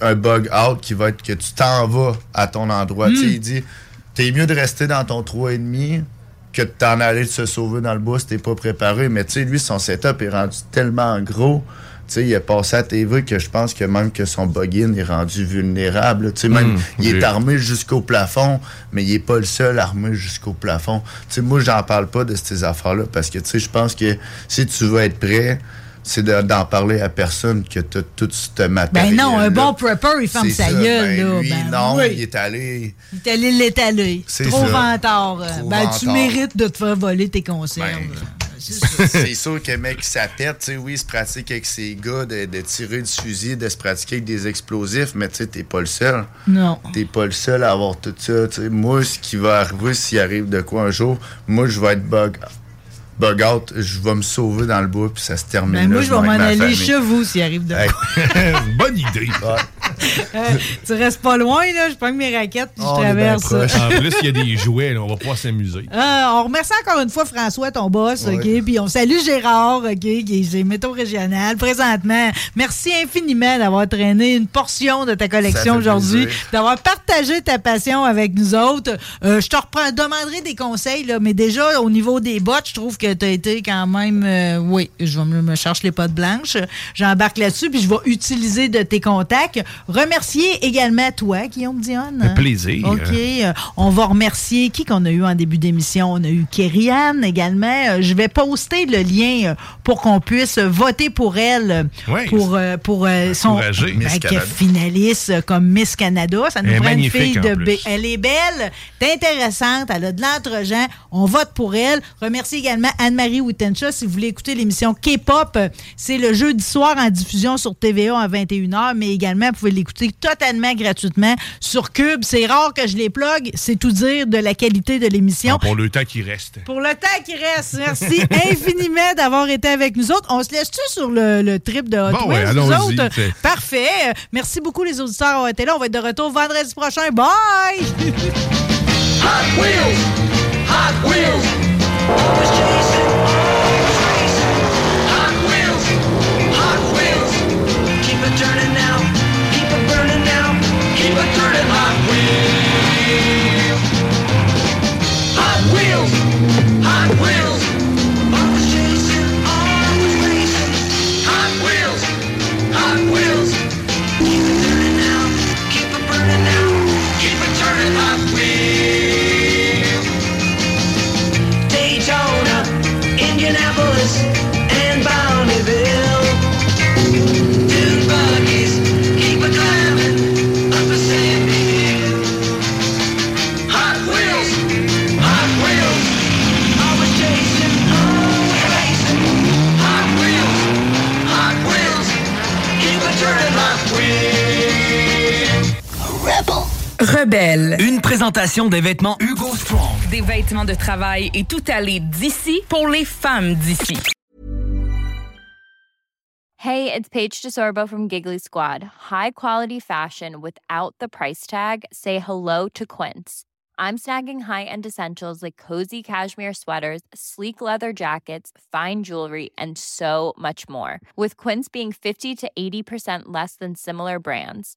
un bug out qui va être que tu t'en vas à ton endroit. Tu sais, il dit t'es mieux de rester dans ton 3,5 que de t'en aller se sauver dans le bois si t'es pas préparé. Mais tu sais, lui, son setup est rendu tellement gros. Tu sais, il est passé à TV que je pense que même que son bug-in est rendu vulnérable. Tu sais, même, Mm, il est armé jusqu'au plafond, mais il est pas le seul armé jusqu'au plafond. Tu sais, moi, j'en parle pas de ces affaires-là parce que, tu sais, je pense que si tu veux être prêt, c'est de- d'en parler à personne que tu as tout ce matériel. Ben non, un bon prepper, il ferme sa ça, gueule, ben là. lui, Ben non, oui. il est allé. Il est allé l'étaler. C'est Trop vantard. euh. Ben, tu mérites de te faire voler tes conserves. c'est sûr que mec, ça pète. Tu sais, oui, il se pratique avec ses gars de, de tirer du fusil, de se pratiquer avec des explosifs, mais tu sais, t'es pas le seul. Non. T'es pas le seul à avoir tout ça. tu sais. Moi, ce qui va arriver s'il arrive de quoi un jour, moi, je vais être bug, bug out, je vais me sauver dans le bois, puis ça se termine. Ben, là, moi, je vais m'en aller chez vous s'il arrive de Hey. Bonne idée. Euh, tu restes pas loin, là. Je prends mes raquettes puis je traverse. En plus, il y a des jouets, là, on va pouvoir s'amuser. Euh, on remercie encore une fois François, ton boss, Ouais. OK? Puis on salue Gérard, OK, qui est Métaux Régional présentement. Merci infiniment d'avoir traîné une portion de ta collection aujourd'hui, d'avoir partagé ta passion avec nous autres. Euh, je te reprends, demanderai des conseils, là, mais déjà, au niveau des bottes, je trouve que tu as été quand même... euh, oui, je vais me, me chercher les potes blanches. J'embarque là-dessus, puis je vais utiliser de tes contacts remercier également toi, Guillaume Dionne. Un plaisir. OK. Euh, on va remercier qui qu'on a eu en début d'émission. On a eu Kerry-Anne également. Euh, je vais poster le lien pour qu'on puisse voter pour elle. Oui. Pour, pour son ben, finaliste comme Miss Canada. Ça nous Elle prend une fille de. B- Elle est belle, est intéressante, elle a de l'entre-gens. On vote pour elle. Remercie également Anne-Marie Wittencha. Si vous voulez écouter l'émission K-pop, c'est le jeudi soir en diffusion sur TVA à 21h, mais également, vous pouvez l'écouter totalement gratuitement sur Cube. C'est rare que je les plug. C'est tout dire de la qualité de l'émission. Ah, pour le temps qui reste. Pour le temps qui reste, merci infiniment d'avoir été avec nous autres. On se laisse-tu sur le, le trip de Hot Bon, Wheels, ouais, nous autres? Parfait. Merci beaucoup les auditeurs d'avoir été là. On va être de retour vendredi prochain. Bye! Hot Wheels, Hot Wheels, always chasing, always racing. Hot Wheels, Hot Wheels, keep it turning now, keep it burning now, keep it turning. Hot Wheels, Rebelle. Une présentation des vêtements Hugo Strong. Des vêtements de travail et tout aller d'ici pour les femmes d'ici. Hey, it's Paige DeSorbo from Giggly Squad. High quality fashion without the price tag. Say hello to Quince. I'm snagging high-end essentials like cozy cashmere sweaters, sleek leather jackets, fine jewelry, and so much more. With Quince being 50 to 80% less than similar brands.